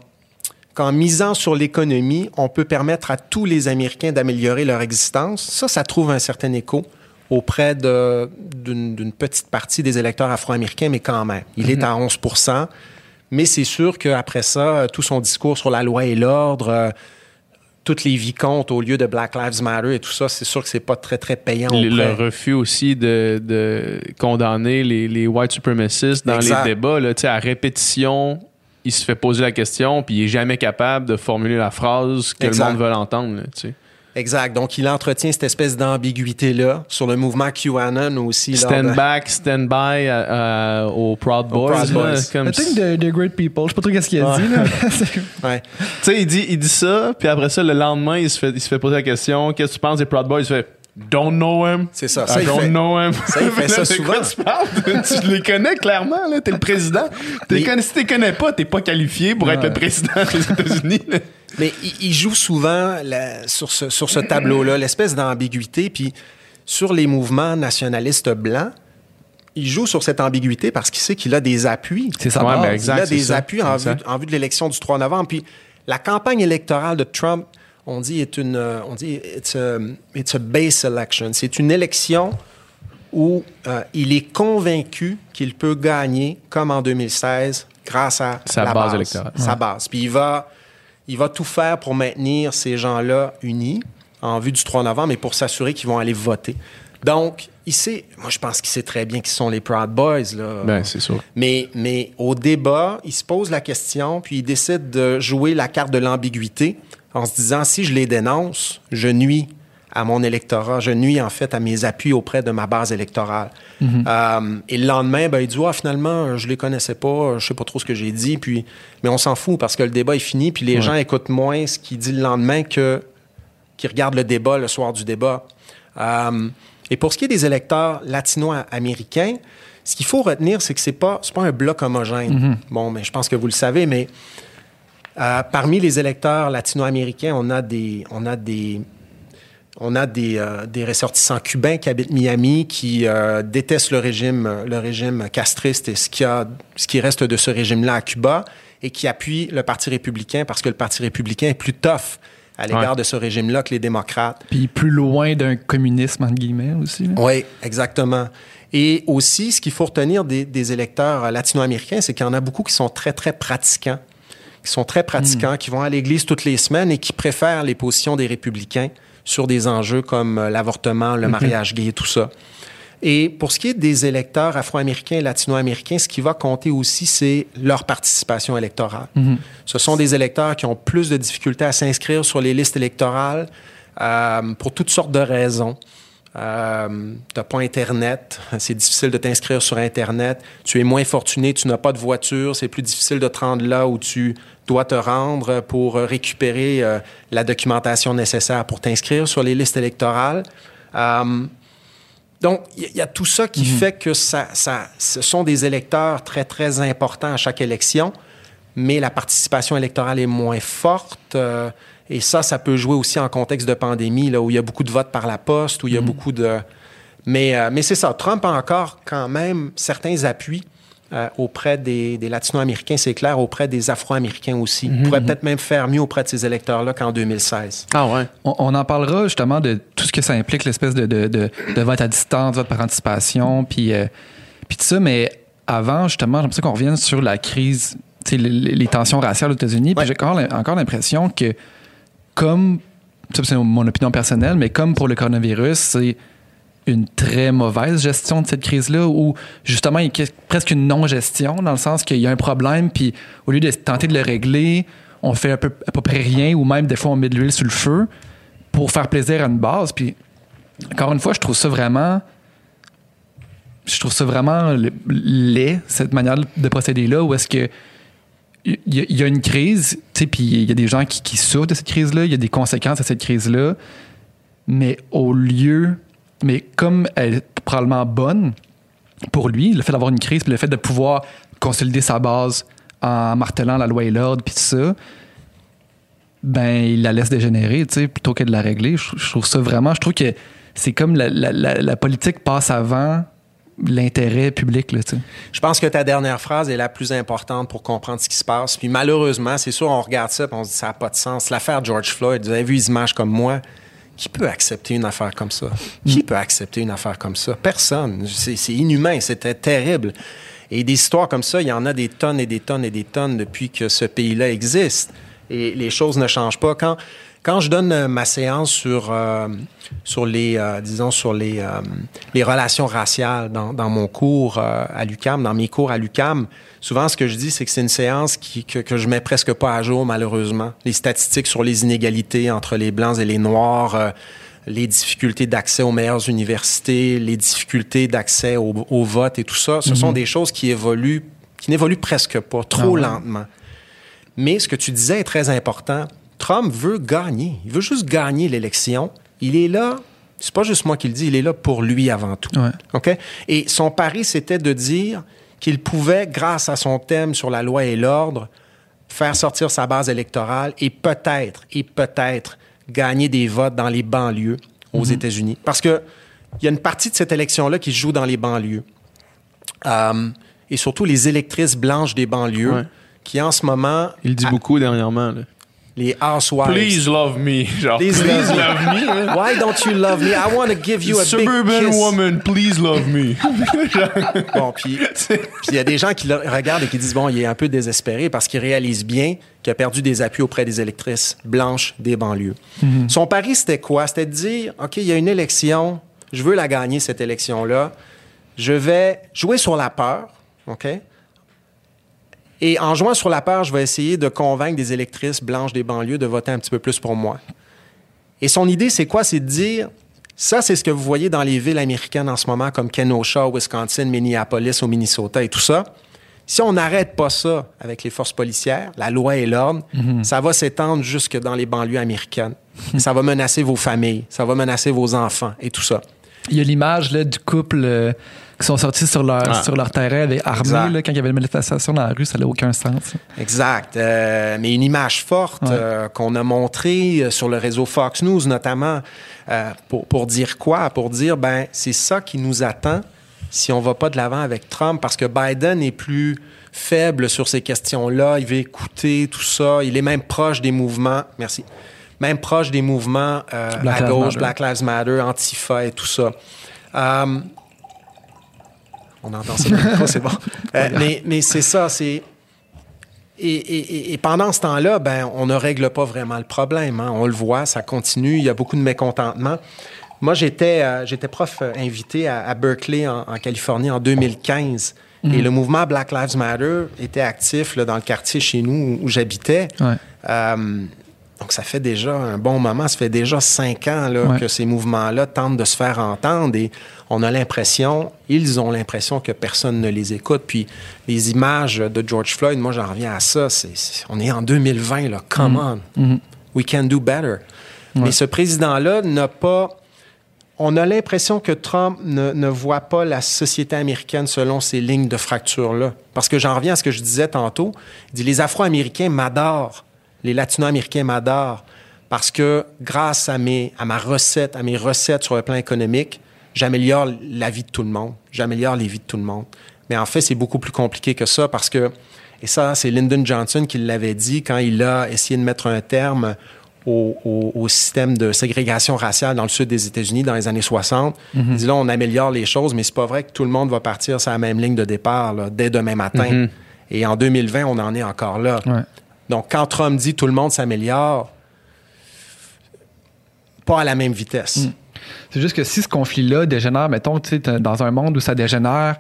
qu'en misant sur l'économie, on peut permettre à tous les Américains d'améliorer leur existence, ça, ça trouve un certain écho auprès de- d'une petite partie des électeurs afro-américains, mais quand même. Il est à 11 mais c'est sûr qu'après ça, tout son discours sur la loi et l'ordre, euh, toutes les vies comptent au lieu de Black Lives Matter et tout ça, c'est sûr que c'est pas très, très payant. le, refus aussi de, de condamner les, les white supremacists dans Exact. les débats. Là, à répétition, il se fait poser la question, puis il est jamais capable de formuler la phrase que Exact. le monde veut l'entendre. Exact. Donc, il entretient cette espèce d'ambiguïté-là sur le mouvement QAnon aussi. Stand de- back, stand by euh, aux Proud Boys. Proud là, Boys. comme I think the, the great people. Je sais pas trop qu'est-ce qu'il a Ouais. dit, là. Ouais. Tu sais, il dit, il dit ça, puis après ça, le lendemain, il se fait, il se fait poser la question Qu'est-ce que tu penses des Proud Boys? Il fait Don't know him. C'est ça. Ça, I don't fait- know him. ça, il fait Là, ça de souvent. quoi tu parles Tu les connais clairement, là. T'es le président. T'es Mais- connais- si tu les connais pas, t'es pas qualifié pour être le président des États-Unis. Mais il, joue souvent la- sur ce, sur ce tableau-là, l'espèce d'ambiguïté. Puis sur les mouvements nationalistes blancs, il joue sur cette ambiguïté parce qu'il sait qu'il a des appuis. C'est sa Ouais, ben, exact, il a des ça. appuis en vue, Exact. en vue de l'élection du 3 novembre. Puis la campagne électorale de Trump, on dit, est une, euh, on dit, it's a, it's a base election. C'est une élection où euh, il est convaincu qu'il peut gagner, comme en 2016, grâce à Sa la base électorale. Sa base. Puis il va, il va tout faire pour maintenir ces gens-là unis en vue du 3 novembre et pour s'assurer qu'ils vont aller voter. Donc, il sait, moi je pense qu'il sait très bien qui sont les Proud Boys. Là. Ben, c'est sûr. Mais, mais au débat, il se pose la question, puis il décide de jouer la carte de l'ambiguïté en se disant si je les dénonce, je nuis à mon électorat, je nuis en fait à mes appuis auprès de ma base électorale. Euh, et le lendemain, ben, il dit ah, finalement, je les connaissais pas, je sais pas trop ce que j'ai dit, puis mais on s'en fout parce que le débat est fini, puis les gens écoutent moins ce qu'il dit le lendemain que qui regardent le débat le soir du débat. Euh, et pour ce qui est des électeurs latino-américains, ce qu'il faut retenir, c'est que c'est pas c'est pas un bloc homogène. Bon, mais je pense que vous le savez, mais euh, parmi les électeurs latino-américains, on a des on a des on a des, euh, des ressortissants cubains qui habitent Miami, qui euh, détestent le régime, le régime castriste et ce qui, a, ce qui reste de ce régime-là à Cuba, et qui appuient le Parti républicain parce que le Parti républicain est plus tough à l'égard Ouais. de ce régime-là que les démocrates. Puis plus loin d'un communisme, entre guillemets, aussi. là. Oui, exactement. Et aussi, ce qu'il faut retenir des, des électeurs latino-américains, c'est qu'il y en a beaucoup qui sont très, très pratiquants, qui sont très pratiquants, qui vont à l'église toutes les semaines et qui préfèrent les positions des républicains sur des enjeux comme euh, l'avortement, le mariage gay tout ça. Et pour ce qui est des électeurs afro-américains et latino-américains, ce qui va compter aussi, c'est leur participation électorale. Ce sont des électeurs qui ont plus de difficultés à s'inscrire sur les listes électorales euh, pour toutes sortes de raisons. Euh, tu n'as pas Internet, c'est difficile de t'inscrire sur Internet. Tu es moins fortuné, tu n'as pas de voiture, c'est plus difficile de te rendre là où tu dois te rendre pour euh, récupérer euh, la documentation nécessaire pour t'inscrire sur les listes électorales. Euh, donc, il y, a tout ça qui fait que ça, ça, ce sont des électeurs très, très importants à chaque élection, mais la participation électorale est moins forte. Et ça, ça peut jouer aussi en contexte de pandémie, là, où il y a beaucoup de votes par la poste, où il y a beaucoup de... Mais, euh, mais c'est ça, Trump a encore quand même certains appuis euh, auprès des, des Latino-Américains, c'est clair, auprès des Afro-Américains aussi. Il pourrait peut-être même faire mieux auprès de ces électeurs-là qu'en 2016. Ah ouais. On, on en parlera justement de tout ce que ça implique, l'espèce de, de, de, de vote à distance, vote par anticipation, puis, euh, puis tout ça. Mais avant, justement, j'aimerais ça qu'on revienne sur la crise, les, les tensions raciales aux États-Unis. Puis Ouais. j'ai encore l'impression que, comme, ça c'est mon opinion personnelle, mais comme pour le coronavirus, c'est une très mauvaise gestion de cette crise-là, où justement, il y a presque une non-gestion, dans le sens qu'il y a un problème, puis au lieu de tenter de le régler, on fait à peu près rien, ou même des fois, on met de l'huile sur le feu pour faire plaisir à une base. Puis, encore une fois, je trouve ça vraiment. Je trouve ça vraiment laid, cette manière de procéder-là, où est-ce que. Il y, a- une crise, puis il y a des gens qui, qui souffrent de cette crise-là, il y a des conséquences à cette crise-là, mais au lieu. Mais comme elle est probablement bonne pour lui, le fait d'avoir une crise, puis le fait de pouvoir consolider sa base en martelant la loi et l'ordre, puis ça, ben il la laisse dégénérer, tu sais, plutôt que de la régler. Je, trouve ça vraiment, je trouve que c'est comme la politique passe avant l'intérêt public, là. Je pense que ta dernière phrase est la plus importante pour comprendre ce qui se passe. Puis malheureusement, c'est sûr, on regarde ça et on se dit ça n'a pas de sens. L'affaire George Floyd, vous avez vu les images comme moi. Qui peut accepter une affaire comme ça? Qui peut accepter une affaire comme ça? Personne. C'est c'est inhumain. C'était terrible. Et des histoires comme ça, il y en a des tonnes et des tonnes et des tonnes depuis que ce pays-là existe. Et les choses ne changent pas. Quand, quand je donne euh, ma séance sur, euh, sur les, euh, disons, sur les, euh, les relations raciales dans, dans mon cours à l'UCAM, dans mes cours à l'UCAM, souvent ce que je dis, c'est que c'est une séance qui, que, que je mets presque pas à jour, malheureusement. Les statistiques sur les inégalités entre les Blancs et les Noirs, euh, les difficultés d'accès aux meilleures universités, les difficultés d'accès au, au vote et tout ça, ce sont des choses qui évoluent, qui n'évoluent presque pas, trop Ah ouais. lentement. Mais ce que tu disais est très important. Trump veut gagner. Il veut juste gagner l'élection. Il est là. C'est pas juste moi qui le dis. Il est là pour lui avant tout. Ouais. OK? Et son pari, c'était de dire qu'il pouvait, grâce à son thème sur la loi et l'ordre, faire sortir sa base électorale et peut-être, et peut-être gagner des votes dans les banlieues aux États-Unis. Parce que il y a une partie de cette élection-là qui se joue dans les banlieues. Euh, et surtout les électrices blanches des banlieues, Ouais. qui en ce moment, Il dit beaucoup dernièrement. là. Les housewives. Please love me. Genre, Please please, love love me. hein. Why don't you love me? I want to give you a Suburban big kiss. woman, please love me. Bon, puis puis il y a des gens qui le regardent et qui disent bon, il est un peu désespéré parce qu'il réalise bien qu'il a perdu des appuis auprès des électrices blanches des banlieues. Son pari, c'était quoi? C'était de dire OK, il y a une élection, je veux la gagner, cette élection-là. Je vais jouer sur la peur, OK? Et en jouant sur la peur, je vais essayer de convaincre des électrices blanches des banlieues de voter un petit peu plus pour moi. Et son idée, c'est quoi? C'est de dire, ça, c'est ce que vous voyez dans les villes américaines en ce moment, comme Kenosha, Wisconsin, Minneapolis, au Minnesota et tout ça. Si on n'arrête pas ça avec les forces policières, la loi et l'ordre, ça va s'étendre jusque dans les banlieues américaines. ça va menacer vos familles, ça va menacer vos enfants et tout ça. Il y a l'image là, du couple euh, qui sont sortis sur leur, Ah. sur leur terrain avec armés Exact. là, quand il y avait une manifestation dans la rue, ça n'a aucun sens. Exact. Euh, mais une image forte Ouais. euh, qu'on a montrée euh, sur le réseau Fox News, notamment, euh, pour, pour dire quoi? Pour dire, ben, c'est ça qui nous attend si on va pas de l'avant avec Trump, parce que Biden est plus faible sur ces questions-là. Il veut écouter tout ça. Il est même proche des mouvements. Merci. Même proche des mouvements euh, à gauche, Matter. Black Lives Matter, Antifa et tout ça. On entend ça c'est bon. Euh, mais mais c'est ça, c'est. Et, et- et- pendant ce temps-là, ben, on ne règle pas vraiment le problème. hein. On le voit, ça continue. Il y a beaucoup de mécontentement. Moi, j'étais euh, j'étais prof euh, invité à, à Berkeley, en, en Californie, en 2015. Et le mouvement Black Lives Matter était actif là, dans le quartier chez nous où, où j'habitais. Ouais. Euh, donc, ça fait déjà un bon moment. Ça fait déjà cinq ans là, Ouais. que ces mouvements-là tentent de se faire entendre et on a l'impression, ils ont l'impression que personne ne les écoute. Puis, les images de George Floyd, moi, j'en reviens à ça. On est en 2020, là. Come on. We can do better. Mais ce président-là n'a pas. On a l'impression que Trump ne, ne voit pas la société américaine selon ces lignes de fracture-là. Parce que j'en reviens à ce que je disais tantôt. Il dit les Afro-Américains m'adorent, les Latino-Américains m'adorent, parce que grâce à, mes, à ma recette, à mes recettes sur le plan économique, j'améliore la vie de tout le monde. J'améliore les vies de tout le monde. Mais en fait, c'est beaucoup plus compliqué que ça parce que, et ça, c'est Lyndon Johnson qui l'avait dit quand il a essayé de mettre un terme au, au- au système de ségrégation raciale dans le sud des États-Unis dans les années 60. Il dit là, on améliore les choses, mais c'est pas vrai que tout le monde va partir sur la même ligne de départ là, dès demain matin. Et en 2020, on en est encore là. Ouais. Donc, quand Trump dit tout le monde s'améliore, pas à la même vitesse. C'est juste que si ce conflit-là dégénère, mettons, tu dans un monde où ça dégénère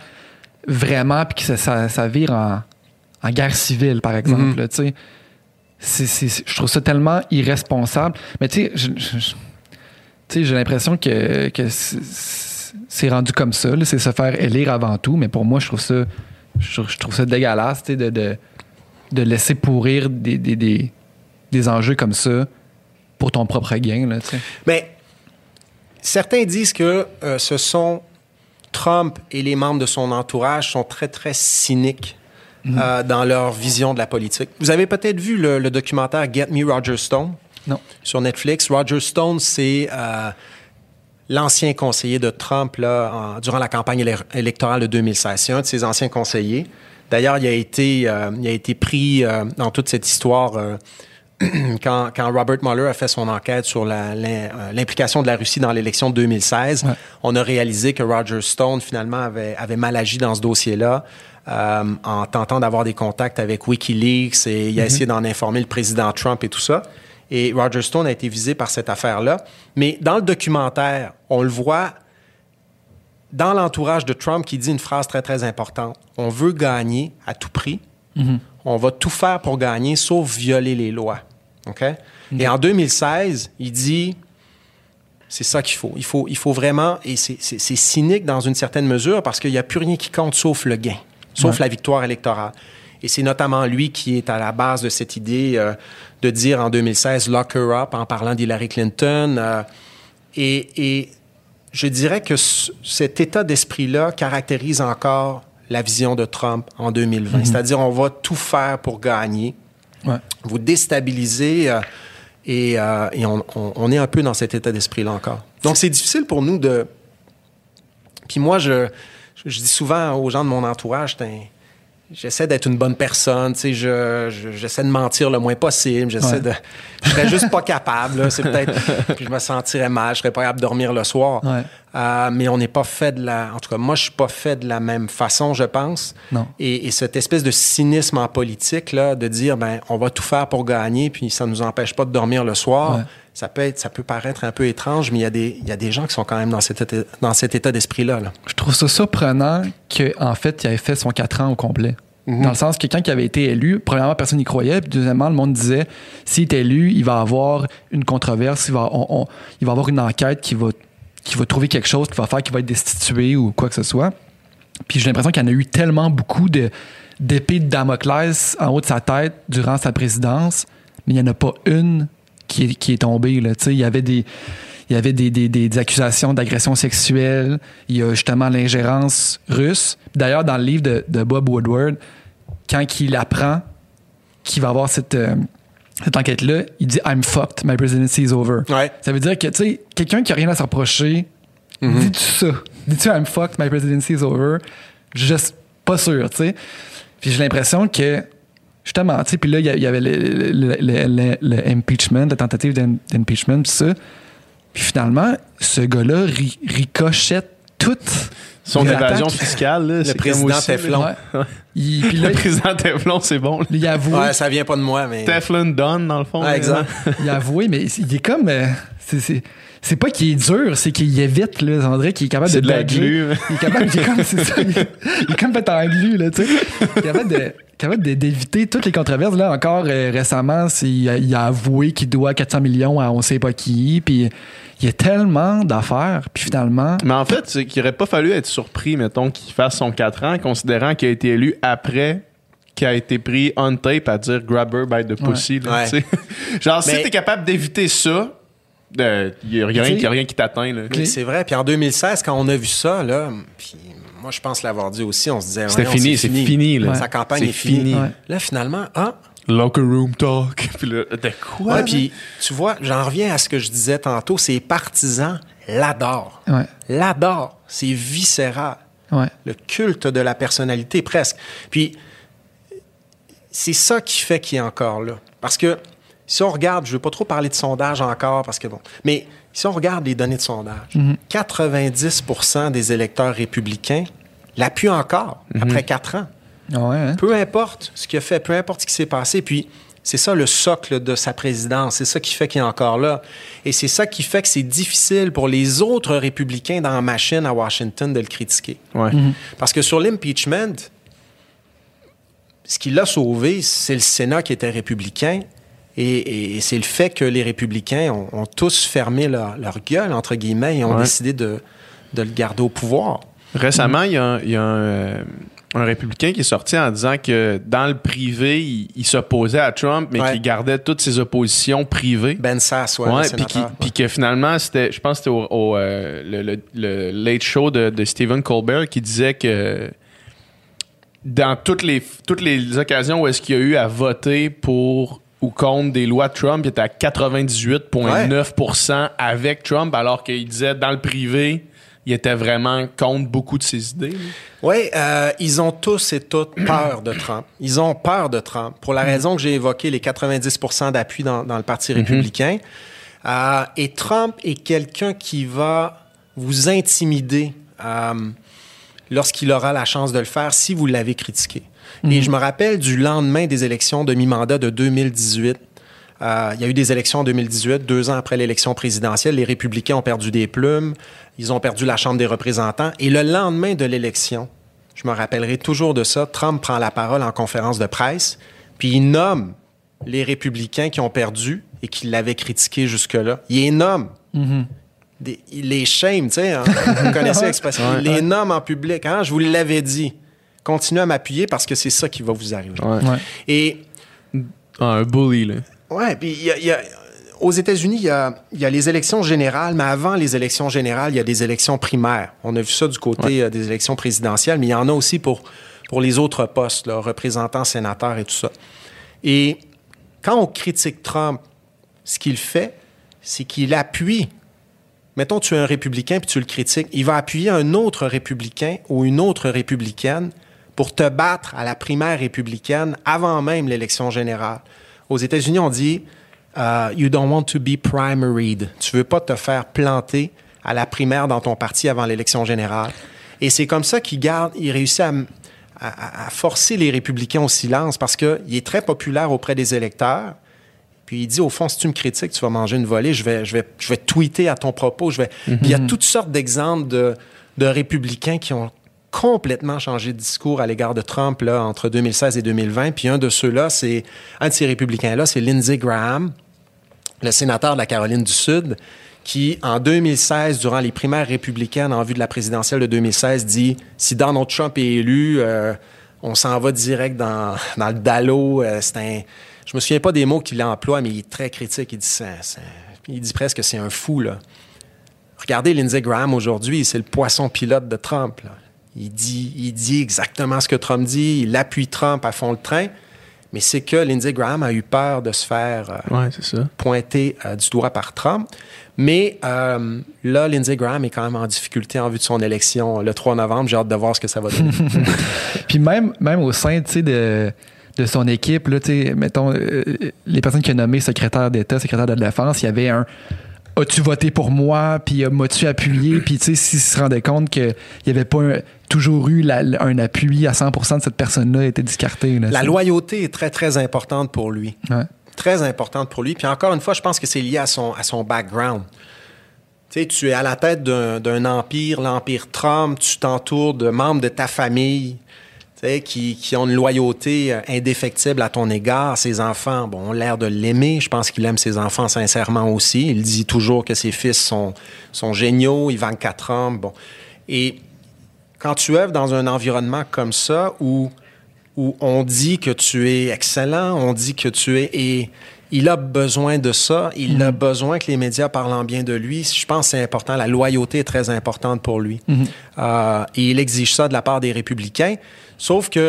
vraiment, puis que ça, ça, ça vire en, en guerre civile, par exemple, là, tu sais, je trouve ça tellement irresponsable. Mais tu sais, j'ai l'impression que, que c'est- rendu comme ça, c'est se faire élire avant tout, mais pour moi, je trouve ça, je, trouve- je trouve ça dégueulasse, tu sais, de, de, de laisser pourrir des, des, des, des enjeux comme ça pour ton propre gain, là. Mais certains disent que euh, ce sont Trump et les membres de son entourage sont très, très cyniques euh, dans leur vision de la politique. Vous avez peut-être vu le, le documentaire Get Me Roger Stone Non. sur Netflix. Roger Stone, c'est euh, l'ancien conseiller de Trump là, en- durant la campagne éle- électorale de 2016. C'est un de ses anciens conseillers. D'ailleurs, il a été, euh, il a été pris euh, dans toute cette histoire euh, quand, quand Robert Mueller a fait son enquête sur l'implication de la Russie dans l'élection de 2016. Ouais. On a réalisé que Roger Stone, finalement, avait, avait mal agi dans ce dossier-là. euh, en tentant d'avoir des contacts avec Wikileaks et il a essayé d'en informer le président Trump et tout ça. Et Roger Stone a été visé par cette affaire-là. Mais dans le documentaire, on le voit dans l'entourage de Trump qui dit une phrase très, très importante. On veut gagner à tout prix. On va tout faire pour gagner, sauf violer les lois. OK? Et en 2016, il dit, c'est ça qu'il faut. Il faut, il faut vraiment, et c'est cynique dans une certaine mesure parce qu'il n'y a plus rien qui compte sauf le gain, sauf la victoire électorale. Et c'est notamment lui qui est à la base de cette idée euh, de dire en 2016 lock her up en parlant d'Hillary Clinton. euh, et, et je dirais que ce- cet état d'esprit-là caractérise encore la vision de Trump en 2020. C'est-à-dire, on va tout faire pour gagner. Ouais. vous déstabilisez euh, et, euh, et on, on- on est un peu dans cet état d'esprit-là encore. Donc, c'est difficile pour nous de... Puis moi, je, je dis souvent aux gens de mon entourage, T'es- j'essaie d'être une bonne personne, tu sais, je, je- j'essaie de mentir le moins possible, j'essaie Ouais. de... Je serais juste pas capable, là, c'est peut-être... Puis je me sentirais mal, je serais pas capable de dormir le soir. Ouais. Euh, mais on n'est pas fait de la... En tout cas, moi, je suis pas fait de la même façon, je pense. Non. Et, et cette espèce de cynisme en politique, là, de dire, ben, on va tout faire pour gagner, puis ça ne nous empêche pas de dormir le soir, Ouais. Ça, peut être, ça peut paraître un peu étrange, mais il y, a des- il y a des gens qui sont quand même dans cet état, dans cet état d'esprit-là. là. Je trouve ça surprenant qu'en fait, il avait fait son 4 ans au complet. Mhm. Dans le sens que quand il avait été élu, premièrement, personne n'y croyait. Puis deuxièmement, le monde disait s'il est élu, il va avoir une controverse, il va, on- on- il va avoir une enquête qui va, qui va trouver quelque chose qui va faire qu'il va être destitué ou quoi que ce soit. Puis j'ai l'impression qu'il y en a eu tellement beaucoup de, d'épées de Damoclès en haut de sa tête durant sa présidence, mais il n'y en a pas une qui est, qui est tombée. Là. Il y avait des. Il y avait des, des- des- des accusations d'agression sexuelle. Il y a justement l'ingérence russe. D'ailleurs, dans le livre de, de Bob Woodward, quand il apprend qu'il va avoir cette, euh, cette enquête-là, il dit I'm fucked, my presidency is over. Ouais. Ça veut dire que, tu sais, quelqu'un qui a rien à se reprocher, dis-tu ça? Dis-tu I'm fucked, my presidency is over? Juste pas sûr, tu sais. Puis j'ai l'impression que, justement, tu sais, puis là, il y avait le, le- le- le- le impeachment, la tentative d'im- d'impeachment, puis ça. Puis finalement, ce gars-là ri- ricochette toute Son évasion attaques. fiscale, là, c'est président. Teflon. Ouais. Il- puis là, Le président Teflon, c'est bon. là. il a avoué. Ouais, ça vient pas de moi, mais. Teflon Don, dans le fond. Ouais, là. exact. il a avoué, mais il est comme. euh, c'est- c'est- pas qu'il est dur, c'est qu'il évite, là. On dirait qu'il est capable C'est de de la glu. Il est capable, il est comme, c'est ça, il est, il est comme fait en glu, là, tu sais. Il est capable de- capable de- d'éviter toutes les controverses. Là, encore euh, récemment, c'est- il a, il a avoué qu'il doit 400 millions à on sait pas qui, puis il y a tellement d'affaires, puis finalement. Mais en fait, c'est qu'il aurait pas fallu être surpris, mettons, qu'il fasse son 4 ans, considérant qu'il a été élu après qu'il a été pris on tape à dire grabber by the pussy. là, Ouais. tu sais. Genre, si t'es capable d'éviter ça, il n'y a, rien y a rien qui t'atteint. c'est vrai. Puis en 2016, quand on a vu ça, là, puis moi, je pense l'avoir dit aussi, on se disait. C'était fini, c'est fini, là. Sa campagne est finie. fini. Ouais. Là, finalement, ah, Locker room talk. Puis de quoi? Ouais, puis tu vois, j'en reviens à ce que je disais tantôt, ses partisans l'adorent. L'adorent. C'est viscéral. Le culte de la personnalité, presque. Puis, c'est ça qui fait qu'il est encore là. Parce que si on regarde, je ne veux pas trop parler de sondage encore, parce que bon, mais si on regarde les données de sondage, 90% des électeurs républicains l'appuient encore après quatre ans. Ah Ouais, hein? Peu importe ce qu'il a fait, peu importe ce qui s'est passé. Puis, c'est ça le socle de sa présidence. C'est ça qui fait qu'il est encore là. Et c'est ça qui fait que c'est difficile pour les autres républicains dans la machine à Washington de le critiquer. Ouais. Parce que sur l'impeachment, ce qui l'a sauvé, c'est le Sénat qui était républicain. Et, et c'est le fait que les républicains ont, ont tous fermé leur, leur gueule, entre guillemets, et ont Ouais. décidé de, de le garder au pouvoir. Récemment, il y a, un, il y a un, euh, un républicain qui est sorti en disant que dans le privé, il, il s'opposait à Trump, mais Ouais. qu'il gardait toutes ses oppositions privées. Ben Sass, ouais, puis, que finalement, c'était, je pense que c'était au, au, euh, le, le- le Late Show de, de Stephen Colbert qui disait que dans toutes les, toutes les occasions où est-ce qu'il y a eu à voter pour ou contre des lois de Trump, il était à 98,9% avec Trump, alors qu'il disait dans le privé, il était vraiment contre beaucoup de ses idées. Oui, euh, ils ont tous et toutes peur de Trump. Ils ont peur de Trump pour la raison que j'ai évoqué, les 90% d'appui dans, dans le Parti républicain. Euh, et Trump est quelqu'un qui va vous intimider euh, lorsqu'il aura la chance de le faire si vous l'avez critiqué. Et je me rappelle du lendemain des élections de mi-mandat de 2018. Euh, il y a eu des élections en 2018, deux ans après l'élection présidentielle. Les républicains ont perdu des plumes, ils ont perdu la Chambre des représentants. Et le lendemain de l'élection, je me rappellerai toujours de ça, Trump prend la parole en conférence de presse, puis il nomme les républicains qui ont perdu et qui l'avaient critiqué jusque-là. Il les nomme. Des- il les shame, tu sais. hein. Vous connaissez l'expression. Il les nomme en public. Hein? Je vous l'avais dit. Continuez à m'appuyer parce que c'est ça qui va vous arriver. Ouais. Ouais. Et Ah, un bully, là. Ouais, puis il y a- il y a- aux États-Unis, il y a, il y a les élections générales, mais avant les élections générales, il y a des élections primaires. On a vu ça du côté euh, des élections présidentielles, mais il y en a aussi pour, pour les autres postes, là, représentants, sénateurs et tout ça. Et quand on critique Trump, ce qu'il fait, c'est qu'il appuie. Mettons, tu es un républicain puis tu le critiques. Il va appuyer un autre républicain ou une autre républicaine pour te battre à la primaire républicaine avant même l'élection générale. Aux États-Unis, on dit uh, You don't want to be primaried. Tu veux pas te faire planter à la primaire dans ton parti avant l'élection générale. Et c'est comme ça qu'il garde, il réussit à, à, à, forcer les républicains au silence parce qu'il est très populaire auprès des électeurs. Puis il dit, au fond, si tu me critiques, tu vas manger une volée, je vais, je vais, je vais tweeter à ton propos. Je vais... Mm -hmm. Il y a toutes sortes d'exemples de, de républicains qui ont complètement changé de discours à l'égard de Trump entre 2016 et 2020. Puis un de ceux-là, c'est un de ces républicains-là, c'est Lindsey Graham, le sénateur de la Caroline du Sud, qui, en 2016, durant les primaires républicaines en vue de la présidentielle de 2016, dit si Donald Trump est élu, euh, on s'en va direct dans, dans le dallo. Euh, c'est un, je me souviens pas des mots qu'il emploie, mais il est très critique. Il dit, ça, ça, il dit presque que c'est un fou. Regardez Lindsey Graham aujourd'hui, c'est le poisson pilote de Trump. Il dit, il dit exactement ce que Trump dit, il appuie Trump à fond le train, mais c'est que Lindsey Graham a eu peur de se faire euh, ouais, ça. pointer euh, du doigt par Trump. Mais euh, là, Lindsey Graham est quand même en difficulté en vue de son élection le 3 novembre. J'ai hâte de voir ce que ça va donner. Puis même, même au sein de, de son équipe, là, mettons, les personnes qu'il a nommées secrétaire d'État, secrétaire de la Défense, il y avait un as-tu voté pour moi, puis m'as-tu appuyé, puis tu sais, s'il se rendait compte qu'il n'y avait pas un, toujours eu la, un appui à 100% de cette personne-là, était discarté. Là, la loyauté est très, très importante pour lui. Ouais. Très importante pour lui. Puis encore une fois, je pense que c'est lié à son, à son background. Tu sais, tu es à la tête d'un empire, l'empire Trump, tu t'entoures de membres de ta famille qui, qui, ont une loyauté indéfectible à ton égard. Ses enfants, bon, ont l'air de l'aimer. Je pense qu'il aime ses enfants sincèrement aussi. Il dit toujours que ses fils sont, sont géniaux. Ivanka Trump, bon. Et quand tu œuvres dans un environnement comme ça où, où on dit que tu es excellent, on dit que tu es... Et il a besoin de ça. Il mm -hmm. a besoin que les médias parlent en bien de lui. Je pense que c'est important. La loyauté est très importante pour lui. Mm -hmm. euh, et il exige ça de la part des républicains. Sauf que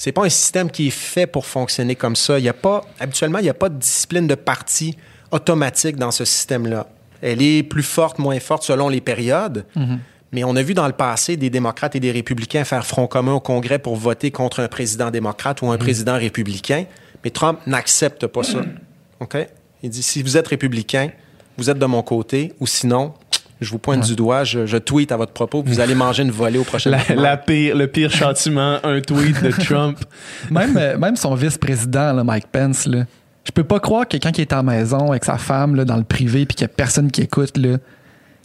c'est pas un système qui est fait pour fonctionner comme ça. Il y a pas, habituellement, il n'y a pas de discipline de parti automatique dans ce système-là. Elle est plus forte, moins forte selon les périodes. Mm -hmm. Mais on a vu dans le passé des démocrates et des républicains faire front commun au Congrès pour voter contre un président démocrate ou un président républicain. Mais Trump n'accepte pas ça. OK? Il dit si vous êtes républicain, vous êtes de mon côté, ou sinon, je vous pointe ouais. du doigt, je, je, tweet à votre propos, vous allez manger une volée au prochain la, la pire, Le pire châtiment, un tweet de Trump. même, euh, même son vice-président, Mike Pence, là, je peux pas croire que quelqu'un qui est à la maison avec sa femme là, dans le privé puis qu'il y a personne qui écoute, là,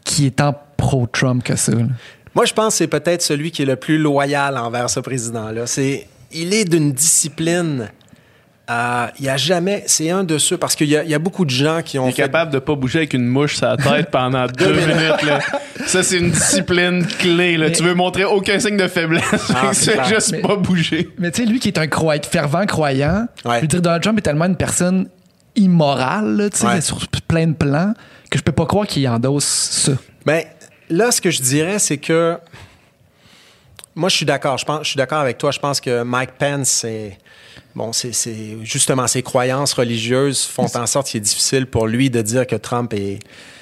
qui est tant pro-Trump que ça. Là. Moi, je pense que c'est peut-être celui qui est le plus loyal envers ce président-là. C'est, il est d'une discipline euh, il n'y a jamais. C'est un de ceux. Parce qu'il y, y, a beaucoup de gens qui ont. Il est fait... capable de ne pas bouger avec une mouche sur la tête pendant deux minutes. Là. Ça, c'est une discipline clé. Là. Mais... Tu veux montrer aucun signe de faiblesse. Ah, c'est juste mais, pas bouger. Mais tu sais, lui qui est un croyant, fervent croyant, ouais. je veux dire, Donald Trump est tellement une personne immorale, tu sais, ouais. sur plein de plans, que je peux pas croire qu'il endosse ça. Ben, là, ce que je dirais, c'est que. Moi, je suis d'accord. Je, pense, je suis d'accord avec toi. Je pense que Mike Pence, c'est bon, c'est justement ses croyances religieuses font en sorte qu'il est difficile pour lui de dire que Trump est,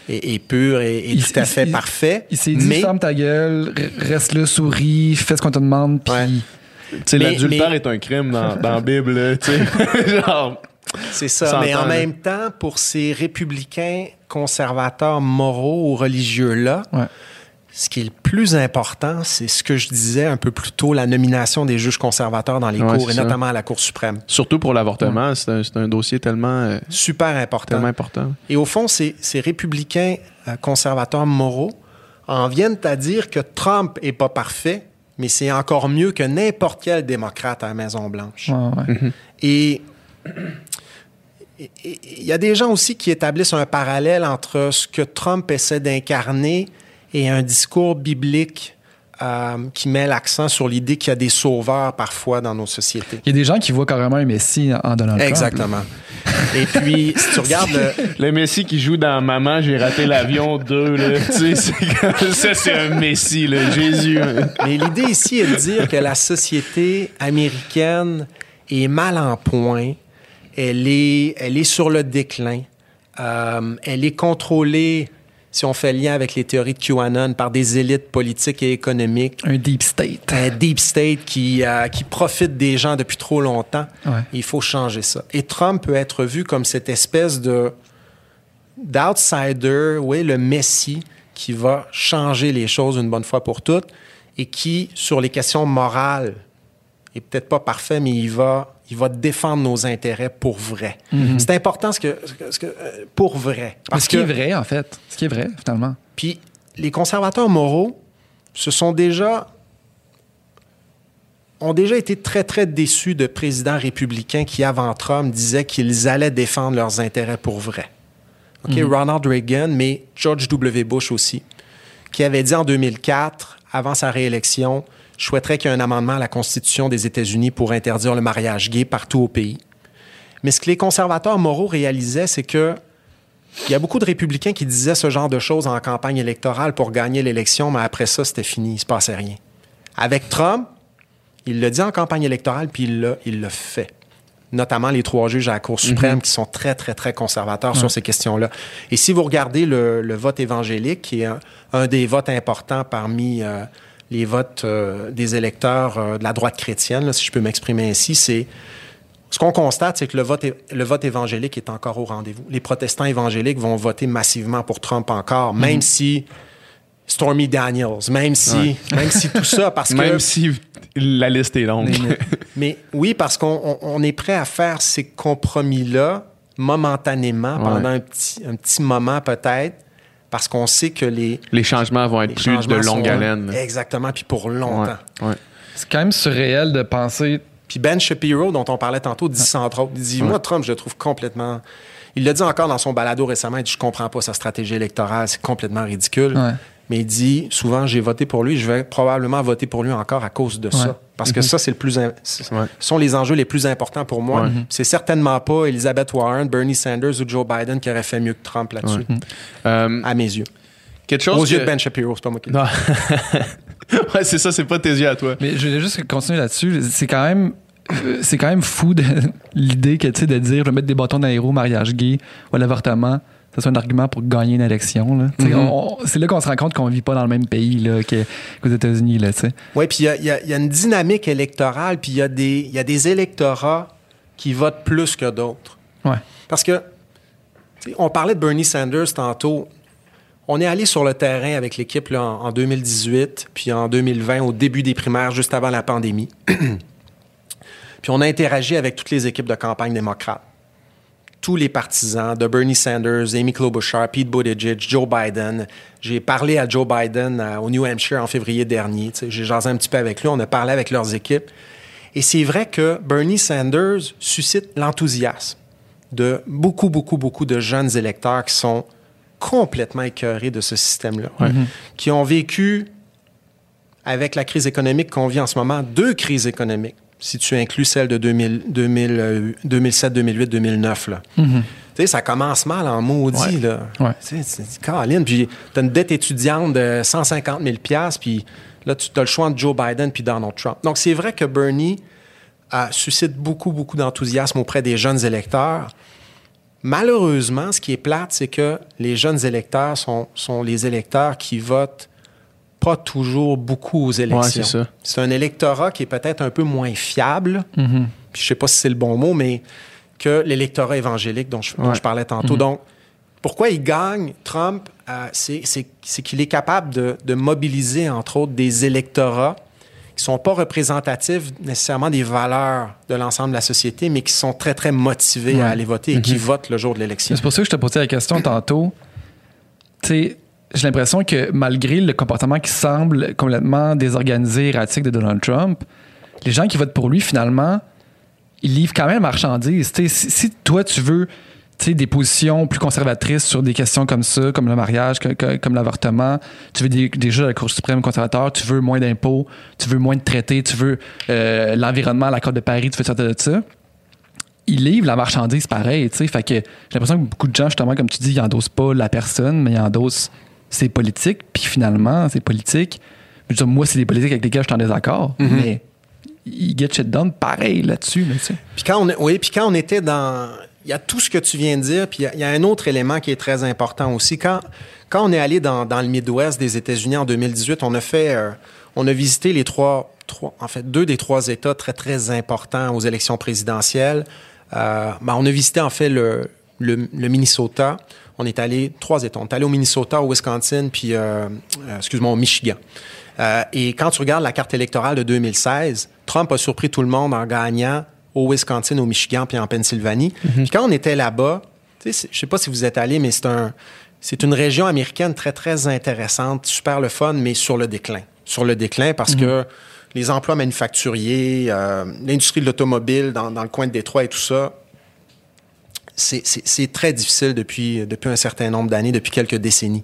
est, est pur et, il, tout à fait il, parfait. Il s'est dit mais... ferme ta gueule, reste là, souris, fais ce qu'on te demande, puis. Ouais. L'adultère est un crime dans, dans la Bible, tu sais. Genre. C'est ça. Mais en même temps, pour ces républicains conservateurs moraux ou religieux-là, ouais ce qui est le plus important, c'est ce que je disais un peu plus tôt, la nomination des juges conservateurs dans les ouais, cours, et ça. notamment à la Cour suprême. Surtout pour l'avortement, ouais. c'est un, un, dossier tellement... Euh, Super important. Tellement important. Et au fond, ces, ces républicains euh, conservateurs moraux en viennent à dire que Trump est pas parfait, mais c'est encore mieux que n'importe quel démocrate à la Maison-Blanche. Ouais. Et il y a des gens aussi qui établissent un parallèle entre ce que Trump essaie d'incarner et un discours biblique euh, qui met l'accent sur l'idée qu'il y a des sauveurs parfois dans nos sociétés. Il y a des gens qui voient carrément un Messie en Donald Exactement. Trump. Et puis, si tu regardes le... le Messie qui joue dans Maman, j'ai raté l'avion 2, là. tu sais, ça, c'est un Messie, là. Jésus. Mais l'idée ici est de dire que la société américaine est mal en point, Elle est, elle est sur le déclin. Euh, elle est contrôlée, si on fait lien avec les théories de QAnon, par des élites politiques et économiques. Un deep state. Un deep state qui, euh, qui profite des gens depuis trop longtemps. Ouais. Il faut changer ça. Et Trump peut être vu comme cette espèce de d'outsider, oui, le messie qui va changer les choses une bonne fois pour toutes et qui, sur les questions morales, est peut-être pas parfait, mais il va, il va défendre nos intérêts pour vrai. C'est important ce que, ce que- euh, pour vrai. ce qui est vrai, en fait. Ce qui est vrai, finalement. Puis les conservateurs moraux se sont déjà ont déjà été très très déçus de présidents républicains qui avant Trump disaient qu'ils allaient défendre leurs intérêts pour vrai. OK, Ronald Reagan, mais George W. Bush aussi, qui avait dit en 2004, avant sa réélection, je souhaiterais qu'il y ait un amendement à la Constitution des États-Unis pour interdire le mariage gay partout au pays. Mais ce que les conservateurs moraux réalisaient, c'est que il y a beaucoup de républicains qui disaient ce genre de choses en campagne électorale pour gagner l'élection, mais après ça, c'était fini, il ne se passait rien. Avec Trump, il l'a dit en campagne électorale, puis il l'a fait. Notamment les trois juges à la Cour suprême qui sont très, très, très conservateurs sur ces questions-là. Et si vous regardez le, le vote évangélique, qui est un, un des votes importants parmi euh, les votes euh, des électeurs euh, de la droite chrétienne, là, si je peux m'exprimer ainsi, c'est ce qu'on constate, c'est que le vote, le vote évangélique est encore au rendez-vous. Les protestants évangéliques vont voter massivement pour Trump encore, même si Stormy Daniels, même si, même si tout ça, parce que Même si la liste est longue. mais oui, parce qu'on on- on est prêt à faire ces compromis-là momentanément, Ouais. pendant un petit, un petit moment peut-être, parce qu'on sait que les, les changements vont être plus de longue haleine. Exactement, puis pour longtemps. Ouais, ouais. C'est quand même surréel de penser. Puis Ben Shapiro, dont on parlait tantôt, dit entre autres. Il dit, moi, Trump, je le trouve complètement... Il l'a dit encore dans son balado récemment, il dit, je comprends pas sa stratégie électorale, c'est complètement ridicule. Mais il dit, souvent, j'ai voté pour lui, je vais probablement voter pour lui encore à cause de Ouais. ça. Parce que ça, c'est le plus... Ouais. sont les enjeux les plus importants pour moi. Ouais. C'est certainement pas Elizabeth Warren, Bernie Sanders ou Joe Biden qui auraient fait mieux que Trump là-dessus, Euh, à mes yeux. quelque chose Aux yeux de Ben Shapiro, c'est pas moi qui le dis. Non. ouais, c'est ça, c'est pas tes yeux à toi. Mais je voulais juste continuer là-dessus. C'est quand même. euh, C'est quand même fou l'idée que tu sais de dire je vais mettre des bâtons dans les roues, mariage gay ou l'avortement, ça soit un argument pour gagner une élection. là. Mhm. on- c'est là qu'on se rend compte qu'on vit pas dans le même pays là, qu'aux États-Unis. Oui, puis il y a, y y une dynamique électorale, puis il y, a des- il y a des électorats qui votent plus que d'autres. Ouais. Parce que, on parlait de Bernie Sanders tantôt. On est allé sur le terrain avec l'équipe en, en 2018, puis en 2020, au début des primaires, juste avant la pandémie. puis on a interagi avec toutes les équipes de campagne démocrates. Tous les partisans de Bernie Sanders, Amy Klobuchar, Pete Buttigieg, Joe Biden. J'ai parlé à Joe Biden au New Hampshire en février dernier. J'ai jasé un petit peu avec lui. On a parlé avec leurs équipes. Et c'est vrai que Bernie Sanders suscite l'enthousiasme de beaucoup, beaucoup, beaucoup de jeunes électeurs qui sont complètement écœurés de ce système-là, qui ont vécu, avec la crise économique qu'on vit en ce moment, deux crises économiques, si tu inclus celle de 2000, 2000, euh, 2007, 2008, 2009. Là. Tu sais, ça commence mal en maudit. Ouais. Là. Ouais. Tu sais, Caroline, puis tu as une dette étudiante de 150 000 puis là, tu as le choix entre Joe Biden puis Donald Trump. Donc, c'est vrai que Bernie euh, suscite beaucoup, beaucoup d'enthousiasme auprès des jeunes électeurs. Malheureusement, ce qui est plate, c'est que les jeunes électeurs sont, sont les électeurs qui votent pas toujours beaucoup aux élections. c'est un électorat qui est peut-être un peu moins fiable, Mm-hmm. puis je sais pas si c'est le bon mot, mais que l'électorat évangélique dont je, dont Ouais. je parlais tantôt. Donc, pourquoi il gagne, Trump, euh, c'est qu'il est capable de, de mobiliser, entre autres, des électorats qui sont pas représentatifs nécessairement des valeurs de l'ensemble de la société, mais qui sont très, très motivés Ouais. à aller voter et qui votent le jour de l'élection. C'est pour ça que je te posais la question tantôt. Tu sais, j'ai l'impression que malgré le comportement qui semble complètement désorganisé, erratique de Donald Trump, les gens qui votent pour lui, finalement, ils livrent quand même la marchandise. Tu sais, si, si toi, tu veux des positions plus conservatrices sur des questions comme ça, comme le mariage, comme l'avortement, tu veux des, des juges de la Cour suprême conservateur, tu veux moins d'impôts, tu veux moins de traités, tu veux euh, l'environnement, l'accord de Paris, tu veux sortir de ça ils livrent la marchandise pareil, tu. Fait que j'ai l'impression que beaucoup de gens, justement, comme tu dis, ils endossent pas la personne, mais ils endossent ses politiques. Puis finalement, ces politiques, je veux dire, moi, c'est des politiques avec lesquelles je suis en désaccord, mais il get shit done pareil là-dessus. Puis quand on, oui, puis quand on était dans. Il y a tout ce que tu viens de dire, puis il y a- il y, a un autre élément qui est très important aussi. Quand, quand on est allé dans, dans le Midwest des États-Unis en 2018, on a fait. euh, on a visité les trois, trois. En fait, deux des trois États très, très importants aux élections présidentielles. Euh, ben, on a visité, en fait, le, le, le Minnesota. On est allé. Trois États. On est allé au Minnesota, au Wisconsin, puis, euh, euh, excuse-moi, au Michigan. Euh, et quand tu regardes la carte électorale de 2016, Trump a surpris tout le monde en gagnant au Wisconsin, au Michigan, puis en Pennsylvanie. Puis quand on était là-bas, tu sais, c'est- je sais pas si vous êtes allé, mais c'est un, c'est une région américaine très très intéressante, super le fun, mais sur le déclin. Sur le déclin parce que les emplois manufacturiers, euh, l'industrie de l'automobile dans, dans le coin de Détroit et tout ça, c'est- très difficile depuis, depuis un certain nombre d'années, depuis quelques décennies.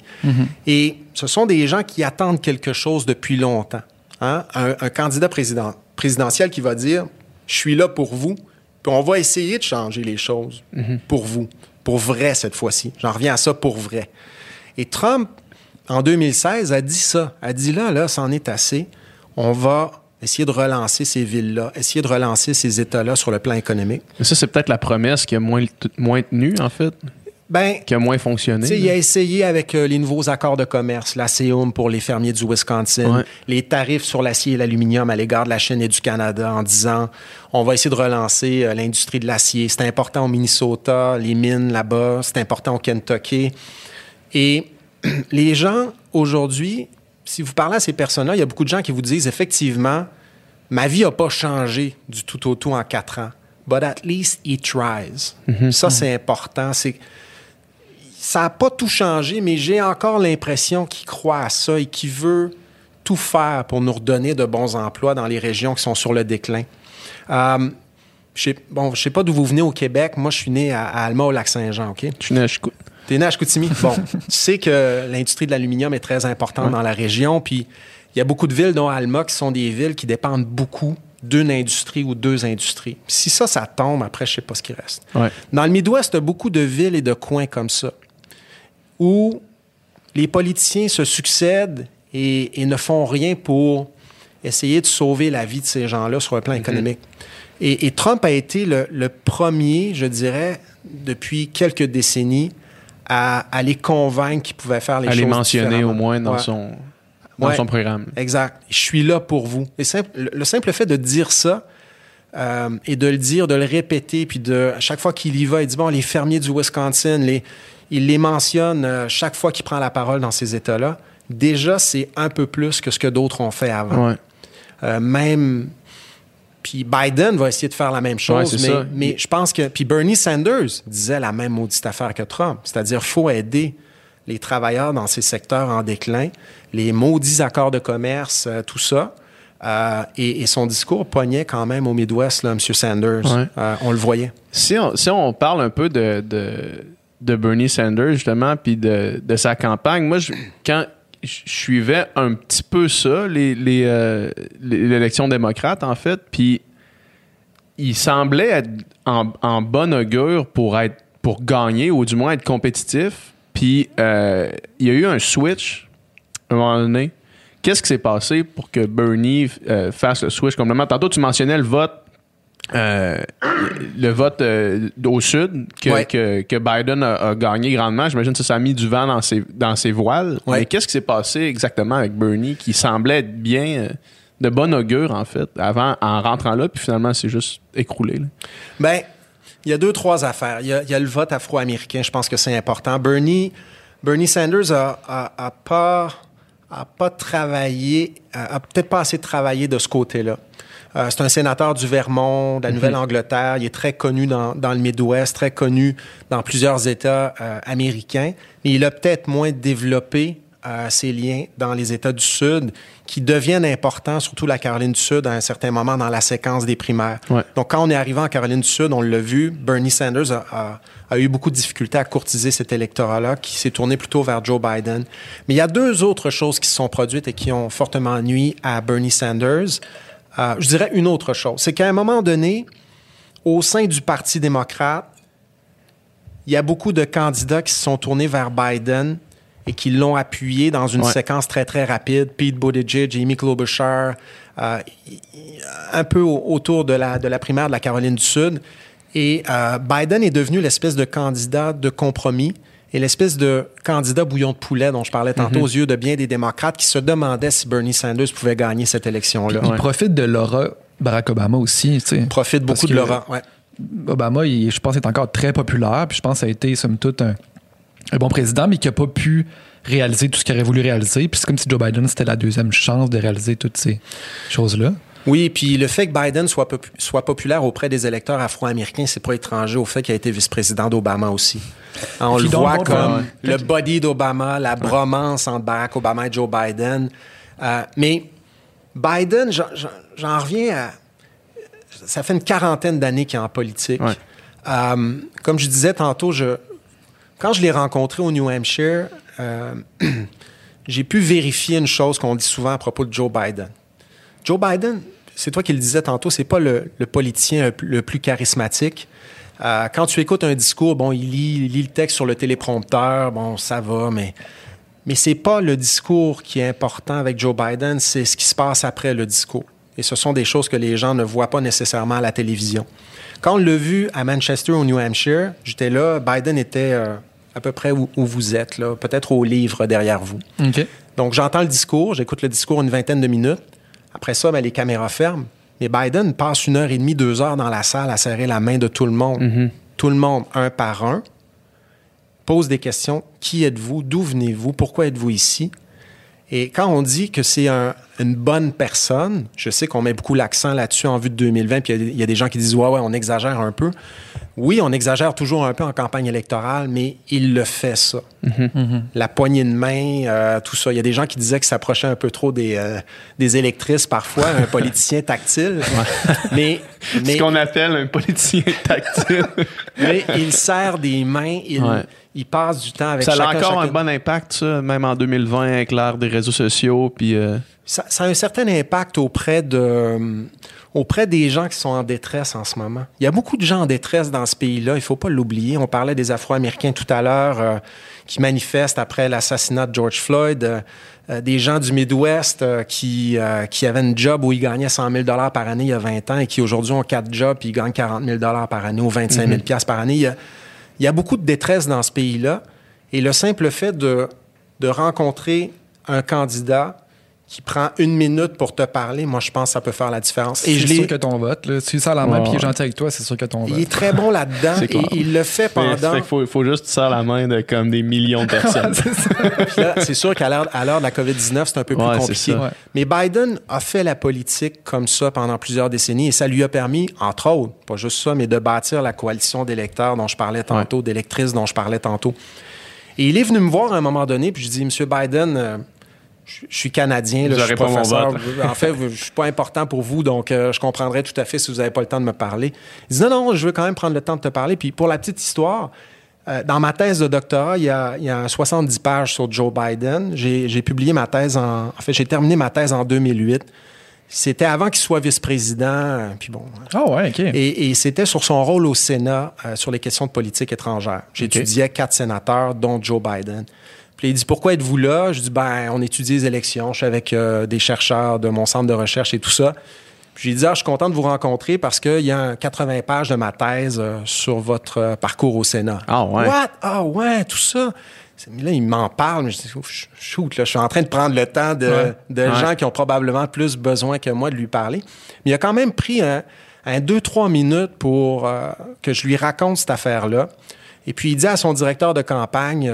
Et ce sont des gens qui attendent quelque chose depuis longtemps. Hein? Un, un candidat président, présidentiel qui va dire Je suis là pour vous, puis on va essayer de changer les choses pour vous, pour vrai cette fois-ci. J'en reviens à ça pour vrai. Et Trump, en 2016, a dit ça. A dit là, là, c'en est assez. On va essayer de relancer ces villes-là, essayer de relancer ces États-là sur le plan économique. Mais ça, c'est peut-être la promesse qui a moins, moins tenu, en fait, Ben, qui a moins fonctionné. Il a essayé avec euh, les nouveaux accords de commerce, la CEUM pour les fermiers du Wisconsin, Ouais. les tarifs sur l'acier et l'aluminium à l'égard de la Chine et du Canada en disant on va essayer de relancer euh, l'industrie de l'acier. C'est important au Minnesota, les mines là-bas, c'est important au Kentucky. Et les gens aujourd'hui, si vous parlez à ces personnes-là, il y a beaucoup de gens qui vous disent effectivement, ma vie n'a pas changé du tout au tout en quatre ans. But at least he tries. Ça, c'est important. C'est ça n'a pas tout changé, mais j'ai encore l'impression qu'il croit à ça et qu'il veut tout faire pour nous redonner de bons emplois dans les régions qui sont sur le déclin. Euh, je sais- bon, je sais pas d'où vous venez au Québec. Moi, je suis né à, à Alma, au Lac-Saint-Jean, OK? Je suis né à. T'es né à Chicoutimi? Bon, tu sais que l'industrie de l'aluminium est très importante dans la région, puis il y a beaucoup de villes, dont Alma, qui sont des villes qui dépendent beaucoup d'une industrie ou deux industries. Si ça, ça tombe, après, je sais pas ce qui reste. Ouais. Dans le Midwest, il y a beaucoup de villes et de coins comme ça, où les politiciens se succèdent et, et ne font rien pour essayer de sauver la vie de ces gens-là sur le plan économique. Et, et Trump a été le, le premier, je dirais, depuis quelques décennies, à, à les convaincre qu'ils pouvaient faire les À choses les mentionner au moins dans, Ouais. son, dans Ouais. son programme. Exact. Je suis là pour vous. Et simple- le, le simple fait de dire ça euh, et de le dire, de le répéter, puis de à chaque fois qu'il y va, il dit bon, les fermiers du Wisconsin, les, il les mentionne euh, chaque fois qu'il prend la parole dans ces États-là. Déjà, c'est un peu plus que ce que d'autres ont fait avant. Ouais. Euh, même. Puis Biden va essayer de faire la même chose, mais, ça. mais je pense que. Puis Bernie Sanders disait la même maudite affaire que Trump. C'est-à-dire, faut aider les travailleurs dans ces secteurs en déclin, les maudits accords de commerce, euh, tout ça. Euh, et, et son discours pognait quand même au Midwest, là, M. Sanders. Ouais. Euh, on le voyait. Si on, si on parle un peu de, de, de Bernie Sanders, justement, puis de, de sa campagne, moi, je- quand je suivais un petit peu ça, les, les, euh, l'élection démocrate, en fait, puis il semblait être en, en bonne augure pour, être, pour gagner, ou du moins être compétitif. Puis euh, il y a eu un switch à un moment donné. Qu'est-ce qui s'est passé pour que Bernie euh, fasse le switch complètement? Tantôt, tu mentionnais le vote euh, le vote euh, au sud que, Ouais. que, que Biden a, a gagné grandement. J'imagine que ça, a mis du vent dans ses, dans ses voiles. Ouais. Mais qu'est-ce qui s'est passé exactement avec Bernie qui semblait être bien euh, de bon augure, en fait, avant, en rentrant là, puis finalement, c'est juste écroulé. là? Ben, il y a deux, trois affaires. Il y a, il y a le vote afro-américain, je pense que c'est important. Bernie, Bernie Sanders a, a- a pas, a pas travaillé, a, a peut-être pas assez travaillé de ce côté-là. Euh, c'est un sénateur du Vermont, de la Nouvelle-Angleterre. Il est très connu dans, dans le Midwest, très connu dans plusieurs États euh, américains. Mais il a peut-être moins développé euh, ses liens dans les États du Sud qui deviennent importants, surtout la Caroline du Sud, à un certain moment dans la séquence des primaires. Ouais. Donc, quand on est arrivé en Caroline du Sud, on l'a vu, Bernie Sanders a, a- a eu beaucoup de difficultés à courtiser cet électorat-là, qui s'est tourné plutôt vers Joe Biden. Mais il y a deux autres choses qui se sont produites et qui ont fortement nui à Bernie Sanders. Euh, je dirais une autre chose, c'est qu'à un moment donné, au sein du Parti démocrate, il y a beaucoup de candidats qui se sont tournés vers Biden et qui l'ont appuyé dans une Ouais. séquence très, très rapide. Pete Buttigieg, Amy Klobuchar, euh, un peu au- autour de la, de la primaire de la Caroline du Sud. Et euh, Biden est devenu l'espèce de candidat de compromis et l'espèce de candidat bouillon de poulet dont je parlais tantôt aux yeux de bien des démocrates qui se demandaient si Bernie Sanders pouvait gagner cette élection-là. Il profite de l'aura Barack Obama aussi. tu sais. Profite beaucoup de. Ouais. Obama, il- je pense, est encore très populaire. Puis je pense que ça a été, somme toute, un, un bon président, mais qui n'a pas pu réaliser tout ce qu'il aurait voulu réaliser. Puis c'est comme si Joe Biden, c'était la deuxième chance de réaliser toutes ces choses-là. Oui, puis le fait que Biden soit, popu- soit populaire auprès des électeurs afro-américains, c'est pas étranger au fait qu'il a été vice-président d'Obama aussi. Hein, On le voit comme ouais. le body d'Obama, la bromance entre Barack Obama et Joe Biden. Euh, mais Biden, j'en- reviens à... Ça fait une quarantaine d'années qu'il est en politique. Ouais. Euh, comme je disais tantôt, je, quand je l'ai rencontré au New Hampshire, euh, j'ai pu vérifier une chose qu'on dit souvent à propos de Joe Biden. Joe Biden, c'est toi qui le disais tantôt, c'est pas le, le politicien le plus charismatique. Euh, quand tu écoutes un discours, bon, il lit, il lit le texte sur le téléprompteur, bon, ça va, mais mais c'est pas le discours qui est important avec Joe Biden, c'est ce qui se passe après le discours. Et ce sont des choses que les gens ne voient pas nécessairement à la télévision. Quand on l'a vu à Manchester, au New Hampshire, j'étais là, Biden était euh, à peu près où, où vous êtes, peut-être au livre derrière vous. Donc, j'entends le discours, j'écoute le discours une vingtaine de minutes. Après ça, ben, les caméras ferment. Mais Biden passe une heure et demie, deux heures dans la salle à serrer la main de tout le monde. Tout le monde, un par un, pose des questions. Qui êtes-vous? D'où venez-vous? Pourquoi êtes-vous ici? Et quand on dit que c'est un- une bonne personne, je sais qu'on met beaucoup l'accent là-dessus en vue de 2020, puis il y a des- il y, a des gens qui disent Ouais, ouais, on exagère un peu. Oui, on exagère toujours un peu en campagne électorale, mais il le fait, ça. La poignée de main, euh, tout ça. Il y a des gens qui disaient que ça s'approchait un peu trop des, euh, des électrices parfois, un politicien tactile. Mais, mais, Ce qu'on appelle un politicien tactile. mais il serre des mains, il, Ouais. Il passe du temps avec ça a chacun, encore un bon impact, ça, même en 2020, avec l'ère des réseaux sociaux. Puis, euh, Ça, ça a un certain impact auprès de euh, auprès des gens qui sont en détresse en ce moment. Il y a beaucoup de gens en détresse dans ce pays-là, il faut pas l'oublier. On parlait des Afro-Américains tout à l'heure euh, qui manifestent après l'assassinat de George Floyd, euh, des gens du Midwest euh, qui, euh, qui avaient une job où ils gagnaient 100 000 par année il y a 20 ans et qui aujourd'hui ont quatre jobs et ils gagnent 40 000 par année ou 25 000 par année. Il y, a, il y a beaucoup de détresse dans ce pays-là. Et le simple fait de, de rencontrer un candidat qui prend une minute pour te parler, moi, je pense que ça peut faire la différence. Et Et je c'est sûr l'ai. que ton vote, là, si ça la main puis il est gentil avec toi, c'est sûr que ton Il vote. est très bon là-dedans C'est et il le fait pendant. fait qu'il faut, il faut juste serrer la main de comme des millions de personnes. c'est là, c'est sûr qu'à l'heure, à l'heure de la COVID-19, c'est un peu plus Ouais, c'est compliqué. Ouais. Mais Biden a fait la politique comme ça pendant plusieurs décennies et ça lui a permis, entre autres, pas juste ça, mais de bâtir la coalition d'électeurs dont je parlais tantôt, d'électrices dont je parlais tantôt. Et il est venu me voir à un moment donné, puis je dis, Monsieur Biden, euh, je je suis canadien, là, je suis aurez pas mon professeur. en fait, je suis pas important pour vous, donc euh, je comprendrais tout à fait si vous n'avez pas le temps de me parler. Il dit non, non, je veux quand même prendre le temps de te parler. Puis pour la petite histoire, euh, dans ma thèse de doctorat, il y a, il y a un 70 pages sur Joe Biden. J'ai publié ma thèse en... En fait, j'ai terminé ma thèse en 2008. C'était avant qu'il soit vice-président. euh, Puis bon, Ah ouais, OK. et, et c'était sur son rôle au Sénat euh, sur les questions de politique étrangère. J'étudiais quatre sénateurs, dont Joe Biden. Puis il dit Pourquoi êtes-vous là? Je dis Ben, on étudie les élections. Je suis avec euh, des chercheurs de mon centre de recherche et tout ça. Puis j'ai dit ah, Je suis content de vous rencontrer parce qu'il y a un 80 pages de ma thèse euh, sur votre euh, parcours au Sénat. Ah ouais. What? Ah ouais, tout ça. Là, il m'en parle, mais je dis, shoot, là, je suis en train de prendre le temps de, Ouais. de Ouais. gens qui ont probablement plus besoin que moi de lui parler. Mais il a quand même pris un, un deux, trois minutes pour que je lui raconte cette affaire-là. Et puis, il dit à son directeur de campagne,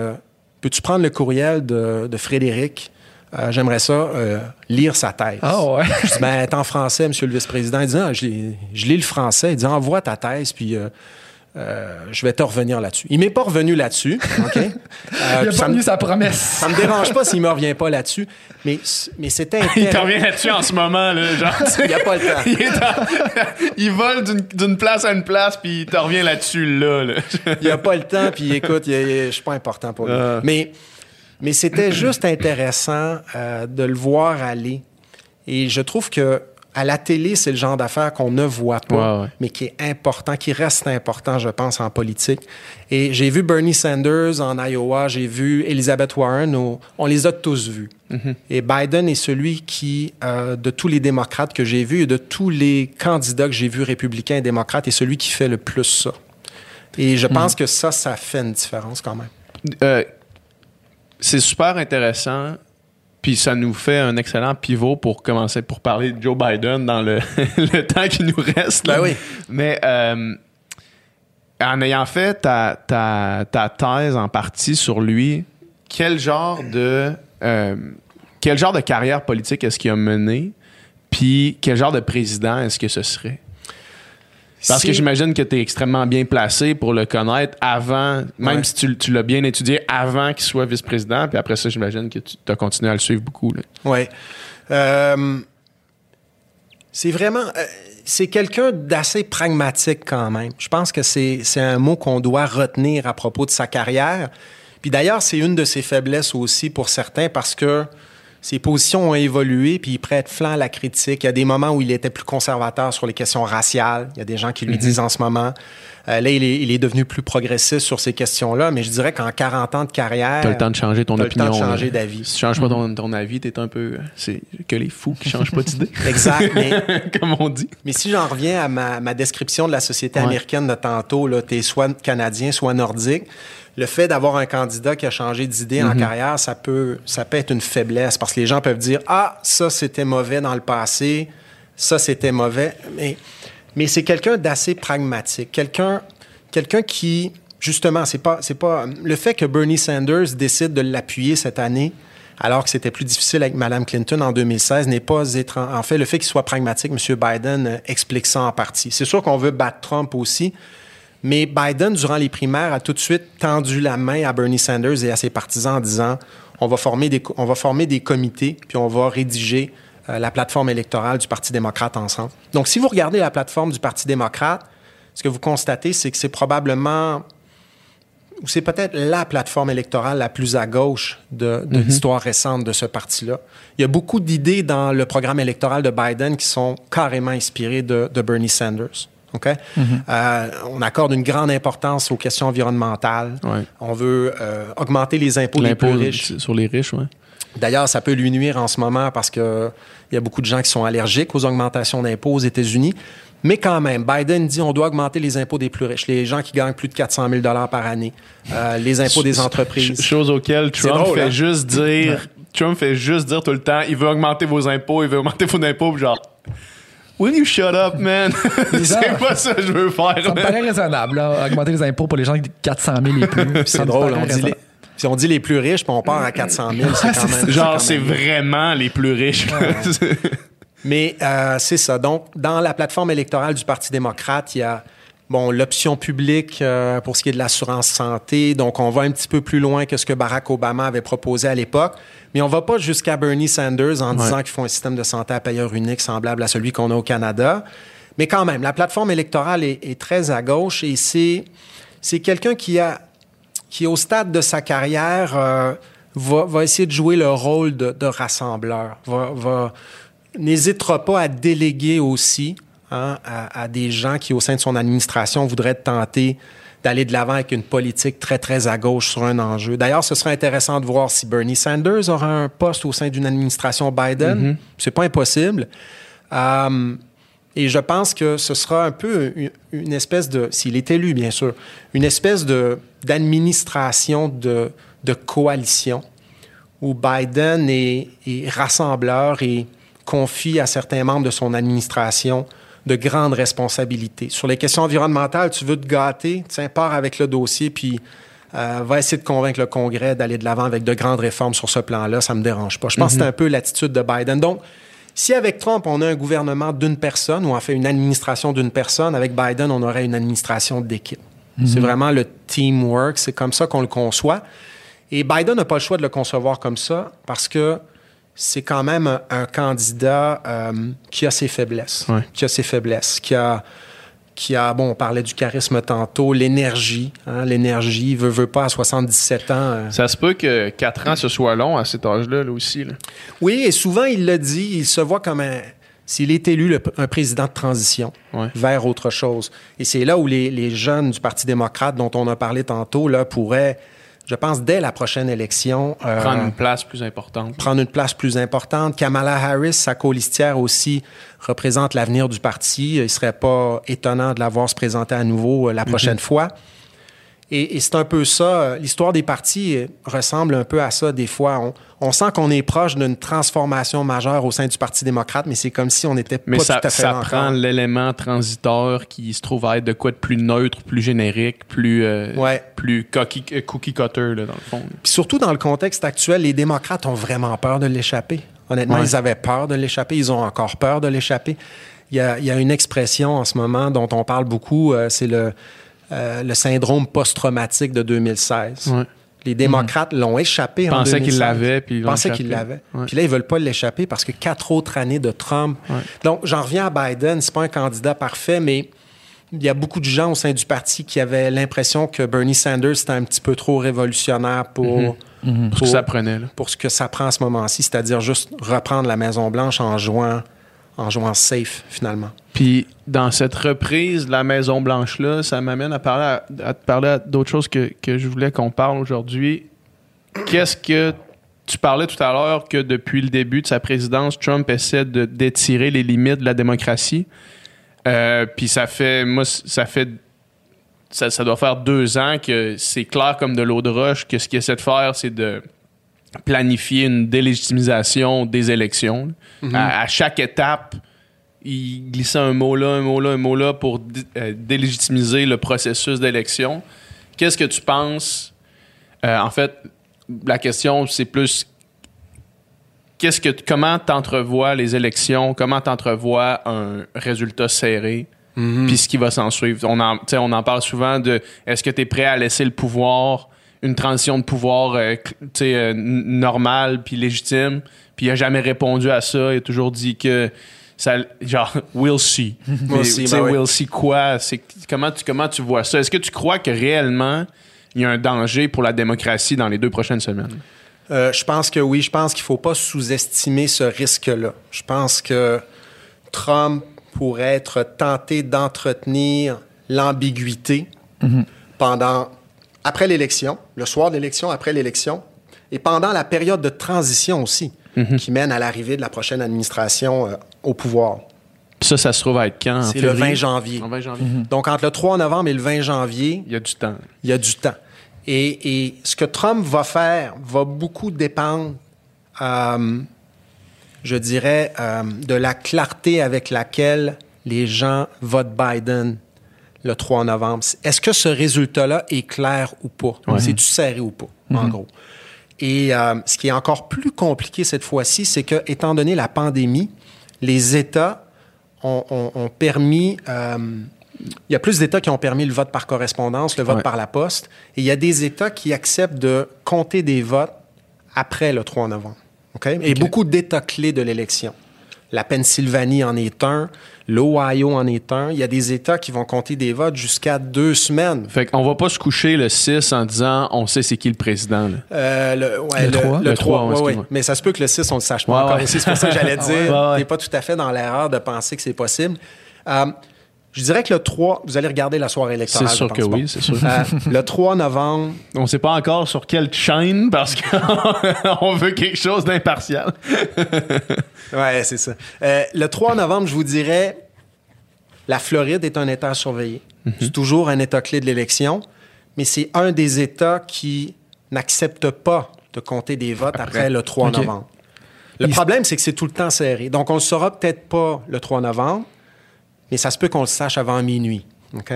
peux-tu prendre le courriel de, de Frédéric? Euh, J'aimerais ça euh, lire sa thèse. Ah ouais. Je dis, ben, t'es en français, monsieur le vice-président. Il dit, Ah, je, lis- je lis le français. Il dit, envoie ta thèse, puis euh, je vais te revenir là-dessus. Il m'est pas revenu là-dessus, OK? Euh, Il a pas ça, me, tenu sa promesse. ça me dérange pas s'il me revient pas là-dessus, mais, mais c'était Il t'en intéressant. revient là-dessus en ce moment, là, genre. Il n'y a pas le temps. Il, est en- il vole d'une- place à une place, puis il te revient là-dessus, là. là. Il n'y a pas le temps, puis écoute, je suis pas important pour lui. Ah. Mais, mais c'était juste intéressant euh, de le voir aller. Et je trouve que à la télé, c'est le genre d'affaires qu'on ne voit pas, Ouais, ouais. mais qui est important, qui reste important, je pense, en politique. Et j'ai vu Bernie Sanders en Iowa, j'ai vu Elizabeth Warren, au- on les a tous vus. Et Biden est celui qui, euh, de tous les démocrates que j'ai vus et de tous les candidats que j'ai vus, républicains et démocrates, est celui qui fait le plus ça. Et je pense que ça, ça fait une différence quand même. Euh, c'est super intéressant. Puis ça nous fait un excellent pivot pour commencer, pour parler de Joe Biden dans le, le temps qui nous reste. là. Ben oui. Mais euh, en ayant fait ta, ta, ta thèse en partie sur lui, quel genre de euh, quel genre de carrière politique est-ce qu'il a mené? Puis quel genre de président est-ce que ce serait? Parce que j'imagine que tu es extrêmement bien placé pour le connaître avant, même Ouais. si tu, tu l'as bien étudié avant qu'il soit vice-président. Puis après ça, j'imagine que tu as continué à le suivre beaucoup. Oui. Euh, c'est vraiment. euh, c'est quelqu'un d'assez pragmatique quand même. Je pense que c'est c'est un mot qu'on doit retenir à propos de sa carrière. Puis d'ailleurs, c'est une de ses faiblesses aussi pour certains parce que ses positions ont évolué, puis il prête flanc à la critique. Il y a des moments où il était plus conservateur sur les questions raciales. Il y a des gens qui lui disent en ce moment. Euh, là, il est, il est devenu plus progressiste sur ces questions-là, mais je dirais qu'en 40 ans de carrière. Tu as le temps de changer ton t'as le opinion. temps de changer là. d'avis. Si tu changes pas ton, ton avis, tu es un peu. C'est que les fous qui changent pas d'idée. Exact, mais Comme on dit. Mais si j'en reviens à ma, ma description de la société Ouais. américaine de tantôt, tu es soit canadien, soit nordique, le fait d'avoir un candidat qui a changé d'idée en carrière, ça peut, ça peut être une faiblesse parce que les gens peuvent dire Ah, ça c'était mauvais dans le passé, ça c'était mauvais. Mais, mais c'est quelqu'un d'assez pragmatique, quelqu'un quelqu'un qui, justement, c'est pas, c'est pas. Le fait que Bernie Sanders décide de l'appuyer cette année, alors que c'était plus difficile avec Mme Clinton en 2016, n'est pas étrange. En fait, le fait qu'il soit pragmatique, M. Biden euh, explique ça en partie. C'est sûr qu'on veut battre Trump aussi, mais Biden, durant les primaires, a tout de suite tendu la main à Bernie Sanders et à ses partisans en disant on va former des, on va former des comités, puis on va rédiger euh, la plateforme électorale du Parti démocrate ensemble. Donc, si vous regardez la plateforme du Parti démocrate, ce que vous constatez, c'est que c'est probablement ou c'est peut-être la plateforme électorale la plus à gauche de, de l'histoire récente de ce parti-là. Il y a beaucoup d'idées dans le programme électoral de Biden qui sont carrément inspirées de, de Bernie Sanders. OK? Euh, on accorde une grande importance aux questions environnementales. Ouais. On veut euh, augmenter les impôts des plus riches. sur les riches. D'ailleurs, ça peut lui nuire en ce moment parce qu'il y a beaucoup de gens qui sont allergiques aux augmentations d'impôts aux États-Unis. Mais quand même, Biden dit on doit augmenter les impôts des plus riches, les gens qui gagnent plus de 400 000 par année, euh, les impôts des entreprises. Ch- Chose auquel Trump drôle, fait hein? juste dire. Trump fait juste dire tout le temps il veut augmenter vos impôts, il veut augmenter vos impôts, genre. Will you shut up, man? c'est pas ça que je veux faire. Ça me paraît raisonnable, là, augmenter les impôts pour les gens de 400 000 et plus. C'est drôle, on dit, les, si on dit les plus riches, puis on part à 400 000, c'est quand même... Genre, c'est vraiment les plus riches. Mais euh, c'est ça. Donc, dans la plateforme électorale du Parti démocrate, il y a bon, l'option publique euh, pour ce qui est de l'assurance santé. Donc, on va un petit peu plus loin que ce que Barack Obama avait proposé à l'époque. Mais on va pas jusqu'à Bernie Sanders en disant qu'ils font un système de santé à payeur unique semblable à celui qu'on a au Canada. Mais quand même, la plateforme électorale est, est très à gauche et c'est, c'est quelqu'un qui a qui, au stade de sa carrière, euh, va, va essayer de jouer le rôle de, de rassembleur, va, va- n'hésitera pas à déléguer aussi hein, à, à des gens qui, au sein de son administration, voudraient tenter d'aller de l'avant avec une politique très, très à gauche sur un enjeu. D'ailleurs, ce serait intéressant de voir si Bernie Sanders aura un poste au sein d'une administration Biden. C'est pas impossible. Euh, et je pense que ce sera un peu une, une espèce de, s'il est élu, bien sûr, une espèce de, d'administration de, de coalition où Biden est, est rassembleur et confie à certains membres de son administration de grandes responsabilités. Sur les questions environnementales, tu veux te gâter, tiens, pars avec le dossier, puis euh, va essayer de convaincre le Congrès d'aller de l'avant avec de grandes réformes sur ce plan-là. Ça me dérange pas. Je pense que c'est un peu l'attitude de Biden. Donc, si avec Trump, on a un gouvernement d'une personne, ou en fait une administration d'une personne, avec Biden, on aurait une administration d'équipe. C'est vraiment le teamwork, c'est comme ça qu'on le conçoit. Et Biden n'a pas le choix de le concevoir comme ça parce que c'est quand même un, un candidat euh, qui a ses faiblesses, Ouais. qui a ses faiblesses, qui a, qui a, bon, on parlait du charisme tantôt, l'énergie, hein, l'énergie, veut, veut pas à 77 ans. euh, Ça se peut que 4 ans, ce soit long à cet âge-là, là aussi. là. Oui, et souvent, il le dit, il se voit comme un... s'il est élu le- un président de transition Ouais. vers autre chose. Et c'est là où les, les jeunes du Parti démocrate, dont on a parlé tantôt, là, pourraient, je pense, dès la prochaine élection, euh, Prendre une place plus importante. prendre une place plus importante. Kamala Harris, sa colistière aussi, représente l'avenir du parti. Il ne serait pas étonnant de la voir se présenter à nouveau euh, la prochaine fois. Et, et c'est un peu ça. L'histoire des partis euh, ressemble un peu à ça des fois. On, on sent qu'on est proche d'une transformation majeure au sein du Parti démocrate, mais c'est comme si on n'était Mais pas ça, tout à fait ça prend l'élément transiteur qui se trouve à être de quoi de plus neutre, plus générique, plus, euh, Ouais. plus cookie, euh, cookie cutter, là, dans le fond. Puis surtout dans le contexte actuel, les démocrates ont vraiment peur de l'échapper. Honnêtement, Ouais. ils avaient peur de l'échapper. Ils ont encore peur de l'échapper. Il y, a, il y a une expression en ce moment dont on parle beaucoup, euh, c'est le, euh, le syndrome post-traumatique de 2016. Ouais. Les démocrates l'ont échappé en Pensaient 2016. qu'ils l'avaient, puis ils l'ont pensaient qu'ils l'avaient. Ouais. Puis là, ils veulent pas l'échapper parce que quatre autres années de Trump. Ouais. Donc, j'en reviens à Biden. C'est pas un candidat parfait, mais il y a beaucoup de gens au sein du parti qui avaient l'impression que Bernie Sanders était un petit peu trop révolutionnaire pour, Parce pour, que ça prenait, là. pour ce que ça prend en ce moment-ci, c'est-à-dire juste reprendre la Maison-Blanche en jouant, en jouant safe, finalement. Puis dans cette reprise de la Maison Blanche là, ça m'amène à parler à, te parler d'autres choses que, que je voulais qu'on parle aujourd'hui. Qu'est-ce que tu parlais tout à l'heure que depuis le début de sa présidence, Trump essaie d'étirer les limites de la démocratie? Euh, puis ça fait moi ça fait ça, ça doit faire deux ans que c'est clair comme de l'eau de roche que ce qu'il essaie de faire, c'est de planifier une délégitimisation des élections. à, à chaque étape, il glissait un mot là, un mot là, un mot là pour dé- euh, délégitimiser le processus d'élection. Qu'est-ce que tu penses? Euh, en fait, la question, c'est plus qu'est-ce que comment t'entrevois les élections, comment t'entrevois un résultat serré, puis ce qui va s'en suivre. On en, on en parle souvent de est-ce que tu es prêt à laisser le pouvoir, une transition de pouvoir euh, cl- tu sais, euh, normale puis légitime, puis il a jamais répondu à ça, il a toujours dit que ça, genre, we'll see. Mais, see, tu sais, ben we'll see quoi? C'est, comment, tu, comment tu vois ça? Est-ce que tu crois que réellement, il y a un danger pour la démocratie dans les deux prochaines semaines? Euh, je pense que oui, je pense qu'il ne faut pas sous-estimer ce risque-là. Je pense que Trump pourrait être tenté d'entretenir l'ambiguïté pendant après l'élection, le soir de l'élection, après l'élection, et pendant la période de transition aussi, qui mène à l'arrivée de la prochaine administration euh, au pouvoir. Ça, ça se trouve à être quand? C'est le février? 20 janvier. En 20 janvier. Donc, entre le 3 novembre et le 20 janvier, Il y a du temps. il y a du temps. Et, et ce que Trump va faire va beaucoup dépendre, euh, je dirais, euh, de la clarté avec laquelle les gens votent Biden le 3 novembre. Est-ce que ce résultat-là est clair ou pas? C'est-tu serré ou pas, en gros? Et euh, ce qui est encore plus compliqué cette fois-ci, c'est que, étant donné la pandémie, les États ont, ont- ont permis. euh, il y a plus d'États qui ont permis le vote par correspondance, le vote Ouais. par la poste. Et il y a des États qui acceptent de compter des votes après le 3 novembre. OK? Et beaucoup d'États clés de l'élection. La Pennsylvanie en est un, l'Ohio en est un. Il y a des États qui vont compter des votes jusqu'à deux semaines. Fait qu'on va pas se coucher le 6 en disant on sait c'est qui le président. là. Euh, le, ouais, Le trois? Le, Le 3, trois, ouais, excuse-moi. ouais. Mais ça se peut que le 6, on ne le sache pas Ouais, encore. ouais. Et C'est pour ça que j'allais dire, Ouais, ouais. t'es pas tout à fait dans l'erreur de penser que c'est possible. Euh, je dirais que le 3, vous allez regarder la soirée électorale. C'est sûr que oui, c'est sûr. Euh, le 3 novembre, On sait pas encore sur quelle chaîne parce qu'on veut quelque chose d'impartial. ouais, c'est ça. Euh, le 3 novembre, je vous dirais, la Floride est un État à surveiller. Mhm. C'est toujours un État clé de l'élection, mais c'est un des États qui n'accepte pas de compter des votes après, le 3 OK. novembre. Le Il- problème, c'est que c'est tout le temps serré. Donc, on ne le saura peut-être pas le 3 novembre, mais ça se peut qu'on le sache avant minuit. OK?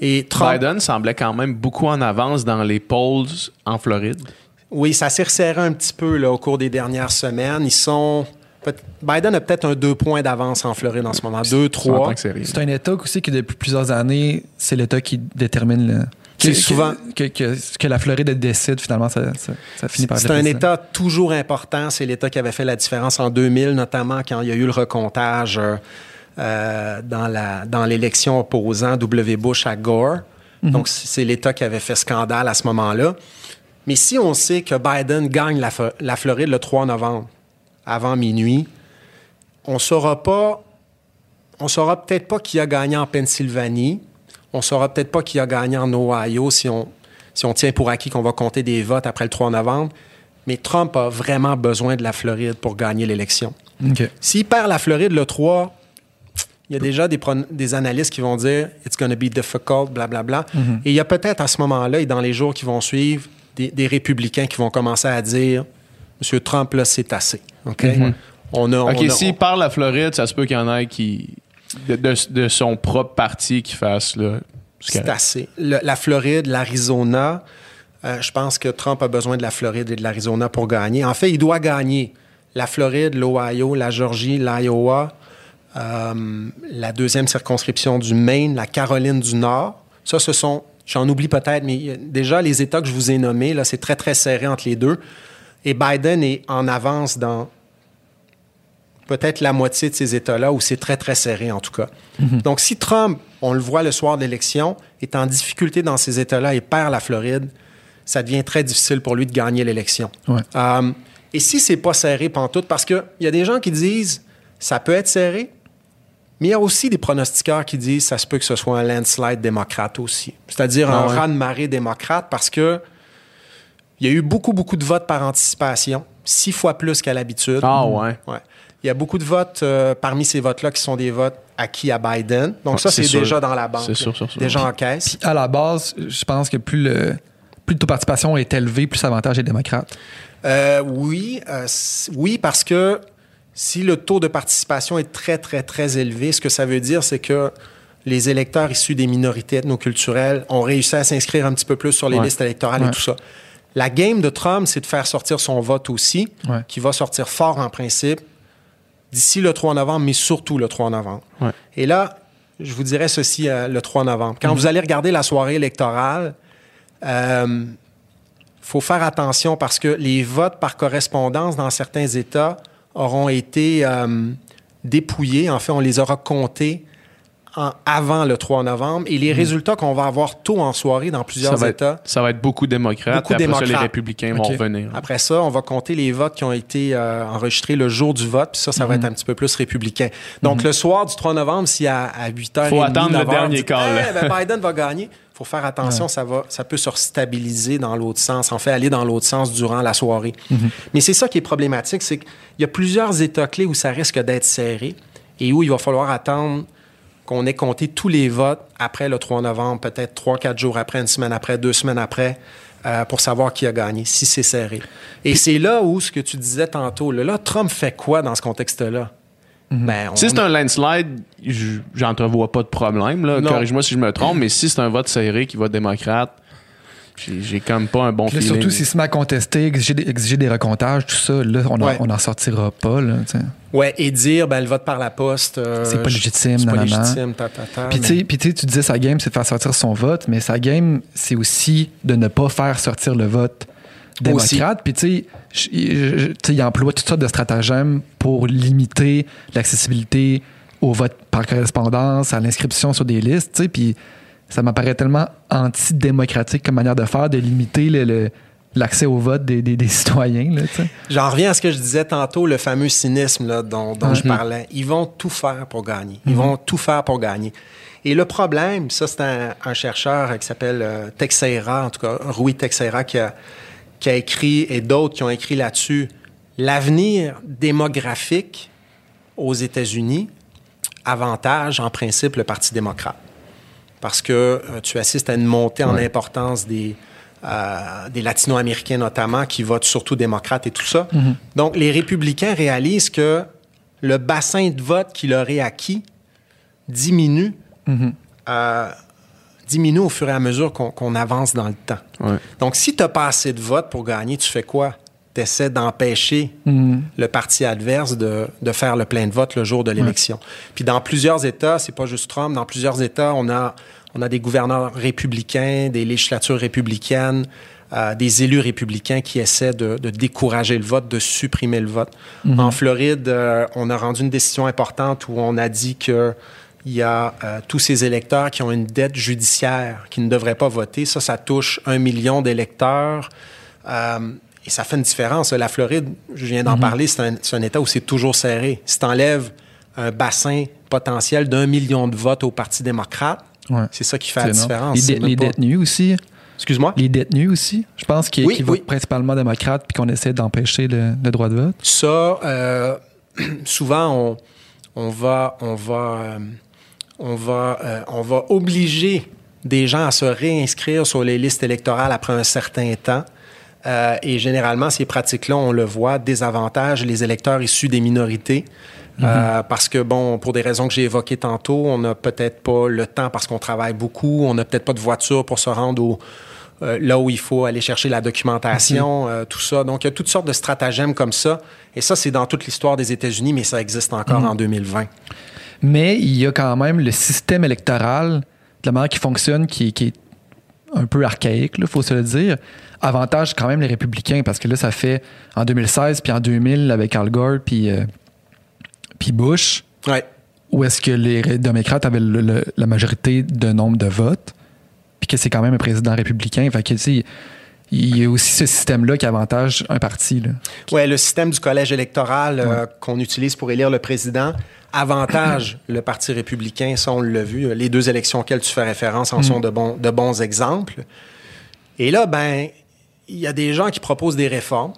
Et Trump, Biden semblait quand même beaucoup en avance dans les polls en Floride. oui, ça s'est resserré un petit peu là, au cours des dernières semaines. Ils sont. Biden a peut-être un deux points d'avance en Floride en ce moment. Deux, trois. C'est un État aussi que depuis plusieurs années, c'est l'État qui détermine le. C'est que- souvent- Que, que, que la Floride décide, finalement, ça, ça, ça finit par être C'est un. État toujours important. C'est l'État qui avait fait la différence en 2000, notamment quand il y a eu le recomptage euh, dans la dans l'élection opposant W. Bush à Gore. Donc, c'est l'État qui avait fait scandale à ce moment-là. Mais si on sait que Biden gagne la, Floride le 3 novembre, avant minuit, on ne saura pas on saura peut-être pas qui a gagné en Pennsylvanie. On saura peut-être pas qui a gagné en Ohio si on, si on tient pour acquis qu'on va compter des votes après le 3 novembre. Mais Trump a vraiment besoin de la Floride pour gagner l'élection. S'il perd la Floride le 3, il y a déjà des, analystes qui vont dire It's going to be difficult, blablabla. Et il y a peut-être à ce moment-là et dans les jours qui vont suivre des, des républicains qui vont commencer à dire Monsieur Trump, là, c'est assez. OK? On a, OK, s'il on- parle la Floride, ça se peut qu'il y en ait qui. de, de- de son propre parti qui fasse là. c'est assez. Le- la Floride, l'Arizona, euh, je pense que Trump a besoin de la Floride et de l'Arizona pour gagner. En fait, il doit gagner la Floride, l'Ohio, la Georgie, l'Iowa, euh, la deuxième circonscription du Maine, la Caroline du Nord. Ça, ce sont, j'en oublie peut-être, mais déjà les États que je vous ai nommés, là, c'est très, très serré entre les deux. Et Biden est en avance dans peut-être la moitié de ces États-là où c'est très, très serré, en tout cas. Donc, si Trump, on le voit le soir de l'élection, est en difficulté dans ces États-là et perd la Floride, ça devient très difficile pour lui de gagner l'élection. Ouais. Euh, et si c'est pas serré pantoute, parce qu'il y a des gens qui disent ça peut être serré, mais il y a aussi des pronostiqueurs qui disent ça se peut que ce soit un landslide démocrate aussi. C'est-à-dire Ah un ouais. raz-de-marée démocrate parce que il y a eu beaucoup, beaucoup de votes par anticipation, six fois plus qu'à l'habitude. Ah ouais. Ouais. Il y a beaucoup de votes euh, parmi ces votes-là qui sont des votes acquis à Biden. Donc, ça, c'est déjà dans la banque. C'est sûr, sûr, sûr. Déjà en caisse. À la base, je pense que plus le, plus le taux de participation est élevé, plus l'avantage est démocrate. Euh, oui, euh, oui, parce que si le taux de participation est très, très, très élevé, ce que ça veut dire, c'est que les électeurs issus des minorités ethnoculturelles ont réussi à s'inscrire un petit peu plus sur les Ouais. listes électorales et tout ça. La game de Trump, c'est de faire sortir son vote aussi, Ouais. qui va sortir fort en principe d'ici le 3 novembre, mais surtout le 3 novembre. Et là, je vous dirais ceci euh, le 3 novembre. Quand vous allez regarder la soirée électorale, euh, faut faire attention parce que les votes par correspondance dans certains États auront été euh, dépouillés. En fait, on les aura comptés en- avant le 3 novembre. Et les résultats qu'on va avoir tôt en soirée dans Ça plusieurs va, États, être, ça va être beaucoup démocrate. Beaucoup après ça, les démocrate. républicains vont revenir. après ça, on va compter les votes qui ont été euh, enregistrés le jour du vote, puis ça, ça va être un petit peu plus républicain. Donc, le soir du 3 novembre, si à, à 8 h Faut attendre le dernier call, là. Biden va gagner, il faut faire attention, ça, va, ça peut se stabiliser dans l'autre sens, en fait, aller dans l'autre sens durant la soirée. Mais c'est ça qui est problématique, c'est qu'il y a plusieurs États clés où ça risque d'être serré et où il va falloir attendre qu'on ait compté tous les votes après le 3 novembre, peut-être 3-4 jours après, une semaine après, deux semaines après, euh, pour savoir qui a gagné, si c'est serré. Et c'est là où, ce que tu disais tantôt, là, là, Trump fait quoi dans ce contexte-là? Ben, on- Si c'est un landslide, j'entrevois pas de problème. Corrige-moi si je me trompe, mais si c'est un vote serré qui va démocrate, j'ai j'ai comme pas un bon là, feeling. surtout s'il se met à contester, exiger des, exiger des recomptages, tout ça, là, on Ouais. n'en sortira pas. Là. Ouais, et dire, ben, le vote par la poste. euh, C'est pas légitime, C'est pas légitime, ta, ta, ta, Puis mais- tu disais sa game, c'est de faire sortir son vote, mais sa game, c'est aussi de ne pas faire sortir le vote démocrate. Puis tu sais, il emploie toutes sortes de stratagèmes pour limiter l'accessibilité au vote par correspondance, à l'inscription sur des listes. tu sais, Puis ça m'apparaît tellement antidémocratique comme manière de faire, de limiter le- le- l'accès au vote des, des- des citoyens. J'en reviens à ce que je disais tantôt, le fameux cynisme là, dont, dont je Mhm. parlais. Ils vont tout faire pour gagner. Ils vont tout faire pour gagner. Et le problème, ça, c'est un, un chercheur qui s'appelle euh, Teixeira, en tout cas, Rui Teixeira, qui a, qui a écrit, et d'autres qui ont écrit là-dessus, l'avenir démographique aux États-Unis avantage, en principe, le Parti démocrate. Parce que euh, tu assistes à une montée en importance des, euh, des latino-américains notamment qui votent surtout démocrates et tout ça. Donc, les républicains réalisent que le bassin de vote qui leur est acquis diminue, euh, diminue au fur et à mesure qu'on avance dans le temps. Ouais. Donc, si tu n'as pas assez de votes pour gagner, tu fais quoi? Tu essaies d'empêcher le parti adverse de, de faire le plein de votes le jour de l'élection. Puis dans plusieurs États, c'est pas juste Trump, dans plusieurs États, on a, on a des gouverneurs républicains, des législatures républicaines, euh, des élus républicains qui essaient de, de décourager le vote, de supprimer le vote. En Floride, euh, on a rendu une décision importante où on a dit que il y a euh, tous ces électeurs qui ont une dette judiciaire, qui ne devraient pas voter. Ça, ça touche un million d'électeurs. Euh, et ça fait une différence. La Floride, je viens d'en parler, c'est un, un État où c'est toujours serré. Si tu enlèves un bassin potentiel d'un million de votes au Parti démocrate. Ouais. C'est ça qui fait la énorme. différence. Les, dé- les pas- détenus aussi. Excuse-moi? Les détenus aussi. Je pense qu'ils Oui, qu'ils oui. votent principalement démocrates puis qu'on essaie d'empêcher le, le droit de vote. Ça, euh, souvent, on, on va, on va, euh, on va, euh, on va obliger des gens à se réinscrire sur les listes électorales après un certain temps. Euh, et généralement, ces pratiques-là, on le voit, désavantagent les électeurs issus des minorités. Euh, parce que, bon, pour des raisons que j'ai évoquées tantôt, on n'a peut-être pas le temps parce qu'on travaille beaucoup, on n'a peut-être pas de voiture pour se rendre au, euh, là où il faut aller chercher la documentation, euh, tout ça. Donc, il y a toutes sortes de stratagèmes comme ça. Et ça, c'est dans toute l'histoire des États-Unis, mais ça existe encore en 2020. Mais il y a quand même le système électoral, de la manière qui fonctionne, qui, qui est un peu archaïque, il faut se le dire. Avantage quand même les républicains, parce que là, ça fait en 2016, puis en 2000 avec Al Gore, puis, euh, puis Bush, Ouais. où est-ce que les démocrates avaient le- le- la majorité de nombre de votes, puis que c'est quand même un président républicain. Fait que, tu sais, il y a aussi ce système-là qui avantage un parti. Ouais, le système du collège électoral euh, qu'on utilise pour élire le président avantage le Parti républicain, ça on l'a vu. Les deux élections auxquelles tu fais référence en sont de bons, de bons exemples. Et là, ben, il y a des gens qui proposent des réformes,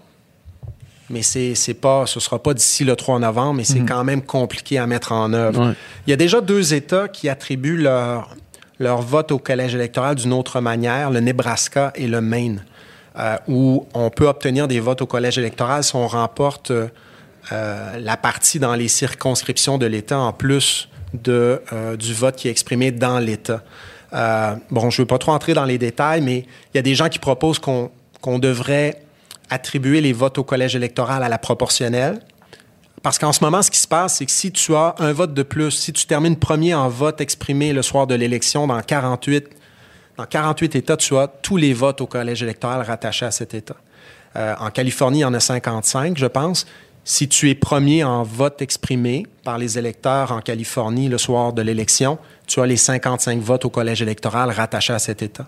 mais c'est, c'est pas, ce sera pas d'ici le 3 novembre, mais c'est quand même compliqué à mettre en œuvre. Ouais. Il y a déjà deux États qui attribuent leur, leur vote au collège électoral d'une autre manière, le Nebraska et le Maine, euh, où on peut obtenir des votes au collège électoral si on remporte euh, euh, la partie dans les circonscriptions de l'État en plus de, du vote qui est exprimé dans l'État. Bon, je ne veux pas trop entrer dans les détails, mais il y a des gens qui proposent qu'on qu'on devrait attribuer les votes au collège électoral à la proportionnelle. Parce qu'en ce moment, ce qui se passe, c'est que si tu as un vote de plus, si tu termines premier en vote exprimé le soir de l'élection dans 48, dans 48 États, tu as tous les votes au collège électoral rattachés à cet État. Euh, en Californie, il y en a 55, je pense. Si tu es premier en vote exprimé par les électeurs en Californie le soir de l'élection, tu as les 55 votes au collège électoral rattachés à cet État.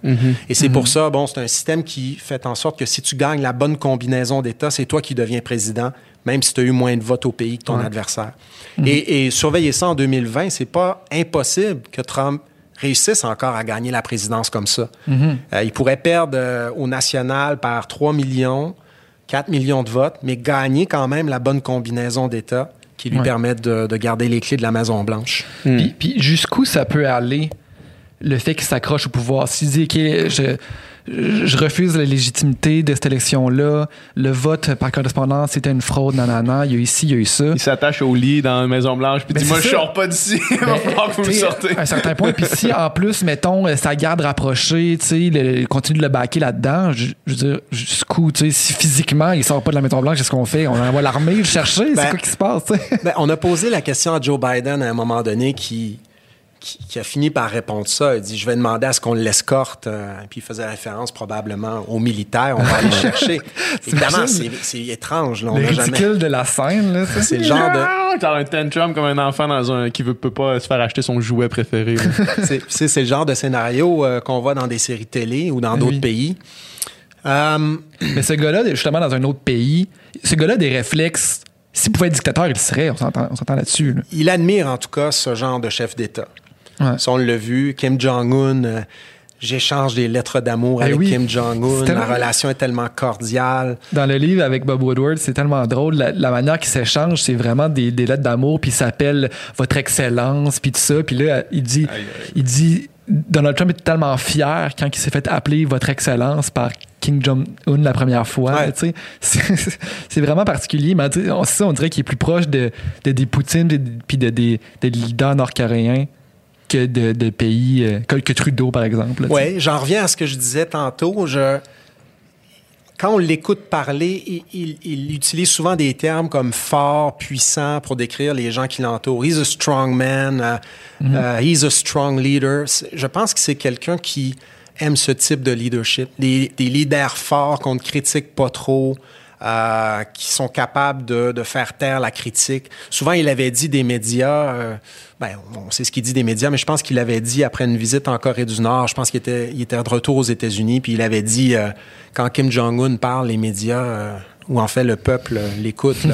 Et c'est pour ça, bon, c'est un système qui fait en sorte que si tu gagnes la bonne combinaison d'États, c'est toi qui deviens président, même si tu as eu moins de votes au pays que ton adversaire. Et, et surveiller ça en 2020, c'est pas impossible que Trump réussisse encore à gagner la présidence comme ça. Euh, il pourrait perdre euh, au national par 3 millions, 4 millions de votes, mais gagner quand même la bonne combinaison d'États qui lui Ouais. permettent de, de garder les clés de la Maison-Blanche. Puis, puis jusqu'où ça peut aller le fait qu'il s'accroche au pouvoir? S'il dit, OK, je, je refuse la légitimité de cette élection-là, le vote par correspondance, c'était une fraude, nanana, il y a eu ici, il y a eu ça. Il s'attache au lit dans la Maison Blanche puis Ben, dit moi je sors pas d'ici, il va Ben, falloir que vous me sortez. À un certain point. Puis si, en plus, mettons, sa garde rapprochée, tu sais, le- continue de le baquer là-dedans, je, je veux dire, jusqu'où, tu sais, si physiquement, il sort pas de la Maison Blanche, qu'est-ce qu'on fait? On envoie l'armée le chercher? Ben, c'est quoi qui se passe? Ben, on a posé la question à Joe Biden à un moment donné qui, qui, qui a fini par répondre ça. Il dit, je vais demander à ce qu'on l'escorte. euh, puis il faisait référence probablement aux militaires. On va aller le chercher. Évidemment, c'est étrange. Là, on Le ridicule jamais... de la scène. C'est le genre de... Ah, T'as un tantrum comme un enfant dans un qui veut peut pas se faire acheter son jouet préféré. C'est le genre de scénario euh, qu'on voit dans des séries télé ou dans Ben d'autres oui. pays. Euh, Mais ce gars-là, justement, dans un autre pays, ce gars-là, a des réflexes. S'il pouvait être dictateur, il le serait. On s'entend on s'entend là-dessus. là. il admire en tout cas ce genre de chef d'État. Ouais. Ça, on l'a vu. Kim Jong-un, euh, j'échange des lettres d'amour Ben avec oui. Kim Jong-un. Tellement- La relation est tellement cordiale. Dans le livre avec Bob Woodward, c'est tellement drôle. La, la manière qu'ils s'échangent, c'est vraiment des, des lettres d'amour, puis il s'appelle Votre Excellence, puis tout ça. Puis là, il dit, il dit Donald Trump est tellement fier quand il s'est fait appeler Votre Excellence par Kim Jong-un la première fois. Ouais. tu sais. C'est vraiment particulier. Mais on, c'est ça, on dirait qu'il est plus proche de, de des Poutine et de- puis de, des, des leaders nord-coréens que de, de pays euh, que, Trudeau, par exemple. Oui, j'en reviens à ce que je disais tantôt. Je... Quand on l'écoute parler, il, il- il utilise souvent des termes comme fort, puissant pour décrire les gens qui l'entourent. He's a strong man, uh, uh, he's a strong leader. Je pense que c'est quelqu'un qui aime ce type de leadership. Des, des leaders forts qu'on ne critique pas trop, euh, qui sont capables de, de faire taire la critique. Souvent, il avait dit des médias, euh, ben, on sait ce qu'il dit des médias, mais je pense qu'il avait dit après une visite en Corée du Nord, je pense qu'il était, il était de retour aux États-Unis, puis il avait dit, euh, quand Kim Jong-un parle, les médias euh, ou en fait le peuple l'écoute.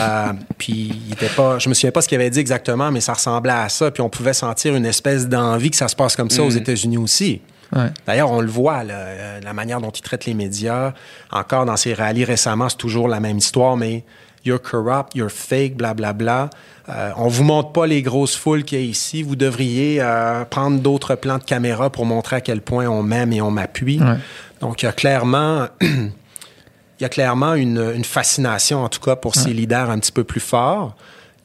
Euh, puis il était pas, je me souviens pas ce qu'il avait dit exactement, mais ça ressemblait à ça. Puis on pouvait sentir une espèce d'envie que ça se passe comme ça aux États-Unis aussi. Ouais. D'ailleurs, on le voit, là, euh, la manière dont ils traitent les médias. Encore dans ces rallyes récemment, c'est toujours la même histoire, mais you're corrupt, you're fake, blablabla. Euh, on vous montre pas les grosses foules qu'il y a ici. Vous devriez euh, prendre d'autres plans de caméra pour montrer à quel point on m'aime et on m'appuie. Ouais. Donc, il y a clairement, il y a clairement une, une fascination, en tout cas, pour ces leaders un petit peu plus forts.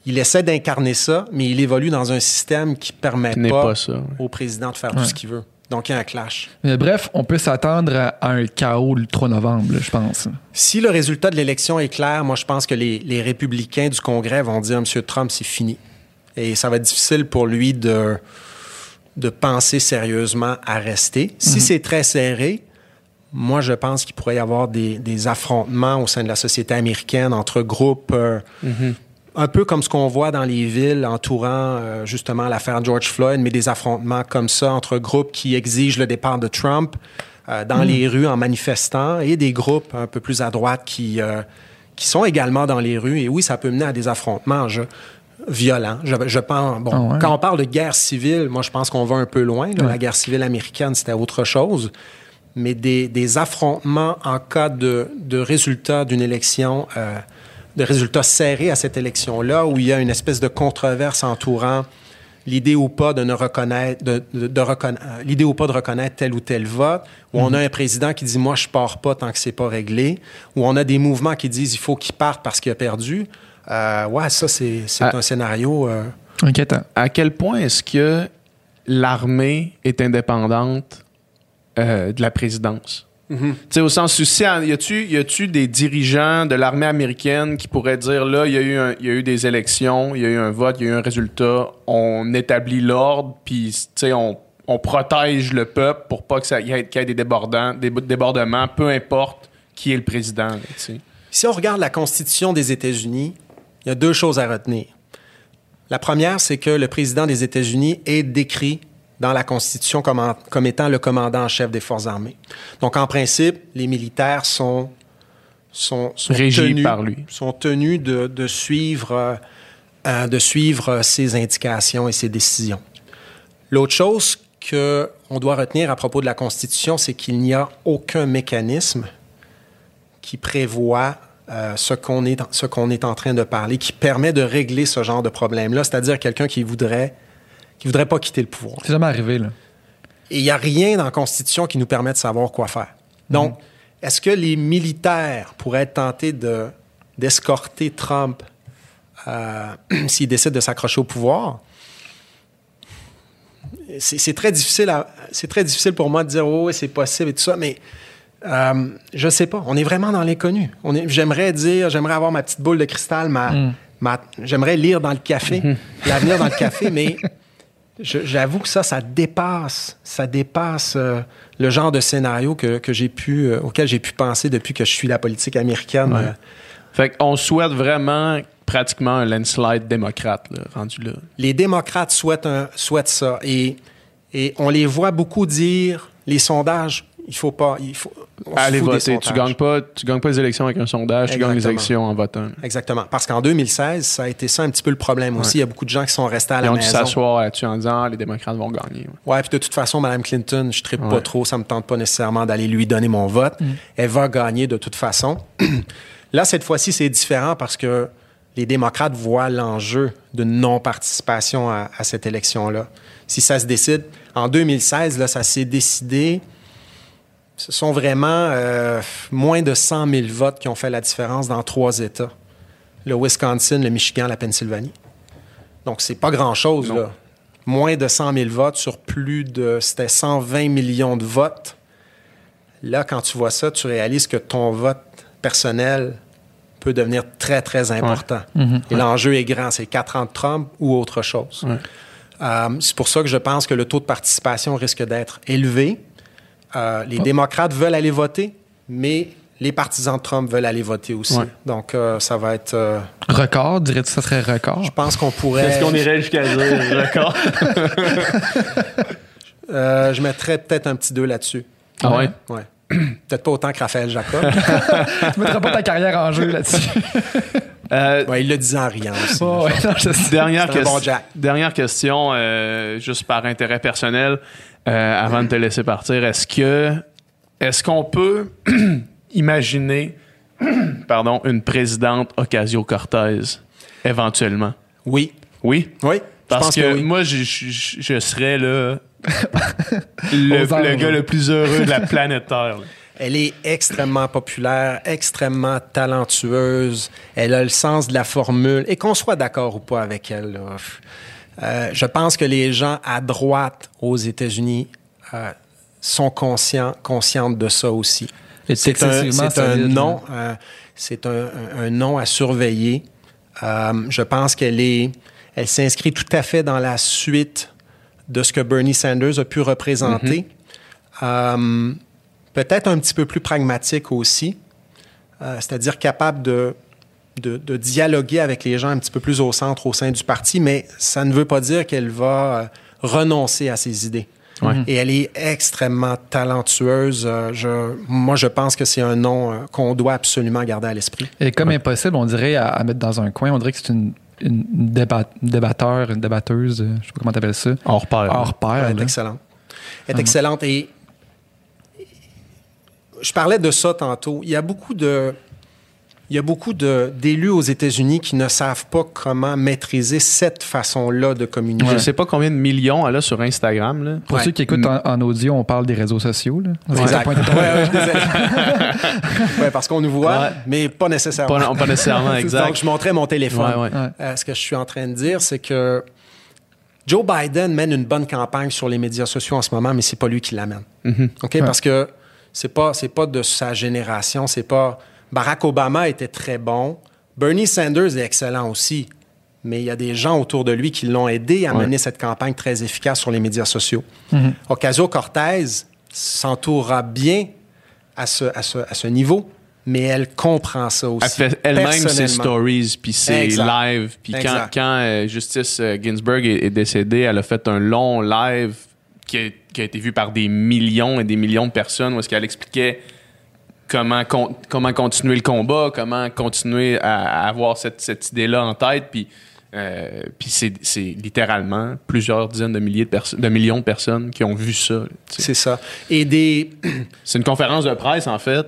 Il essaie d'incarner ça, mais il évolue dans un système qui permet pas, pas ça, ouais. au président de faire tout ce qu'il veut. Donc, il y a un clash. Mais bref, on peut s'attendre à un chaos le 3 novembre, je pense. Si le résultat de l'élection est clair, moi, je pense que les, les républicains du Congrès vont dire, M. Trump, c'est fini. Et ça va être difficile pour lui de, de penser sérieusement à rester. Si c'est très serré, moi, je pense qu'il pourrait y avoir des, des affrontements au sein de la société américaine entre groupes, euh, un peu comme ce qu'on voit dans les villes entourant euh, justement l'affaire George Floyd, mais des affrontements comme ça entre groupes qui exigent le départ de Trump euh, dans les rues en manifestant et des groupes un peu plus à droite qui, euh, qui sont également dans les rues. Et oui, ça peut mener à des affrontements je- violents. Je, je pense, bon, Ah ouais. quand on parle de guerre civile, moi, je pense qu'on va un peu loin. là. Ouais. La guerre civile américaine, c'était autre chose. Mais des, des affrontements en cas de, de résultat d'une élection, euh, de résultats serrés à cette élection-là, où il y a une espèce de controverse entourant l'idée ou pas de ne reconnaître, de, de- de reconna- euh, l'idée ou pas de reconnaître tel ou tel vote, où on a un président qui dit moi je pars pas tant que c'est pas réglé, où on a des mouvements qui disent il faut qu'il parte parce qu'il a perdu. Euh, ouais, ça c'est, c'est Ah. un scénario. euh, Inquiétant. À quel point est-ce que l'armée est indépendante euh, de la présidence? Tu sais, au sens où, y a-tu y a-tu des dirigeants de l'armée américaine qui pourraient dire là, il y, a eu y a eu des élections, il y a eu un vote, il y a eu un résultat, on établit l'ordre, puis tu sais, on, on protège le peuple pour pas que ça y ait, qu'il y ait des débordants, des débordements, peu importe qui est le président. tu. Si on regarde la Constitution des États-Unis, il y a deux choses à retenir. La première, c'est que le président des États-Unis est décrit dans la Constitution comme, en- comme étant le commandant en chef des forces armées. Donc, en principe, les militaires sont, sont, tenus, par lui. sont tenus de, de suivre, euh, euh, de suivre euh, ses indications et ses décisions. L'autre chose qu'on doit retenir à propos de la Constitution, c'est qu'il n'y a aucun mécanisme qui prévoit euh, ce qu'on est, ce qu'on est en train de parler, qui permet de régler ce genre de problème-là, c'est-à-dire quelqu'un qui voudrait, qui voudrait pas quitter le pouvoir. C'est jamais arrivé, là. Et il n'y a rien dans la Constitution qui nous permet de savoir quoi faire. Donc, est-ce que les militaires pourraient être tentés de, d'escorter Trump euh, s'il décide de s'accrocher au pouvoir? C'est, c'est très difficile à- c'est très difficile pour moi de dire oh, oui, c'est possible et tout ça, mais euh, je sais pas. On est vraiment dans l'inconnu. On est, j'aimerais dire, j'aimerais avoir ma petite boule de cristal, ma, ma- j'aimerais lire dans le café, l'avenir dans le café, mais j'avoue que ça, ça dépasse, ça dépasse euh, le genre de scénario que, que j'ai pu, euh, auquel j'ai pu penser depuis que je suis la politique américaine. Ouais. Euh, Fait qu'on souhaite vraiment pratiquement un landslide démocrate, là, rendu là. les démocrates souhaitent, un- souhaitent ça. Et, et on les voit beaucoup dire les sondages, il faut pas. Il faut, Allez voter. Tu gagnes, pas, tu gagnes pas les élections avec un sondage, tu gagnes les élections en votant. Exactement. Parce qu'en 2016, ça a été ça un petit peu le problème aussi. Il y a beaucoup de gens qui sont restés à Ils la ont dû maison. s'asseoir là-dessus en disant ah, les démocrates vont gagner. ouais. Ouais, puis de toute façon, Mme Clinton, je ne pas Ouais. trop, ça me tente pas nécessairement d'aller lui donner mon vote. Elle va gagner de toute façon. Là, cette fois-ci, c'est différent parce que les démocrates voient l'enjeu de non-participation à, à cette élection-là. Si ça se décide, en 2016, là, ça s'est décidé. Ce sont vraiment euh, moins de 100 000 votes qui ont fait la différence dans trois États. Le Wisconsin, le Michigan, la Pennsylvanie. Donc, c'est pas grand-chose, là. Moins de 100 000 votes sur plus de... C'était 120 millions de votes. Là, quand tu vois ça, tu réalises que ton vote personnel peut devenir très, très important. Et l'enjeu est grand. C'est 4 ans de Trump ou autre chose. Ouais. Euh, c'est pour ça que je pense que le taux de participation risque d'être élevé. Euh, les démocrates veulent aller voter, mais les partisans de Trump veulent aller voter aussi. Ouais. Donc, euh, ça va être... euh, Record, dirais-tu que ça serait record? je pense qu'on pourrait... Est-ce qu'on irait jusqu'à dire record? Euh, je mettrais peut-être un petit 2 là-dessus. Ah ouais? Ouais. Peut-être pas autant que Raphaël Jacob. tu mettras pas ta carrière en jeu là-dessus. Euh, Ouais, il le disait en riant aussi. Oh, ouais, non, je sais. dernière, bon question, euh, juste par intérêt personnel, euh, avant de te laisser partir. Est-ce que est-ce qu'on peut imaginer pardon, une présidente Ocasio-Cortez éventuellement? Oui. Oui? Oui. Je Parce pense que, que, oui. moi, je, je- je serais là, le, gars le plus heureux de la planète Terre. là. Elle est extrêmement populaire, extrêmement talentueuse. Elle a le sens de la formule. Et qu'on soit d'accord ou pas avec elle, là, euh, je pense que les gens à droite aux États-Unis euh, sont conscients, conscientes de ça aussi. C'est un, nom, euh, c'est un, un- un nom à surveiller. Euh, je pense qu'elle est, elle s'inscrit tout à fait dans la suite de ce que Bernie Sanders a pu représenter. Euh, Peut-être un petit peu plus pragmatique aussi, euh, c'est-à-dire capable de, de, de dialoguer avec les gens un petit peu plus au centre, au sein du parti, mais ça ne veut pas dire qu'elle va euh, renoncer à ses idées. Ouais. Et elle est extrêmement talentueuse. Euh, je, moi, je pense que c'est un nom euh, qu'on doit absolument garder à l'esprit. Et comme impossible, on dirait, à, à mettre dans un coin, on dirait que c'est une, une débat- une débatteur, une débatteuse, euh, je sais pas comment t'appelles ça. Hors pair. Hors pair. Elle est excellente. Elle est Vraiment. excellente. Et je parlais de ça tantôt. Il y a beaucoup de. Il y a beaucoup de- d'élus aux États-Unis qui ne savent pas comment maîtriser cette façon-là de communiquer. Je sais pas combien de millions elle a sur Instagram. Là. Pour Ouais. ceux qui écoutent en, en audio, on parle des réseaux sociaux. Là. On Exact. Ouais, ouais, désolé. Ouais, parce qu'on nous voit, Ouais. mais pas nécessairement. Pas, pas nécessairement, exact. Donc, je montrais mon téléphone. Ouais, ouais. Ouais. Euh, ce que je suis en train de dire, c'est que Joe Biden mène une bonne campagne sur les médias sociaux en ce moment, mais c'est pas lui qui l'amène. Mhm. OK? Parce que c'est pas, c'est pas de sa génération, c'est pas. Barack Obama était très bon. Bernie Sanders est excellent aussi. Mais il y a des gens autour de lui qui l'ont aidé à Ouais. mener cette campagne très efficace sur les médias sociaux. Mhm. Ocasio-Cortez s'entourera bien à ce, à, ce, à ce niveau, mais elle comprend ça aussi. Elle fait elle-même ses stories, puis ses lives. Puis quand, euh, Justice euh, Ginsburg est, est décédée, elle a fait un long live qui a, qui a été vu par des millions et des millions de personnes où est-ce qu'elle expliquait comment, con- comment continuer le combat, comment continuer à, à avoir cette, cette idée-là en tête. Puis, euh, puis c'est, littéralement plusieurs dizaines de, milliers de, de millions de personnes qui ont vu ça. C'est ça. Et des. C'est une conférence de presse, en fait,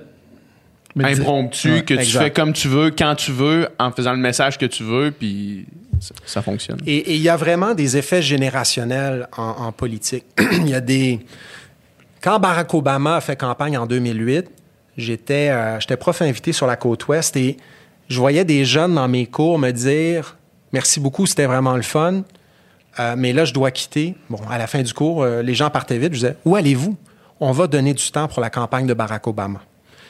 impromptu, Ouais, que tu exact. fais comme tu veux, quand tu veux, en faisant le message que tu veux, puis ça, ça fonctionne. Et et il y a vraiment des effets générationnels en, en politique. Il y a des. Quand Barack Obama a fait campagne en 2008, j'étais euh, j'étais prof invité sur la côte ouest et je voyais des jeunes dans mes cours me dire Merci beaucoup, c'était vraiment le fun. Euh, mais là, je dois quitter. Bon, à la fin du cours, euh, les gens partaient vite. Je disais Où allez-vous? On va donner du temps pour la campagne de Barack Obama.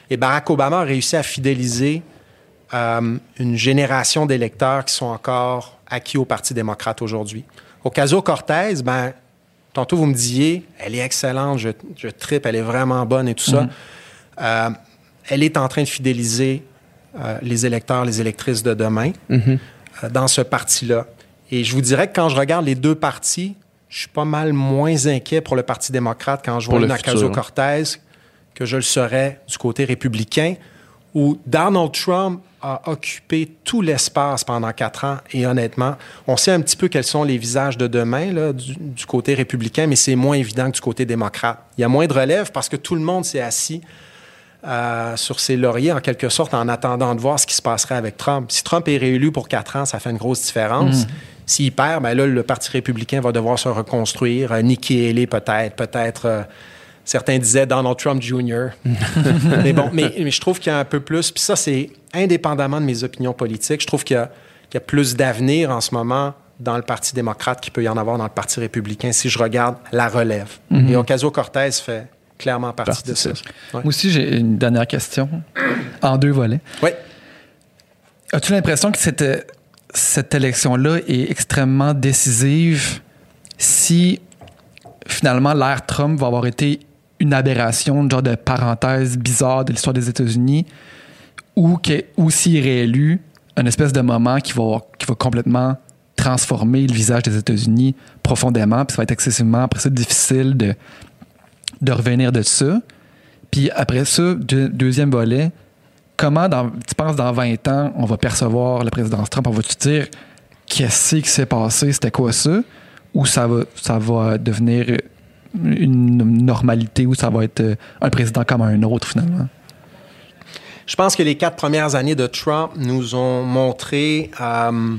Et Barack Obama a réussi à fidéliser une génération d'électeurs qui sont encore acquis au Parti démocrate aujourd'hui. Ocasio-Cortez, ben, tantôt vous me disiez, elle est excellente, je, je tripe, elle est vraiment bonne et tout ça. Euh, elle est en train de fidéliser euh, les électeurs, les électrices de demain Mhm. euh, dans ce parti-là. Et je vous dirais que quand je regarde les deux partis, je suis pas mal moins inquiet pour le Parti démocrate quand je vois une. Ocasio-Cortez que je le serais du côté républicain, où Donald Trump a occupé tout l'espace pendant quatre ans. Et honnêtement, on sait un petit peu quels sont les visages de demain là, du, du côté républicain, mais c'est moins évident que du côté démocrate. Il y a moins de relève parce que tout le monde s'est assis euh, sur ses lauriers, en quelque sorte, en attendant de voir ce qui se passerait avec Trump. Si Trump est réélu pour quatre ans, ça fait une grosse différence. S'il perd, ben là, le Parti républicain va devoir se reconstruire. Euh, Nikki Haley, peut-être, peut-être. euh, certains disaient Donald Trump Jr. mais bon, mais, mais je trouve qu'il y a un peu plus. Puis ça, c'est indépendamment de mes opinions politiques. Je trouve qu'il y a, qu'il y a plus d'avenir en ce moment dans le Parti démocrate qu'il peut y en avoir dans le Parti républicain si je regarde la relève. Et Ocasio-Cortez fait clairement partie, Partie de ça. de ça. Ouais. Moi aussi, j'ai une dernière question en deux volets. Oui. As-tu l'impression que cette, cette élection-là est extrêmement décisive si finalement l'ère Trump va avoir été une aberration, une genre de parenthèse bizarre de l'histoire des États-Unis, ou, que, ou s'il est réélu, un espèce de moment qui va, qui va complètement transformer le visage des États-Unis profondément, puis ça va être excessivement après ça difficile de, de revenir de ça. Puis après ça, deux- deuxième volet, comment dans, tu penses dans 20 ans, on va percevoir la présidence Trump? On va-tu dire qu'est-ce qui s'est passé? C'était quoi ça? Ou ça va, ça va devenir une normalité ou ça va être euh, un président comme un autre finalement? Je pense que les quatre premières années de Trump nous ont montré euh,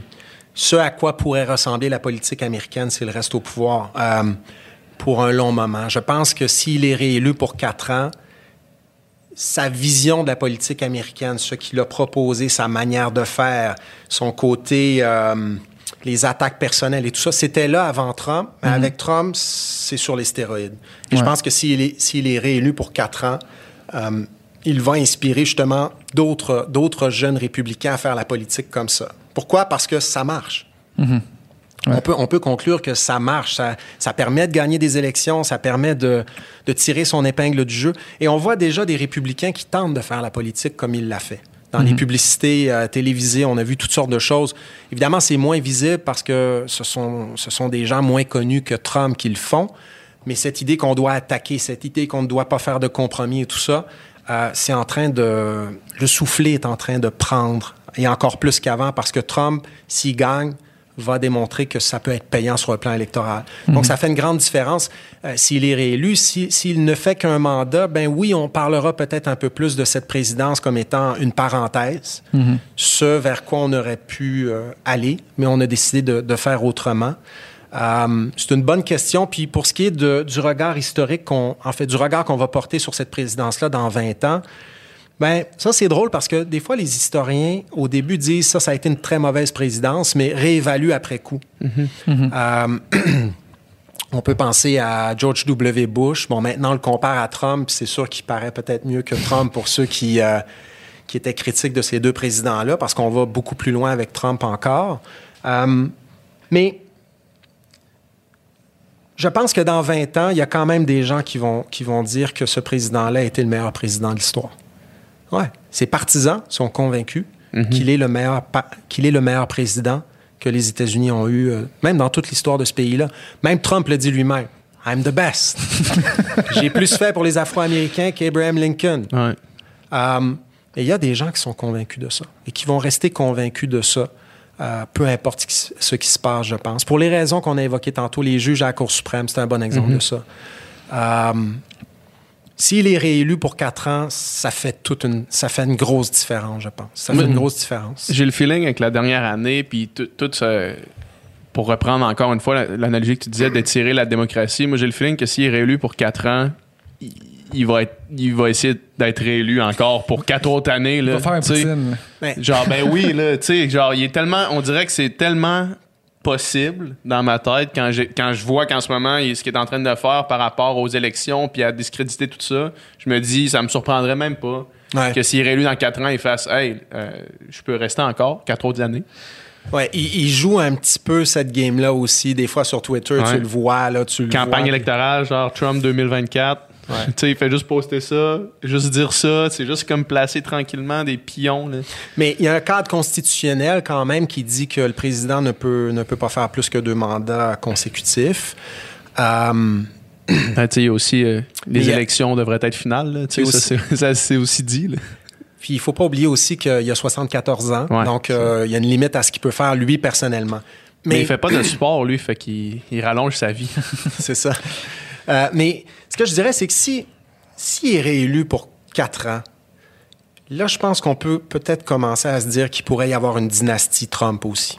ce à quoi pourrait ressembler la politique américaine s'il reste au pouvoir euh, pour un long moment. Je pense que s'il est réélu pour quatre ans, sa vision de la politique américaine, ce qu'il a proposé, sa manière de faire, son côté, euh, les attaques personnelles et tout ça, c'était là avant Trump. Mais avec Trump, c'est sur les stéroïdes. Et je pense que s'il est, est réélu pour quatre ans, euh, il va inspirer justement d'autres, d'autres jeunes républicains à faire la politique comme ça. Pourquoi? Parce que ça marche. On, peut, on peut conclure que ça marche. Ça, ça permet de gagner des élections, ça permet de, de tirer son épingle du jeu. Et on voit déjà des républicains qui tentent de faire la politique comme il l'a fait. Dans les publicités euh, télévisées, on a vu toutes sortes de choses. Évidemment, c'est moins visible parce que ce sont, ce sont des gens moins connus que Trump qui le font. Mais cette idée qu'on doit attaquer, cette idée qu'on ne doit pas faire de compromis et tout ça, euh, c'est en train de... Le soufflet est en train de prendre, et encore plus qu'avant, parce que Trump, s'il gagne, va démontrer que ça peut être payant sur le plan électoral. Donc, ça fait une grande différence. Euh, s'il est réélu, si- s'il ne fait qu'un mandat, ben oui, on parlera peut-être un peu plus de cette présidence comme étant une parenthèse, ce vers quoi on aurait pu euh, aller, mais on a décidé de, de faire autrement. Euh, c'est une bonne question. Puis pour ce qui est de- du regard historique, qu'on, en fait, du regard qu'on va porter sur cette présidence-là dans 20 ans, ben ça c'est drôle parce que des fois les historiens au début disent ça ça a été une très mauvaise présidence, mais réévaluent après coup. Euh, on peut penser à George W. Bush. Bon maintenant on le compare à Trump, c'est sûr qu'il paraît peut-être mieux que Trump pour ceux qui euh, qui étaient critiques de ces deux présidents-là, parce qu'on va beaucoup plus loin avec Trump encore. Euh, mais je pense que dans 20 ans, il y a quand même des gens qui vont, qui vont dire que ce président-là a été le meilleur président de l'histoire. Ouais. Ses partisans sont convaincus qu'il est, le meilleur qu'il est le meilleur président que les États-Unis ont eu, euh, même dans toute l'histoire de ce pays-là. Même Trump le dit lui-même. I'm the best. J'ai plus fait pour les Afro-Américains qu'Abraham Lincoln. Ouais. Euh, et il y a des gens qui sont convaincus de ça et qui vont rester convaincus de ça, euh, peu importe ce qui, se passe, je pense. Pour les raisons qu'on a évoquées tantôt, les juges à la Cour suprême, c'est un bon exemple de ça. S'il est réélu pour quatre ans, ça fait toute une, ça fait une grosse différence, je pense. Ça fait une grosse différence. J'ai le feeling avec la dernière année, puis tout, ce- Pour reprendre encore une fois la- l'analogie que tu disais d'étirer la démocratie, moi j'ai le feeling que s'il est réélu pour quatre ans, il, il va, être, il va essayer d'être réélu encore pour quatre autres années. Il Là, va faire un. Poutine. Genre, ben oui, là, tu sais, genre, il est tellement. On dirait que c'est tellement possible dans ma tête quand, quand je vois qu'en ce moment, il- ce qu'il est en train de faire par rapport aux élections puis à discréditer tout ça, je me dis, ça me surprendrait même pas Ouais. que s'il est réélu dans quatre ans, il fasse, hey, euh, je peux rester encore quatre autres années. ouais, il, il joue un petit peu cette game-là aussi. Des fois sur Twitter, Ouais. tu le vois, là, tu le Campagne vois. électorale, genre Trump 2024. Ouais. tu sais, il fait juste poster ça, juste dire ça, c'est juste comme placer tranquillement des pions. Là. Mais il y a un cadre constitutionnel quand même qui dit que le président ne peut, ne peut pas faire plus que deux mandats consécutifs. Tu sais, il y a aussi euh, Mais les a- élections devraient être finales. là, Et ça, c'est- ça, c'est aussi dit. là. puis il faut pas oublier aussi qu'il y a 74 ans, Ouais, donc euh, il y a une limite à ce qu'il peut faire lui personnellement. Mais, il fait pas de sport, lui, fait qu'il il rallonge sa vie. c'est ça. Euh, mais que je dirais, c'est que si s'il est réélu pour quatre ans, là, je pense qu'on peut peut-être commencer à se dire qu'il pourrait y avoir une dynastie Trump aussi.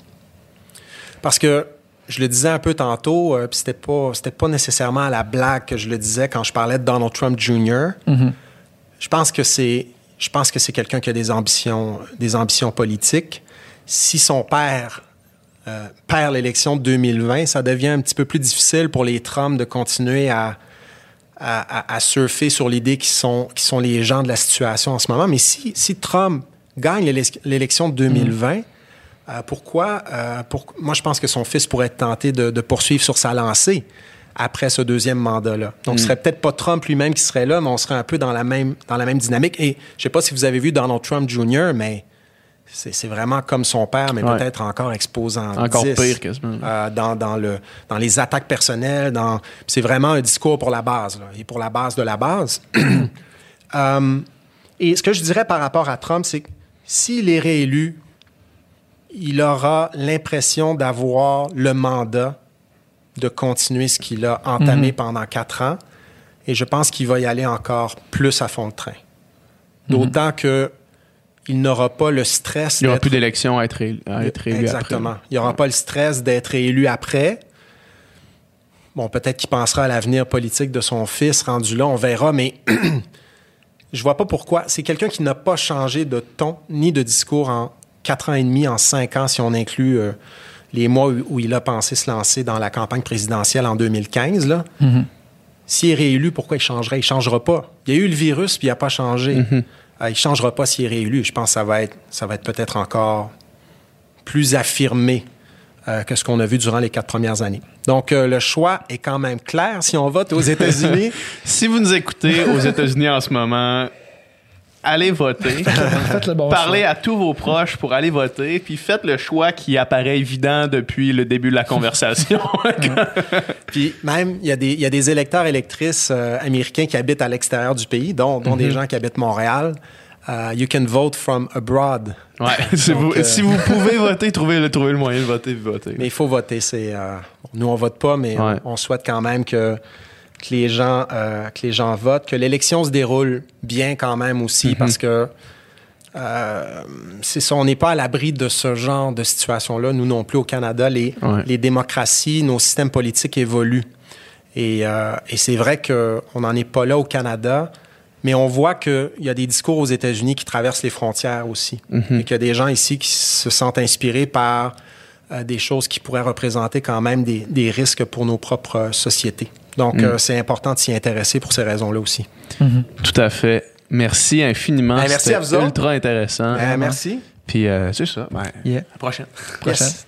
Parce que je le disais un peu tantôt, euh, puis c'était pas c'était pas nécessairement à la blague que je le disais quand je parlais de Donald Trump Jr. Je pense que c'est je pense que c'est quelqu'un qui a des ambitions des ambitions politiques. Si son père euh, perd l'élection de 2020, ça devient un petit peu plus difficile pour les Trump de continuer à, à, à- à surfer sur l'idée qu'ils sont, qu'ils sont les gens de la situation en ce moment. Mais si, si Trump gagne l'élec- l'élection de 2020, euh, pourquoi? euh, pour- moi, je pense que son fils pourrait être tenté de, de poursuivre sur sa lancée après ce deuxième mandat-là. Donc, ce serait peut-être pas Trump lui-même qui serait là, mais on serait un peu dans la même, dans la même dynamique. Et je sais pas si vous avez vu Donald Trump Jr., mais c'est vraiment comme son père, mais Ouais. peut-être encore exposant. Encore 10, pire quasiment. euh, dans, dans, le, dans les attaques personnelles. Dans, c'est vraiment un discours pour la base, là, et pour la base de la base. Euh, et ce que je dirais par rapport à Trump, c'est que s'il est réélu, il aura l'impression d'avoir le mandat de continuer ce qu'il a entamé Mhm. pendant quatre ans. Et je pense qu'il va y aller encore plus à fond de train. D'autant que il n'aura pas le stress Il n'y aura plus d'élections à être réélu, à être élu Exactement. après. Il n'y aura pas le stress d'être élu après. Bon, peut-être qu'il pensera à l'avenir politique de son fils rendu là, on verra, mais je vois pas pourquoi. C'est quelqu'un qui n'a pas changé de ton ni de discours en quatre ans et demi, en cinq ans, si on inclut euh, les mois où, où il a pensé se lancer dans la campagne présidentielle en 2015. Là. Mhm. S'il est réélu, pourquoi il changerait? Il ne changera pas. Il y a eu le virus, puis il n'a pas changé. Euh, il ne changera pas s'il est réélu. Je pense que ça va être, ça va être peut-être encore plus affirmé euh, que ce qu'on a vu durant les quatre premières années. Donc, euh, le choix est quand même clair. Si on vote aux États-Unis, Si vous nous écoutez aux États-Unis en ce moment, allez voter. Faites le bon Parlez choix. à tous vos proches pour aller voter, puis faites le choix qui apparaît évident depuis le début de la conversation. Puis même, il y, a des- il y a des électeurs électrices euh, américains qui habitent à l'extérieur du pays, dont, dont des gens qui habitent Montréal. Euh, you can vote from abroad. ouais, si, Donc, vous, euh, si vous pouvez voter, trouvez le, trouvez le moyen de voter, voter. Mais il faut voter. C'est, euh, nous, on vote pas, mais Ouais. on, on souhaite quand même que, que, les gens, euh, que les gens votent, que l'élection se déroule bien quand même aussi, parce que euh, c'est ça, on n'est pas à l'abri de ce genre de situation-là. Nous non plus au Canada, les, Ouais. les démocraties, nos systèmes politiques évoluent. Et, euh, et c'est vrai qu'on n'en est pas là au Canada, mais on voit qu'il y a des discours aux États-Unis qui traversent les frontières aussi. Et qu'il y a des gens ici qui se sentent inspirés par euh, des choses qui pourraient représenter quand même des, des risques pour nos propres sociétés. Donc, euh, c'est important de s'y intéresser pour ces raisons-là aussi. Tout à fait. Merci infiniment. Ben, merci C'était à vous autres. ultra intéressant. Ben, merci. Puis euh, c'est ça. Ben, Yeah. à la prochaine. Prochaine. Yes.